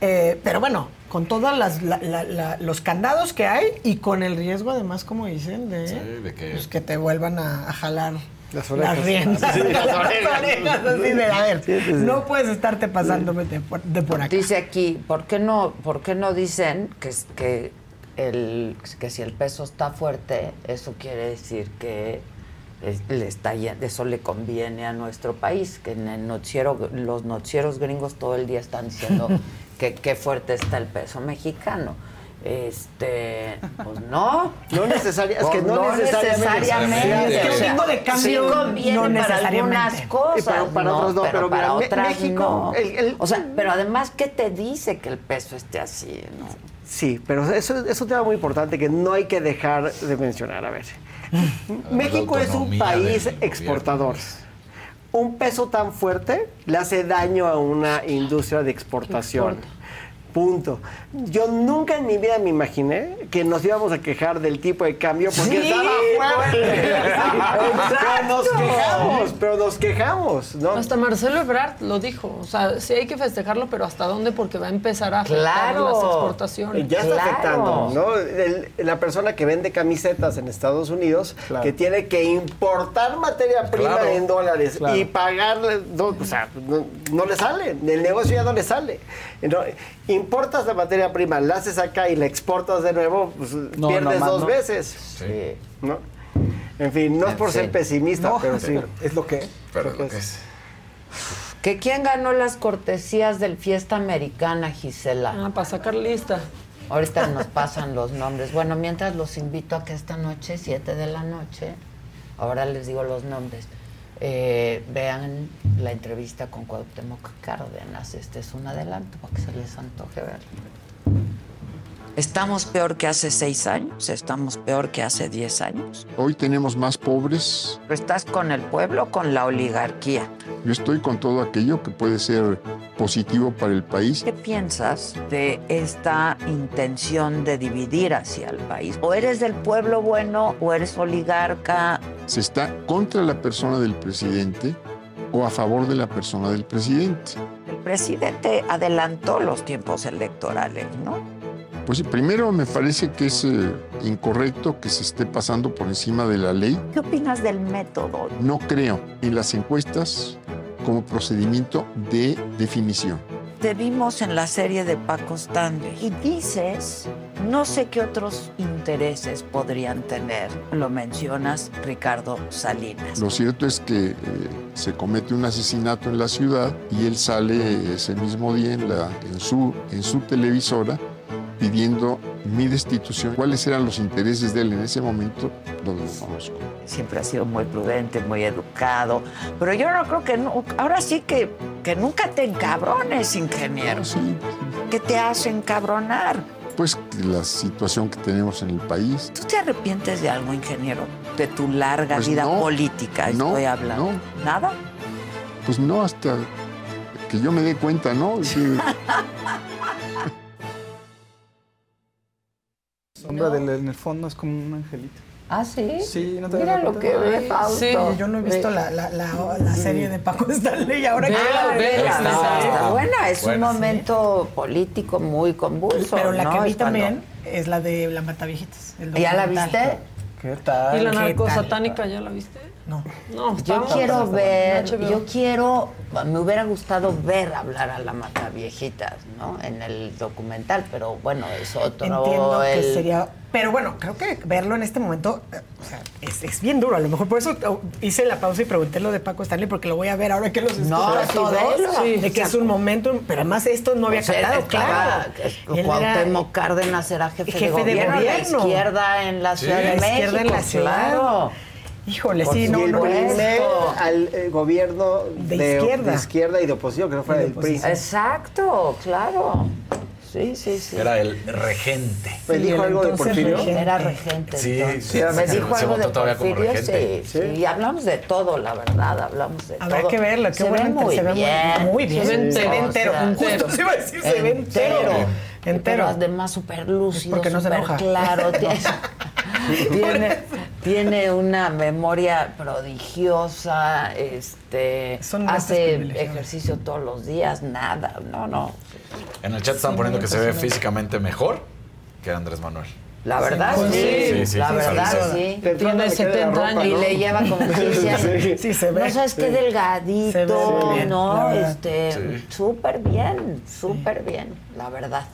Eh, pero bueno, con todos los candados que hay y con el riesgo, además, como dicen, de, pues, que... te vuelvan a, jalar las, las riendas. a ver, no puedes estarte pasándome de por, de por, acá. Dice aquí, ¿por qué no, por qué no dicen que, que, el, que si el peso está fuerte, eso quiere decir que le está, eso le conviene a nuestro país, que en el noticiero, los noticieros gringos todo el día están diciendo que qué fuerte está el peso mexicano. Este, pues no. No necesaria, es que no, necesariamente. Es que el tipo de cambio no necesariamente. para algunas cosas, pero para otros no, pero, para otras México, no. o sea, pero además, ¿qué te dice que el peso esté así? No? Sí, pero eso es un tema muy importante que no hay que dejar de mencionar. A ver, México es un país exportador. Un peso tan fuerte le hace daño a una industria de exportación. Punto. Yo nunca en mi vida me imaginé que nos íbamos a quejar del tipo de cambio porque estaba fuerte. pero nos quejamos, pero nos quejamos. ¿no? Hasta Marcelo Ebrard lo dijo. O sea, sí hay que festejarlo, pero ¿hasta dónde? Porque va a empezar a afectar las exportaciones. Ya está afectando, ¿no? la persona que vende camisetas en Estados Unidos, que tiene que importar materia prima en dólares y pagarle, o sea, no, le sale. El negocio ya no le sale importas la materia prima, la haces acá y la exportas de nuevo, pues pierdes dos veces. Sí. ¿No? En fin, no es por ser pesimista, pero sí. Es lo que, pero lo que es. ¿Que quién ganó las cortesías del Fiesta Americana, Gisela? Ah, para sacar lista. Ahorita nos pasan los nombres. Bueno, mientras los invito a que esta noche, 7 de la noche, ahora les digo los nombres. Eh, vean la entrevista con Cuauhtémoc Cárdenas. Este es un adelanto para que se les antoje verlo. ¿Estamos peor que hace seis años? ¿Estamos peor que hace diez años? Hoy tenemos más pobres. ¿Estás con el pueblo o con la oligarquía? Yo estoy con todo aquello que puede ser positivo para el país. ¿Qué piensas de esta intención de dividir hacia el país? ¿O eres del pueblo bueno o eres oligarca? Se está contra la persona del presidente o a favor de la persona del presidente. El presidente adelantó los tiempos electorales, ¿no? Pues sí, primero me parece que es eh, incorrecto que se esté pasando por encima de la ley. ¿Qué opinas del método? No creo en las encuestas como procedimiento de definición. Te vimos en la serie de Paco Stanley y dices, no sé qué otros intereses podrían tener. Lo mencionas Ricardo Salinas. Lo cierto es que eh, se comete un asesinato en la ciudad y él sale ese mismo día en, la, en, su, en su televisora pidiendo mi destitución. ¿Cuáles eran los intereses de él en ese momento? No lo conozco. Siempre ha sido muy prudente, muy educado, pero yo no creo que... ahora sí que, que nunca te encabrones, ingeniero. Sí, ¿Qué te hace encabronar? Pues la situación que tenemos en el país. ¿Tú te arrepientes de algo, ingeniero? De tu larga pues vida política, estoy hablando. No. ¿Nada? Pues no, hasta que yo me dé cuenta, ¿no? Sí. Sombra del, en el fondo es como un angelito. Ah, sí. Sí, no te Mira lo que ve, Fausto. Sí, yo no he visto la, la, la, serie de Paco Stanley ahora que la veo. Está, buena, es un momento político muy convulso. Pero la que vi también es la de La Mataviejitas. ¿Ya la viste? ¿Qué tal? ¿Y la narcosatánica ya la viste? No. No, yo quiero ver, yo quiero, me hubiera gustado ver hablar a la mata viejitas, ¿no? En el documental, pero bueno, es otro. Entiendo que sería, pero bueno, creo que verlo en este momento, eh, o sea, es, bien duro. A lo mejor por eso hice la pausa y pregunté lo de Paco Stanley porque lo voy a ver ahora que los escucho no, todos, de que es un momento, pero además esto no había quedado claro. Cuauhtémoc Cárdenas era jefe, de, gobierno, la izquierda en la Ciudad de México, izquierda en la ciudad. Claro. Híjole, sí, no, no. al eh, gobierno de, izquierda. de, izquierda. y de oposición, que no fuera del PRI. Exacto, claro. Sí, sí, sí. Era el regente. ¿Me dijo algo de Porfirio? Era regente. Sí, sí. Me dijo se algo de votó todavía como Porfirio, regente. sí, sí. Y hablamos de todo, la verdad, hablamos de Habrá todo. que verlo, qué se bueno, ve muy se ve muy- bien. muy bien. Se ve Sí, entero, o sea, justo se iba a decir, se ve entero. Entero. Pero además súper lúcido, Porque no se súper enoja. claro. Tiene, tiene, una memoria prodigiosa, este, Son hace ejercicio todos los días, nada, no, no. En el chat están Sí, poniendo que se ve físicamente mejor que Andrés Manuel. La verdad, sí, Sí, sí, la sí, verdad, sí. Tiene 70 años. Y le lleva como 15 años. Sí, sí, se ve. No sabes qué delgadito, ve ¿no? Este, Sí. súper bien, súper bien, la verdad.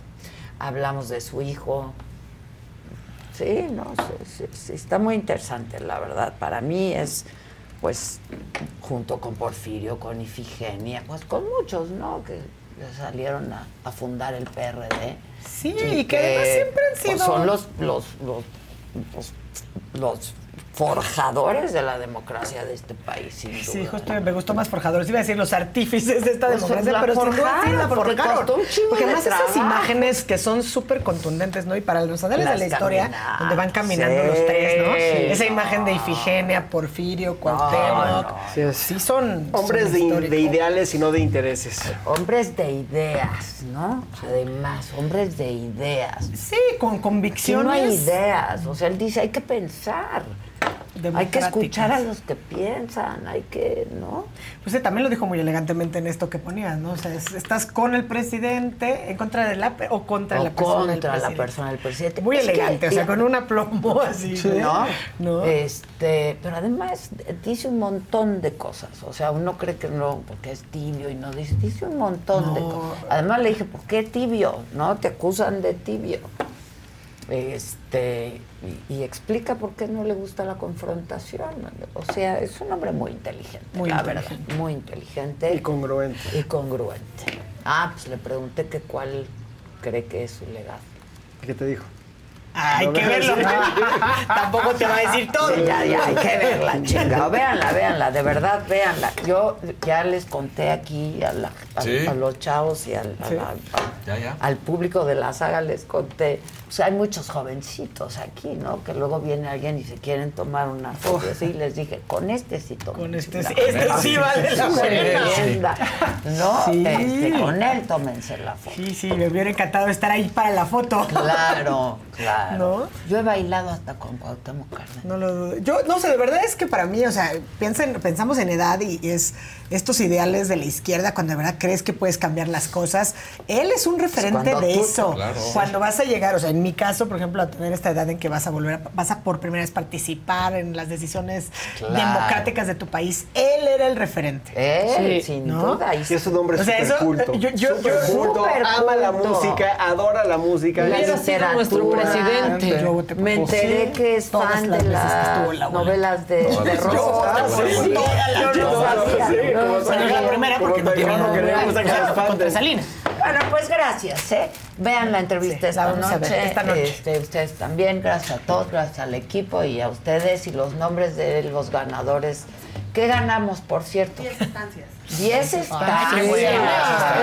Hablamos de su hijo. Sí, no, sí, está muy interesante, la verdad. Para mí es, pues, junto con Porfirio, con Ifigenia, pues con muchos, ¿no? Que salieron a, a fundar el PRD. Sí, y que además siempre han pues, sido- son los, los, los, los, los forjadores de la democracia de este país, sin duda. Sí, justo me gustó más forjadores. Iba a decir los artífices de esta Pues, democracia, la pero sin duda sí forjaron, la porque forjaron. costó un chingo Porque de además esas imágenes que son súper contundentes, ¿no? Y para los anales de la historia, caminadas, donde van caminando sí, los tres, ¿no? sí, Esa no. imagen de Ifigenia, Porfirio, Cuauhtémoc. Sí, Sí, son Hombres son de, ideales y no de intereses. Hombres de ideas, ¿no? Además, hombres de ideas. Sí, con convicciones. no hay ideas, o sea, él dice, hay que pensar. Hay que escuchar a los que piensan, hay que, ¿no? Pues eh, también lo dijo muy elegantemente en esto que ponías, ¿no? O sea, es- estás con el presidente, en contra de la o contra O la persona del contra la persona del presidente. Muy Es que- elegante, o sea, con un aplomo así. Sí. ¿no? ¿No? Este, pero además eh, dice un montón de cosas. O sea, uno cree que no, porque es tibio y no dice, dice un montón de cosas. Además le dije, ¿por qué tibio? ¿No? Te acusan de tibio. Este, y, y explica por qué no le gusta la confrontación. O sea, es un hombre muy inteligente, Muy la inteligente. verdad, muy inteligente. Y congruente. Y congruente. Ah, pues le pregunté que cuál cree que es su legado. ¿Qué te dijo? Hay No que verlo. Tampoco te va a decir todo. Ya, ya, hay que verla, chingado. Véanla, véanla, de verdad, véanla. Yo ya les conté aquí a, la- a- Sí. a los chavos y al, a Sí. la- Ya, ya. al público de la saga, les conté. O sea, hay muchos jovencitos aquí, ¿no? Que luego viene alguien y se quieren tomar una foto. y así les dije, con este sí tomen. Con este sí, este sí vale la pena. ¿No? Sí. Este, con él tómense la foto. Sí, sí, me hubiera encantado estar ahí para la foto. Claro, claro. ¿No? Yo he bailado hasta con Cuauhtémoc Cárdenas. No lo dudo. Yo, no sé, de verdad es que para mí, o sea, piensen, pensamos en edad y es estos ideales de la izquierda cuando de verdad crees que puedes cambiar las cosas. Él es un referente Cuando de tú- eso. claro. Cuando vas a llegar, o sea, en mi caso, por ejemplo, a tener esta edad en que vas a volver, a, vas a por primera vez participar en las decisiones Claro. democráticas de tu país, él era el referente. Él, Sí. sin ¿No? duda. Y es un hombre O sea, súper eso, culto. yo- yo- Súper yo- culto, súper ama la música, adora la música. La sido nuestro presidente. Yo te- Me enteré Sí, que es todas fan las de las la novelas de, Todas de Rosa. yo no sabía, no la primera porque Como no tiene Tairano, Bueno, pues gracias, ¿eh? Vean la entrevista Sí, esta, la noche. ver esta noche. Este, ustedes también, gracias a todos, gracias al equipo y a ustedes y los nombres de los ganadores. ¿Qué ganamos, por cierto? 10 estancias. 10 estancias.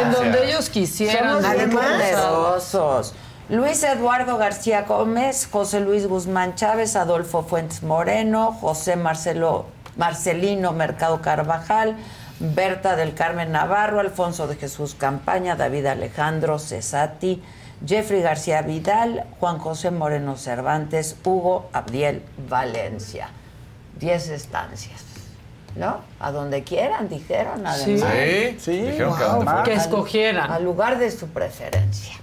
En donde ellos quisieran. Somos Además, poderosos. Luis Eduardo García Gómez, José Luis Guzmán Chávez, Adolfo Fuentes Moreno, José Marcelo, Marcelino Mercado Carvajal, Berta del Carmen Navarro, Alfonso de Jesús Campaña, David Alejandro Cesati, Jeffrey García Vidal, Juan José Moreno Cervantes, Hugo Abdiel Valencia. Diez estancias. ¿No? A donde quieran, dijeron además. Sí, Sí, Dijeron que wow. Que escogieran. Al lugar de su preferencia.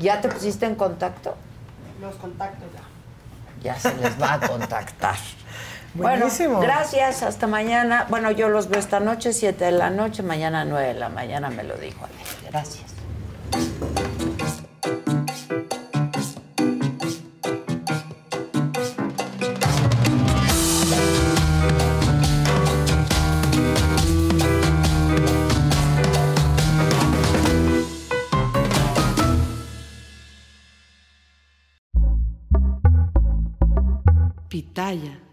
¿Ya te pusiste en contacto? Los contactos ya. Ya se les va a contactar. Bueno, Buenísimo. gracias, hasta mañana. Bueno, yo los veo esta noche, 7 de la noche, mañana 9 de la mañana, me lo dijo Ale. Gracias. Pitaya.